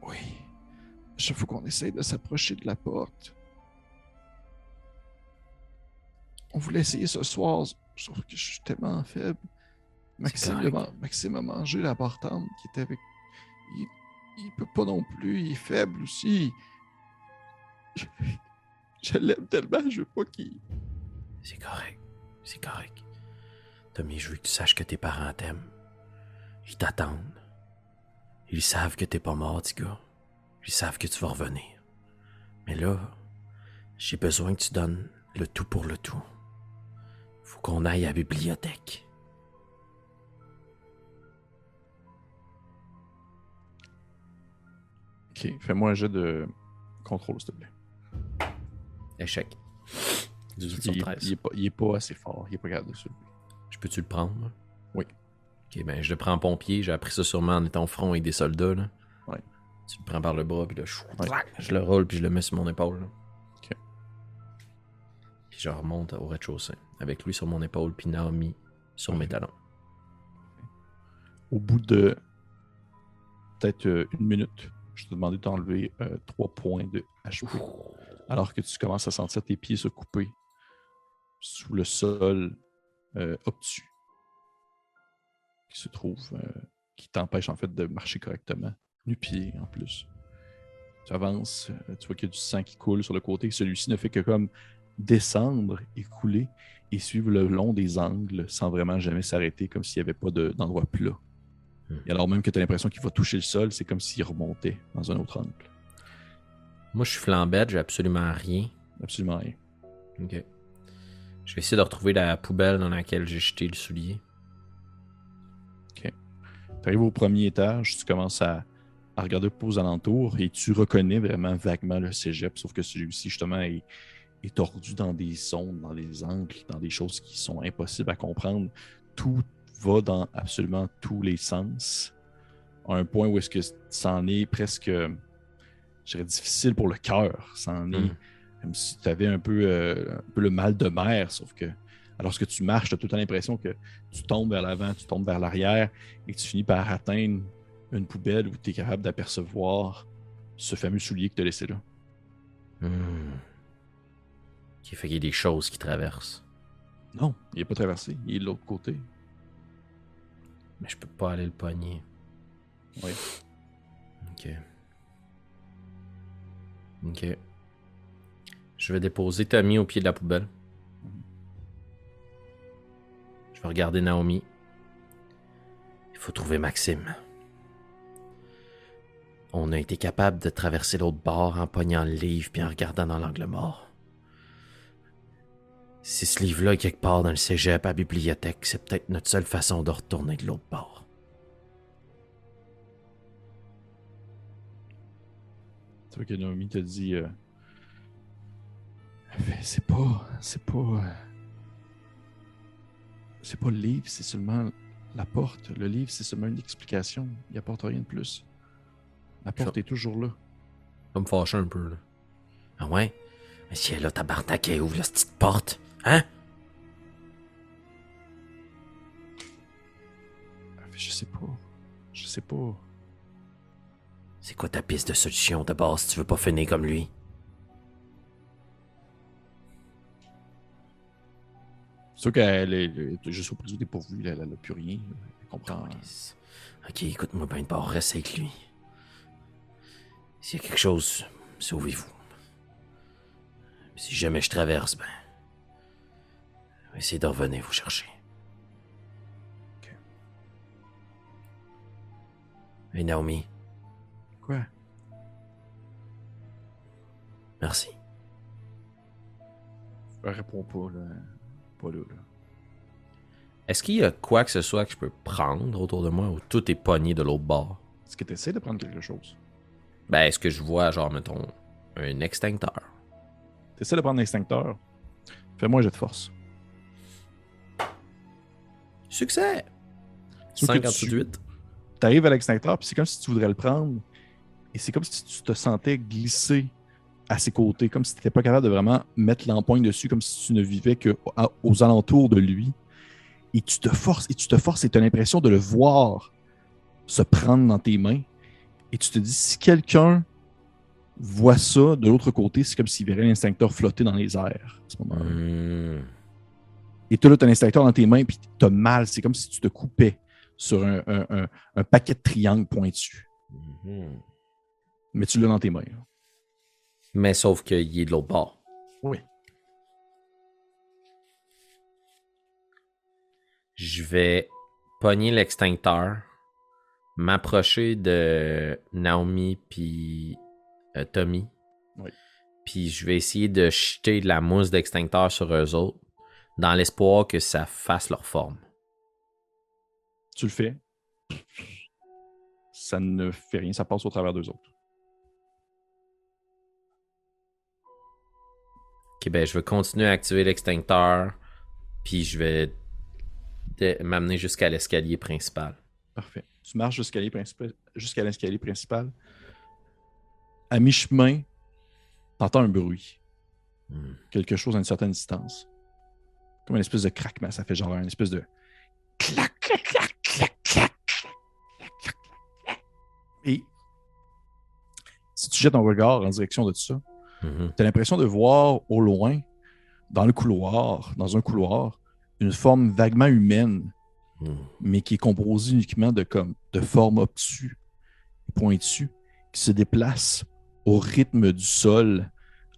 Oui. Chaque fois qu'on essaye de s'approcher de la porte. On voulait essayer ce soir, sauf que je suis tellement faible. Maxime, a, Maxime a mangé la partante qui était avec. Il, il peut pas non plus, il est faible aussi. Je, je l'aime tellement, je veux pas qu'il. C'est correct. C'est correct. Tommy, je veux que tu saches que tes parents t'aiment. Ils t'attendent. Ils savent que t'es pas mort, petit gars. Ils savent que tu vas revenir. Mais là, j'ai besoin que tu donnes le tout pour le tout. Faut qu'on aille à la bibliothèque. Ok, fais-moi un jet de contrôle, s'il te plaît. Échec. 18 Il, sur est- 13. il est pas, il est pas assez fort, il est pas capable de soulever. Je peux-tu le prendre? Oui. Ok, ben je le prends en pompier. J'ai appris ça sûrement en étant au front avec des soldats. Là. Ouais. Tu le prends par le bras, puis là, je, Ouais. je le roule, puis je le mets sur mon épaule. là. Ok. Puis je remonte au rez-de-chaussée. Avec lui sur mon épaule, puis Naomi sur mes talons. Au bout de peut-être euh, une minute, je te demandais d'enlever euh, trois points de HP. Alors que tu commences à sentir tes pieds se couper sous le sol euh, obtus qui se trouve, euh, qui t'empêche en fait de marcher correctement. Nu-pied en plus. Tu avances, tu vois qu'il y a du sang qui coule sur le côté. Celui-ci ne fait que comme descendre et couler et suivre le long des angles sans vraiment jamais s'arrêter, comme s'il n'y avait pas de- d'endroit plat. Hmm. Et alors même que tu as l'impression qu'il va toucher le sol, c'est comme s'il remontait dans un autre angle. Moi, je suis flambette, j'ai absolument rien. Absolument rien. Ok. Je vais essayer de retrouver la poubelle dans laquelle j'ai jeté le soulier. Tu arrives au premier étage, tu commences à, à regarder aux alentours et tu reconnais vraiment vaguement le cégep, sauf que celui-ci, justement, est, est tordu dans des zones, dans des angles, dans des choses qui sont impossibles à comprendre. Tout va dans absolument tous les sens, à un point où est-ce que ça en est presque, je dirais, difficile pour le cœur. Ça en est Mm. comme si tu avais un peu, euh, un peu le mal de mer, sauf que lorsque tu marches, tu as tout l'impression que tu tombes vers l'avant, tu tombes vers l'arrière et que tu finis par atteindre une poubelle où tu es capable d'apercevoir ce fameux soulier que tu as laissé là. Hmm. Qui fait qu'il y a des choses qui traversent. Non, il n'est pas traversé, il est de l'autre côté. Mais je peux pas aller le pogner. Oui. Ok. Ok. Je vais déposer Tommy au pied de la poubelle. Je vais regarder Naomi. Il faut trouver Maxime. On a été capable de traverser l'autre bord en pognant le livre puis en regardant dans l'angle mort. Si ce livre-là est quelque part dans le cégep à la bibliothèque, c'est peut-être notre seule façon de retourner de l'autre bord. Tu vois que Naomi te dit euh, C'est pas. C'est pas. euh, C'est pas le livre, c'est seulement la porte. Le livre, c'est seulement une explication. Il apporte rien de plus. La porte est toujours là. Ça me fâche un peu, là. Ah ouais? Mais si elle a tabarnak, elle ouvre la petite porte. Hein? Je sais pas. Je sais pas. C'est quoi ta piste de solution de base si tu veux pas finir comme lui? C'est sûr qu'elle est, est juste au produit dépourvu, elle n'a plus rien. Elle comprend. Ok, écoute-moi bien de bord, reste avec lui. S'il y a quelque chose, sauvez-vous. Si jamais je traverse, ben. Je vais essayer de revenir vous chercher. Ok. Et Naomi, Quoi? merci. Elle répond pas, là. Pas là, là. Est-ce qu'il y a quoi que ce soit que je peux prendre autour de moi ou tout est pogné de l'autre bord? Est-ce que tu essaies de prendre quelque chose? Ben, est-ce que je vois, genre, mettons, un extincteur? Tu essaies de prendre l'extincteur. Fais-moi un jet de force. Succès! Sauf que 58. Tu arrives à l'extincteur, puis c'est comme si tu voudrais le prendre. Et c'est comme si tu te sentais glisser à ses côtés, comme si tu n'étais pas capable de vraiment mettre l'empoigne dessus, comme si tu ne vivais que à- aux alentours de lui. Et tu te forces, et tu te forces, et tu as l'impression de le voir se prendre dans tes mains. Et tu te dis, si quelqu'un voit ça de l'autre côté, c'est comme s'il verrait l'instincteur flotter dans les airs à ce moment-là. Hmm. Et tu as t'as l'instincteur dans tes mains, puis tu as mal. C'est comme si tu te coupais sur un, un- un- un paquet de triangles pointus. Mhm. Mais tu l'as dans tes mains. là. Mais sauf qu'il est de l'autre bord. Oui. Je vais pogner l'extincteur, m'approcher de Naomi puis euh, Tommy. Oui. Puis je vais essayer de jeter de la mousse d'extincteur sur eux autres dans l'espoir que ça fasse leur forme. Tu le fais. Ça ne fait rien, ça passe au travers d'eux autres. Ok, ben je vais continuer à activer l'extincteur, puis je vais m'amener jusqu'à l'escalier principal. Parfait. Tu marches jusqu'à l'escalier principal. Jusqu'à l'escalier principal. À mi-chemin, t'entends un bruit. Hmm. Quelque chose à une certaine distance comme une espèce de craquement. Ça fait genre une espèce de clac, clac, clac, clac, clac, clac, clac, Et si tu jettes ton regard en direction de tout ça, mm-hmm. tu as l'impression de voir au loin, dans le couloir, dans un couloir, une forme vaguement humaine, mm. mais qui est composée uniquement de, comme, de formes obtues et pointues qui se déplacent au rythme du sol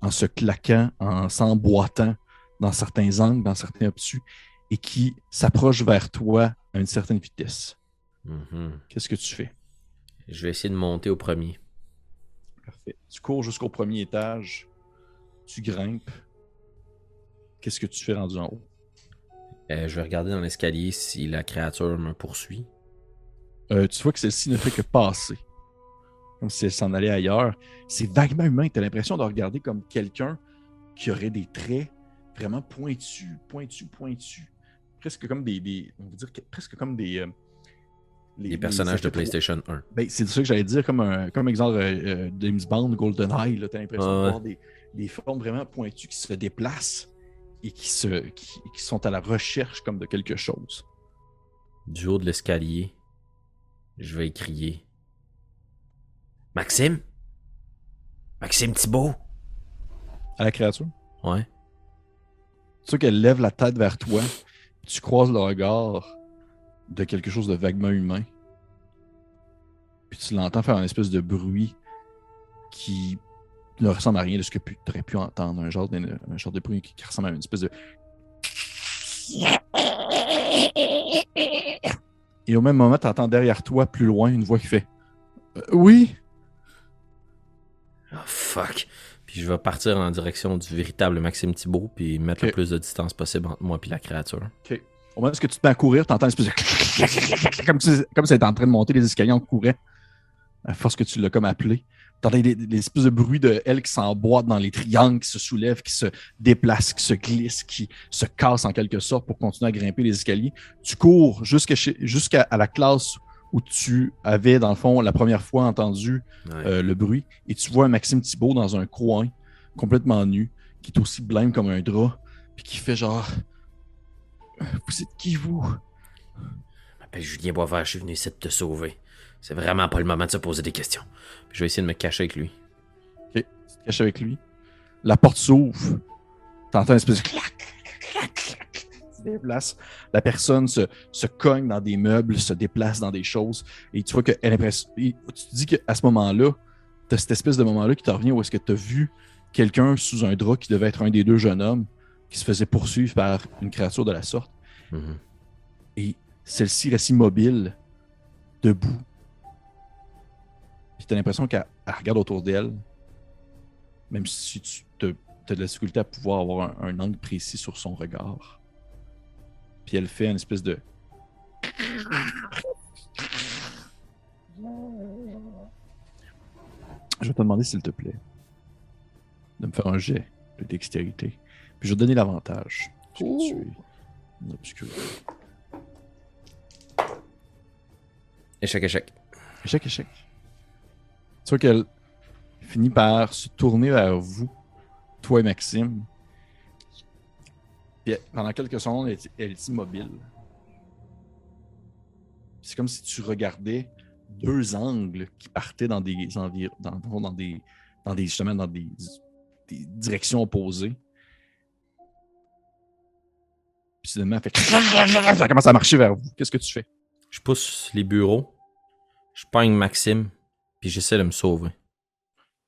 en se claquant, en s'emboîtant dans certains angles, dans certains obtus, et qui s'approche vers toi à une certaine vitesse. Mhm. Qu'est-ce que tu fais? Je vais essayer de monter au premier. Parfait. Tu cours jusqu'au premier étage, tu grimpes. Qu'est-ce que tu fais rendu en haut? Euh, je vais regarder dans l'escalier si la créature me poursuit. Euh, tu vois que celle-ci ne fait que passer. Comme si elle s'en allait ailleurs. C'est vaguement humain. Tu as l'impression de regarder comme quelqu'un qui aurait des traits vraiment pointus, pointus, pointus. Presque comme des. des- on va dire que- presque comme des. euh, les- Les personnages de PlayStation 1. Ben, c'est ça que j'allais dire, comme, un, comme exemple euh, euh, James Bond, GoldenEye. Tu as l'impression Ouais, de voir des, des formes vraiment pointues qui se déplacent et qui, se, qui, qui sont à la recherche comme de quelque chose. Du haut de l'escalier, je vais crier. Maxime? Maxime Thibault? À la créature? Ouais. Sais qu'elle lève la tête vers toi, tu croises le regard de quelque chose de vaguement humain. Puis tu l'entends faire un espèce de bruit qui ne ressemble à rien de ce que tu aurais pu entendre. Un genre de, genre de bruit qui, qui ressemble à une espèce de. Et au même moment, tu entends derrière toi, plus loin, une voix qui fait Euh, Oui. Oh fuck. Puis je vais partir en direction du véritable Maxime Thibault puis mettre Ok. le plus de distance possible entre moi et la créature. Au moment où tu te mets à courir, tu entends une espèce de. comme si, comme si en train de monter les escaliers en courant. À force que tu l'as comme appelé. Tu entends des, des espèces de bruits de elle qui s'emboîte dans les triangles, qui se soulève, qui se déplace, qui se glisse, qui se casse en quelque sorte pour continuer à grimper les escaliers. Tu cours jusqu'à la classe où tu avais, dans le fond, la première fois entendu Ouais. euh, le bruit et tu vois un Maxime Thibault dans un coin, complètement nu, qui est aussi blême comme un drap, puis qui fait genre Vous êtes qui vous Je m'appelle Julien Boisvert, je suis venu ici de te sauver. C'est vraiment pas le moment de se poser des questions. Puis je vais essayer de me cacher avec lui. Ok, tu te caches avec lui. La porte s'ouvre. T'entends une espèce de clac, se déplace. La personne se, se cogne dans des meubles, se déplace dans des choses. Et tu vois impress- et Tu te dis qu'à ce moment-là, t'as cette espèce de moment-là qui te revient où est-ce que tu as vu quelqu'un sous un drap qui devait être un des deux jeunes hommes qui se faisait poursuivre par une créature de la sorte. Mhm. Et celle-ci reste immobile, debout. Puis t'as l'impression qu'elle elle regarde autour d'elle, même si tu as de la difficulté à pouvoir avoir un, un angle précis sur son regard. Puis elle fait une espèce de. Je vais te demander, s'il te plaît, de me faire un jet de dextérité. Puis je vais te donner l'avantage. Tu es. Échec, échec. Échec, échec. Tu vois qu'elle finit par se tourner vers vous, toi et Maxime. Puis pendant quelques secondes, elle, est- elle est immobile. C'est comme si tu regardais deux angles qui partaient dans des dans, dans des dans des justement dans des, des directions opposées. Puis soudainement, elle fait ça commence à marcher vers vous. Qu'est-ce que tu fais? Je pousse les bureaux, je pogne Maxime, puis j'essaie de me sauver.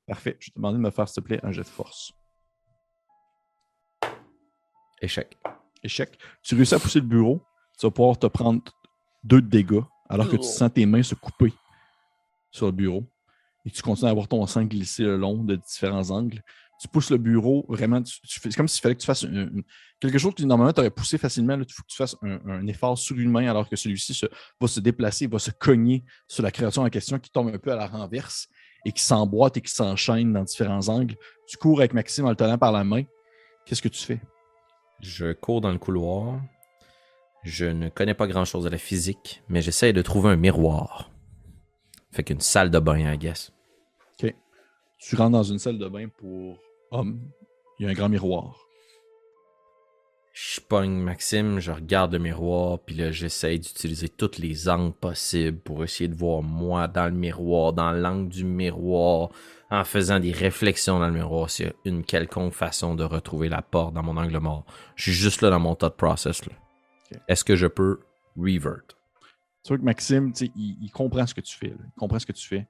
Parfait. Je te demander de me faire, s'il te plaît, un jet de force. Échec. échec. Tu réussis à pousser le bureau, tu vas pouvoir te prendre deux de dégâts alors que tu sens tes mains se couper sur le bureau et tu continues à voir ton sang glisser le long de différents angles. Tu pousses le bureau, vraiment, tu, tu fais- c'est comme s'il fallait que tu fasses une- une- quelque chose que normalement tu aurais poussé facilement. Il faut que tu fasses un, un effort surhumain alors que celui-ci se- va se déplacer, va se cogner sur la créature en question qui tombe un peu à la renverse et qui s'emboîte et qui s'enchaîne dans différents angles. Tu cours avec Maxime en le tenant par la main. Qu'est-ce que tu fais? Je cours dans le couloir. Je ne connais pas grand-chose à la physique, mais j'essaie de trouver un miroir. Fait qu'une salle de bain, I guess. Tu rentres dans une salle de bain pour hommes. Il y a un grand miroir. Je pogne Maxime, je regarde le miroir, puis là, j'essaie d'utiliser tous les angles possibles pour essayer de voir moi dans le miroir, dans l'angle du miroir, en faisant des réflexions dans le miroir, s'il y a une quelconque façon de retrouver la porte dans mon angle mort. Je suis juste là dans mon thought process. Est-ce que je peux revert? Tu vois que Maxime, il, il comprend ce que tu fais. là. Il comprend ce que tu fais.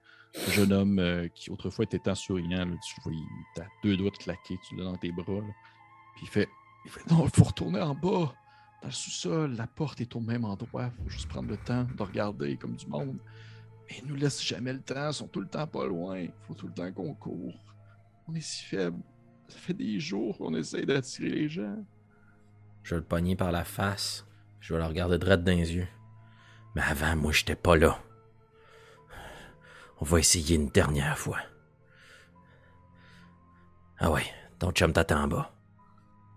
un jeune homme euh, qui autrefois était tant souriant. là, tu vois, il a deux doigts de claquer, tu l'as dans tes bras. là. Puis il fait, il fait Non, il faut retourner en bas, dans le sous-sol. La porte est au même endroit. Il faut juste prendre le temps de regarder comme du monde. Ils nous laissent jamais le temps. Ils sont tout le temps pas loin. Il faut tout le temps qu'on court. On est si faible. Ça fait des jours qu'on essaye d'attirer les gens. Je vais le pogner par la face. Je vais le regarder droit dans les yeux. Mais avant, moi, j'étais pas là. On va essayer une dernière fois. Ah ouais, ton chum t'attend en bas.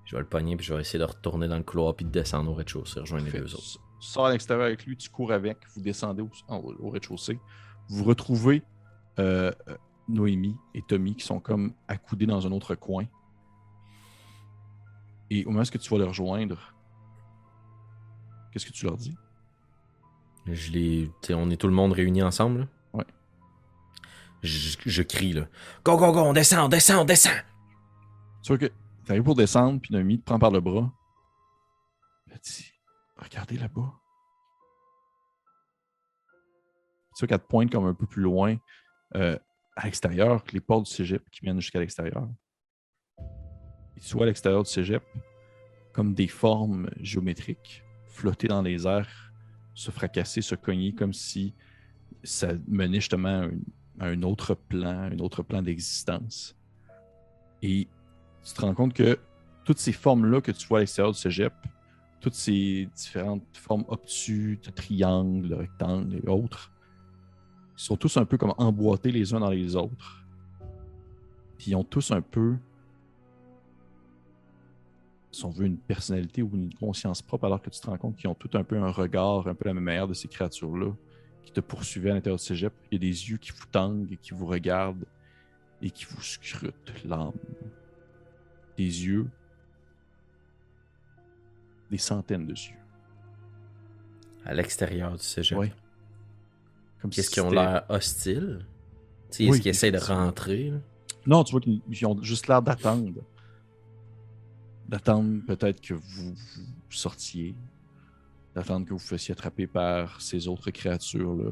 Je vais le pogner puis je vais essayer de retourner dans le couloir puis de descendre au rez-de-chaussée, rejoindre les deux autres. Tu sors à l'extérieur avec lui, tu cours avec, vous descendez au, rez-de-chaussée. Vous retrouvez euh, Noémie et Tommy qui sont comme accoudés dans un autre coin. Et au moment où tu vas les rejoindre, qu'est-ce que tu leur dis? Je les. on est tout le monde réuni ensemble? Ouais. Je, je crie, là. Go, go, go, on descend, on descend, on descend! Tu vois que tu arrives pour descendre, puis Noémie te prend par le bras. Elle dit Regardez là-bas. Tu vois qu'elle te pointe comme un peu plus loin euh, à l'extérieur, les portes du cégep qui mènent jusqu'à l'extérieur. Et tu vois à l'extérieur du cégep comme des formes géométriques flotter dans les airs, se fracasser, se cogner comme si ça menait justement à un autre plan, un autre plan d'existence. Et tu te rends compte que toutes ces formes-là que tu vois à l'extérieur du cégep, toutes ces différentes formes obtus, de triangles, de rectangles et autres, ils sont tous un peu comme emboîtés les uns dans les autres. Puis ils ont tous un peu, si on veut, une personnalité ou une conscience propre, alors que tu te rends compte qu'ils ont tout un peu un regard, un peu la même manière de ces créatures-là qui te poursuivaient à l'intérieur du cégep. Il y a des yeux qui vous tanguent qui vous regardent et qui vous scrutent l'âme. Des yeux, des centaines de yeux. À l'extérieur du cégep. Ouais. Comme Qu'est-ce si qu'ils ont l'air hostiles? Est-ce Oui, qu'ils essayent de rentrer? là? Non, tu vois qu'ils ils ont juste l'air d'attendre. D'attendre peut-être que vous, vous sortiez. D'attendre que vous fassiez attraper par ces autres créatures-là.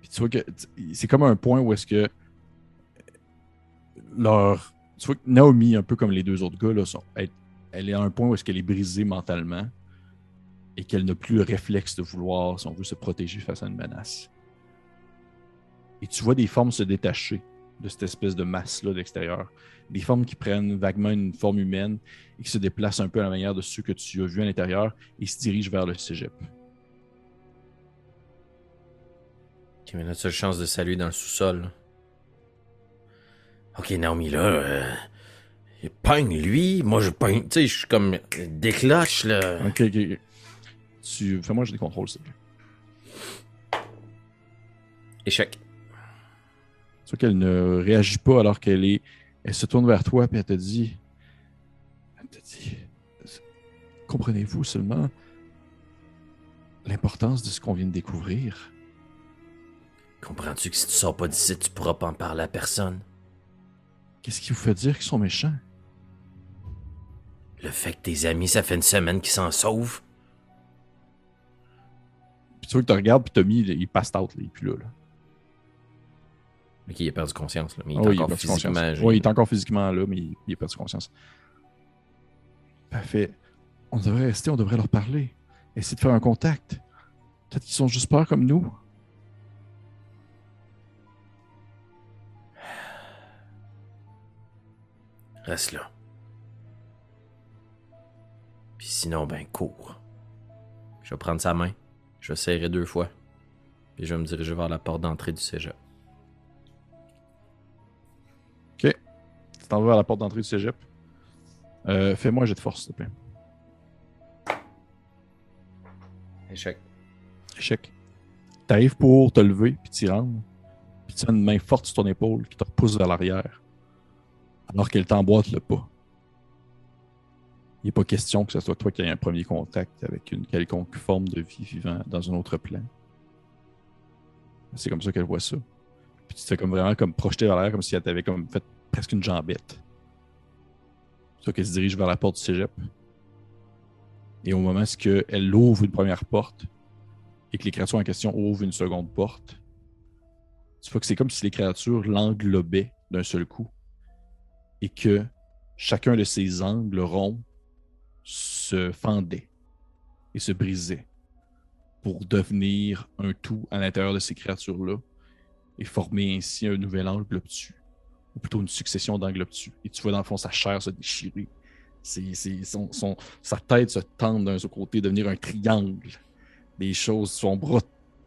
Puis tu vois que c'est comme un point où est-ce que leur. Tu vois que Naomi, un peu comme les deux autres gars, là, sont, elle est à un point où est-ce qu'elle est brisée mentalement et qu'elle n'a plus le réflexe de vouloir, si on veut, se protéger face à une menace. Et tu vois des formes se détacher de cette espèce de masse-là de l'extérieur. Des formes qui prennent vaguement une forme humaine et qui se déplacent un peu à la manière de ceux que tu as vus à l'intérieur et se dirigent vers le cégep. Ok, mais as la chance de saluer dans le sous-sol. Ok, Naomi, là. Euh, il pogne lui. Moi, je pogne. Tu sais, je suis comme euh, décloche, là. Ok, ok, ok. Tu... Fais-moi j'ai des contrôles, s'il te plaît. Échec. Tu vois qu'elle ne réagit pas alors qu'elle est. Elle se tourne vers toi et elle te dit. Elle te dit. Comprenez-vous seulement l'importance de ce qu'on vient de découvrir? Comprends-tu que si tu sors pas d'ici, tu pourras pas en parler à personne? Qu'est-ce qui vous fait dire qu'ils sont méchants? Le fait que tes amis, ça fait une semaine qu'ils s'en sauvent. Puis tu vois que tu regardes, puis Tommy, il, il passe out, là, il est plus là. là. Ok, il a perdu conscience, là. Mais il est a encore perdu conscience. physiquement. âgé. Oui, il est encore physiquement là, mais il, il a perdu conscience. Parfait. On devrait rester, on devrait leur parler. Essayer de faire un contact. Peut-être qu'ils sont juste peur comme nous. Reste là. Puis sinon, ben, cours. Je vais prendre sa main. Je vais serrer deux fois. Puis je vais me diriger vers la porte d'entrée du cégep. Tu t'en vas vers la porte d'entrée du cégep. Euh, Fais-moi un jet de force, s'il te plaît. Échec. Échec. T'arrives pour te lever, puis t'y rendre. Puis tu as une main forte sur ton épaule qui te repousse vers l'arrière. Alors qu'elle t'emboîte le pas. N'est pas question que ce soit toi qui aies un premier contact avec une quelconque forme de vie vivant dans un autre plan. C'est comme ça qu'elle voit ça. Puis tu comme vraiment comme projeté vers l'arrière, comme si elle t'avait comme fait presque une jambette. Ça qu'elle se dirige vers la porte du cégep. Et au moment où elle ouvre une première porte, et que les créatures en question ouvrent une seconde porte, tu vois que c'est comme si les créatures l'englobaient d'un seul coup et que chacun de ces angles ronds se fendait et se brisait pour devenir un tout à l'intérieur de ces créatures-là et former ainsi un nouvel angle obtus, ou plutôt une succession d'angles obtus. Et tu vois dans le fond sa chair se déchirer, son, sa tête se tendre d'un côté, devenir un triangle. Des choses, son bras,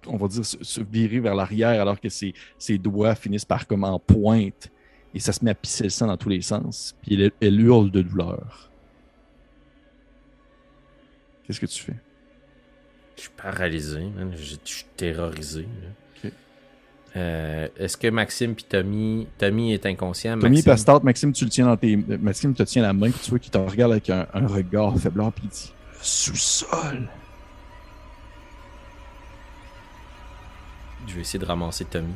on va dire, se, virer vers l'arrière alors que ses, doigts finissent par comme en pointe. Et ça se met à pisser le sang dans tous les sens. Puis elle hurle de douleur. Qu'est-ce que tu fais? Je suis paralysé, man. Je je suis terrorisé. Euh, Est-ce que Maxime puis Tommy. Tommy est inconscient? Tommy Maxime... Pastat, Maxime, tu le tiens dans tes. Maxime te tient la main, puis tu vois qu'il te regarde avec un, un regard faiblard, puis il dit Sous-sol. Je vais essayer de ramasser Tommy.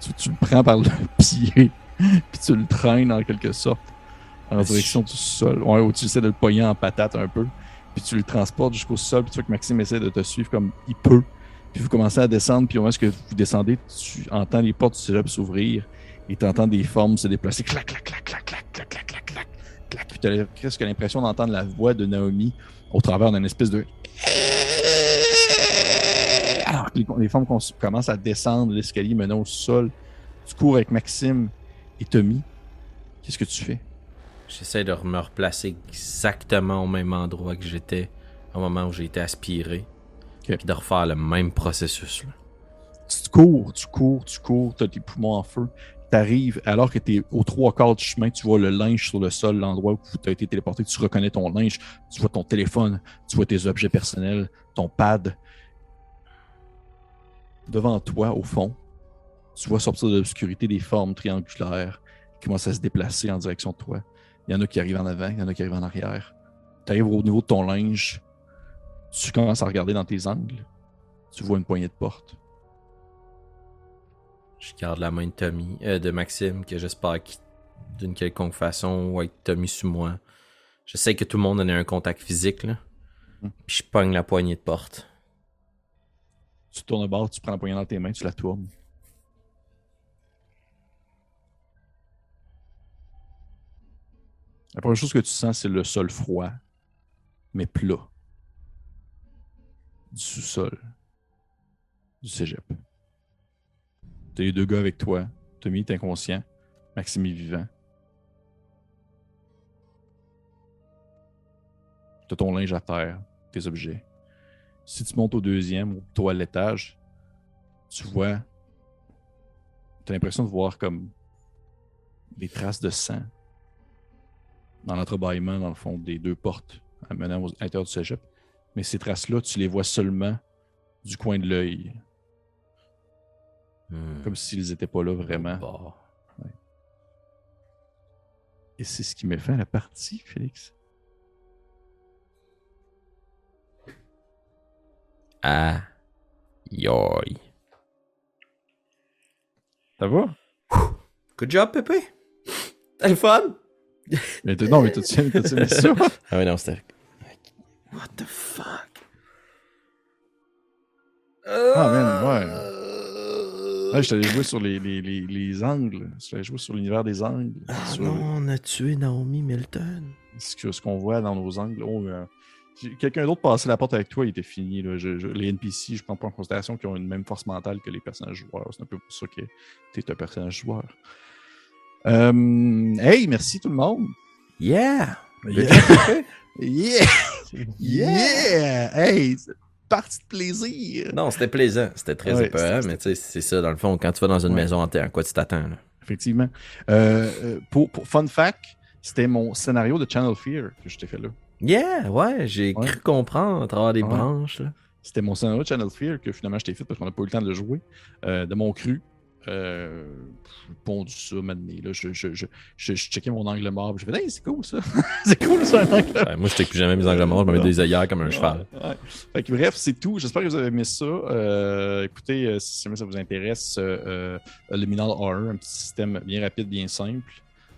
Tu, tu le prends par le pied, puis tu le traînes en quelque sorte en direction du sol. Ouais, ou tu essaies de le poigner en patate un peu, puis tu le transportes jusqu'au sol, puis tu vois que Maxime essaie de te suivre comme il peut. Puis vous commencez à descendre, puis au moment où vous descendez, tu entends les portes du cégep s'ouvrir et tu entends des formes se déplacer. Clac, clac, clac, clac, clac, clac, clac, clac, clac, clac. Puis tu as presque l'impression d'entendre la voix de Naomi au travers d'une espèce de. Alors que les, les formes commencent à descendre l'escalier menant au sol, tu cours avec Maxime et Tommy. Qu'est-ce que tu fais? J'essaie de me replacer exactement au même endroit que j'étais au moment où j'ai été aspiré. Ok. Puis de refaire le même processus. Là. Tu cours, tu cours, tu cours, tu as tes poumons en feu. Tu arrives, alors que tu es aux trois quarts du chemin, tu vois le linge sur le sol, l'endroit où tu as été téléporté, tu reconnais ton linge, tu vois ton téléphone, tu vois tes objets personnels, ton pad. Devant toi, au fond, tu vois sortir de l'obscurité des formes triangulaires qui commencent à se déplacer en direction de toi. Il y en a qui arrivent en avant, il y en a qui arrivent en arrière. Tu arrives au niveau de ton linge, tu commences à regarder dans tes angles, tu vois une poignée de porte. Je garde la main de Tommy, euh, de Maxime, que j'espère qu'il, d'une quelconque façon, ou avec Tommy sous moi. Je sais que tout le monde en a un contact physique, là. Hmm. Puis je pogne la poignée de porte. Tu tournes le bord, tu prends la poignée dans tes mains, tu la tournes. La première chose que tu sens, c'est le sol froid, mais plat. Du sous-sol. Du cégep. T'as les deux gars avec toi. Tommy est inconscient. Maxime est vivant. T'as ton linge à terre, tes objets. Si tu montes au deuxième ou plutôt à l'étage, tu vois. T'as l'impression de voir comme des traces de sang dans l'entrebâillement, dans le fond, des deux portes menant à l'intérieur du cégep. Mais ces traces-là, tu les vois seulement du coin de l'œil, Hmm. comme s'ils n'étaient pas là vraiment. Bah. Et c'est ce qui met fin à la partie, Félix. Ah. Yoï. Ça va? Good job, Pépé. T'as le fun? Mais t'as- non, mais t'as-tu aimé ça? Ah ouais, non, c'était. What the fuck? Ah, man, ouais. Ouais, je t'allais jouer sur les, les, les, les angles. Je t'allais jouer sur l'univers des angles. Ah sur non, on a tué Naomi Milton. ce que- ce qu'on voit dans nos angles. Oh, euh, quelqu'un d'autre passait la porte avec toi, il était fini. là. Je- je- les NPC, je prends pas en considération qu'ils ont une même force mentale que les personnages joueurs. C'est un peu pour ça que tu es un personnage joueur. Euh, hey, merci tout le monde. Yeah! Yeah! yeah! Yeah! Hey, partie de plaisir. Non, c'était plaisant. C'était très Ouais, épeurant, mais tu sais, c'est ça, dans le fond, quand tu vas dans une Ouais. maison hantée, à quoi tu t'attends? Effectivement. Euh, euh, pour, pour fun fact, c'était mon scénario de Channel Fear que je t'ai fait là. Yeah, ouais, j'ai Ouais. cru comprendre à travers Ouais. branches, là. C'était mon scénario de Channel Fear que finalement je t'ai fait parce qu'on n'a pas eu le temps de le jouer. Euh, de mon cru. Euh, pondu ça maintenant. Là. Je, je, je, je, je checkais mon angle mort. J'ai fait, hey, c'est cool ça. c'est cool ça, un angle Ouais, moi, je plus jamais mes angles morts, je me mets des œillères comme un cheval. Ouais. Fait que bref, c'est tout. J'espère que vous avez aimé ça. Euh, écoutez, euh, si jamais ça vous intéresse, le Minal Horror, un petit système bien rapide, bien simple.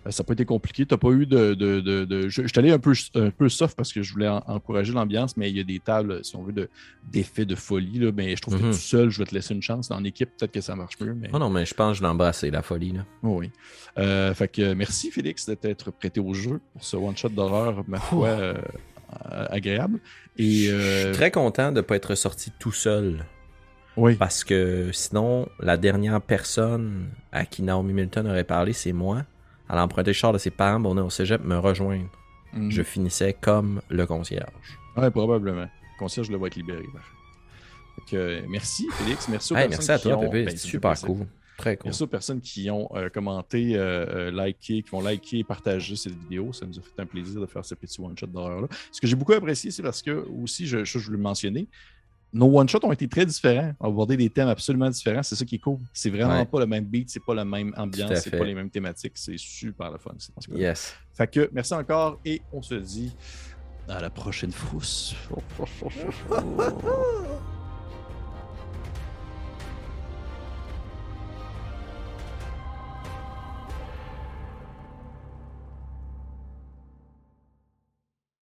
Euh, ça n'a pas été compliqué. Tu pas eu de. de, de, Je, je suis allé un peu, un peu soft parce que je voulais encourager l'ambiance, mais il y a des tables, si on veut, d'effets de, folie. Là, mais je trouve que mhm. tout seul, je vais te laisser une chance. En équipe, peut-être que ça marche mieux. Mais... Oh non, mais je pense que je l'ai embrassé, la folie. Là. Oh oui. Euh, fait que merci, Félix, d'être prêté au jeu pour ce one-shot d'horreur, ma foi, euh, agréable. Et, Je suis très content de ne pas être sorti tout seul. Oui. Parce que sinon, la dernière personne à qui Naomi Milton aurait parlé, c'est moi. Elle a emprunté le char de ses parents pour venir au cégep me rejoindre. Mhm. Je finissais comme le concierge. Oui, probablement. Le concierge le va être libéré. Donc, euh, merci, Félix. Merci aux personnes merci à toi, ont... Ben, super cool. Très cool. Merci aux personnes qui ont euh, commenté, euh, liké, qui vont liker et partager cette vidéo. Ça nous a fait un plaisir de faire ce petit one-shot d'horreur-là. Ce que j'ai beaucoup apprécié, c'est parce que, aussi, je, je, je le mentionner, nos one-shots ont été très différents, ont abordé des thèmes absolument différents. C'est ça qui est cool. C'est vraiment pas le même beat, c'est pas la même ambiance, c'est pas les mêmes thématiques. C'est super le fun. Yes. Fait que merci encore et on se dit à la prochaine frousse.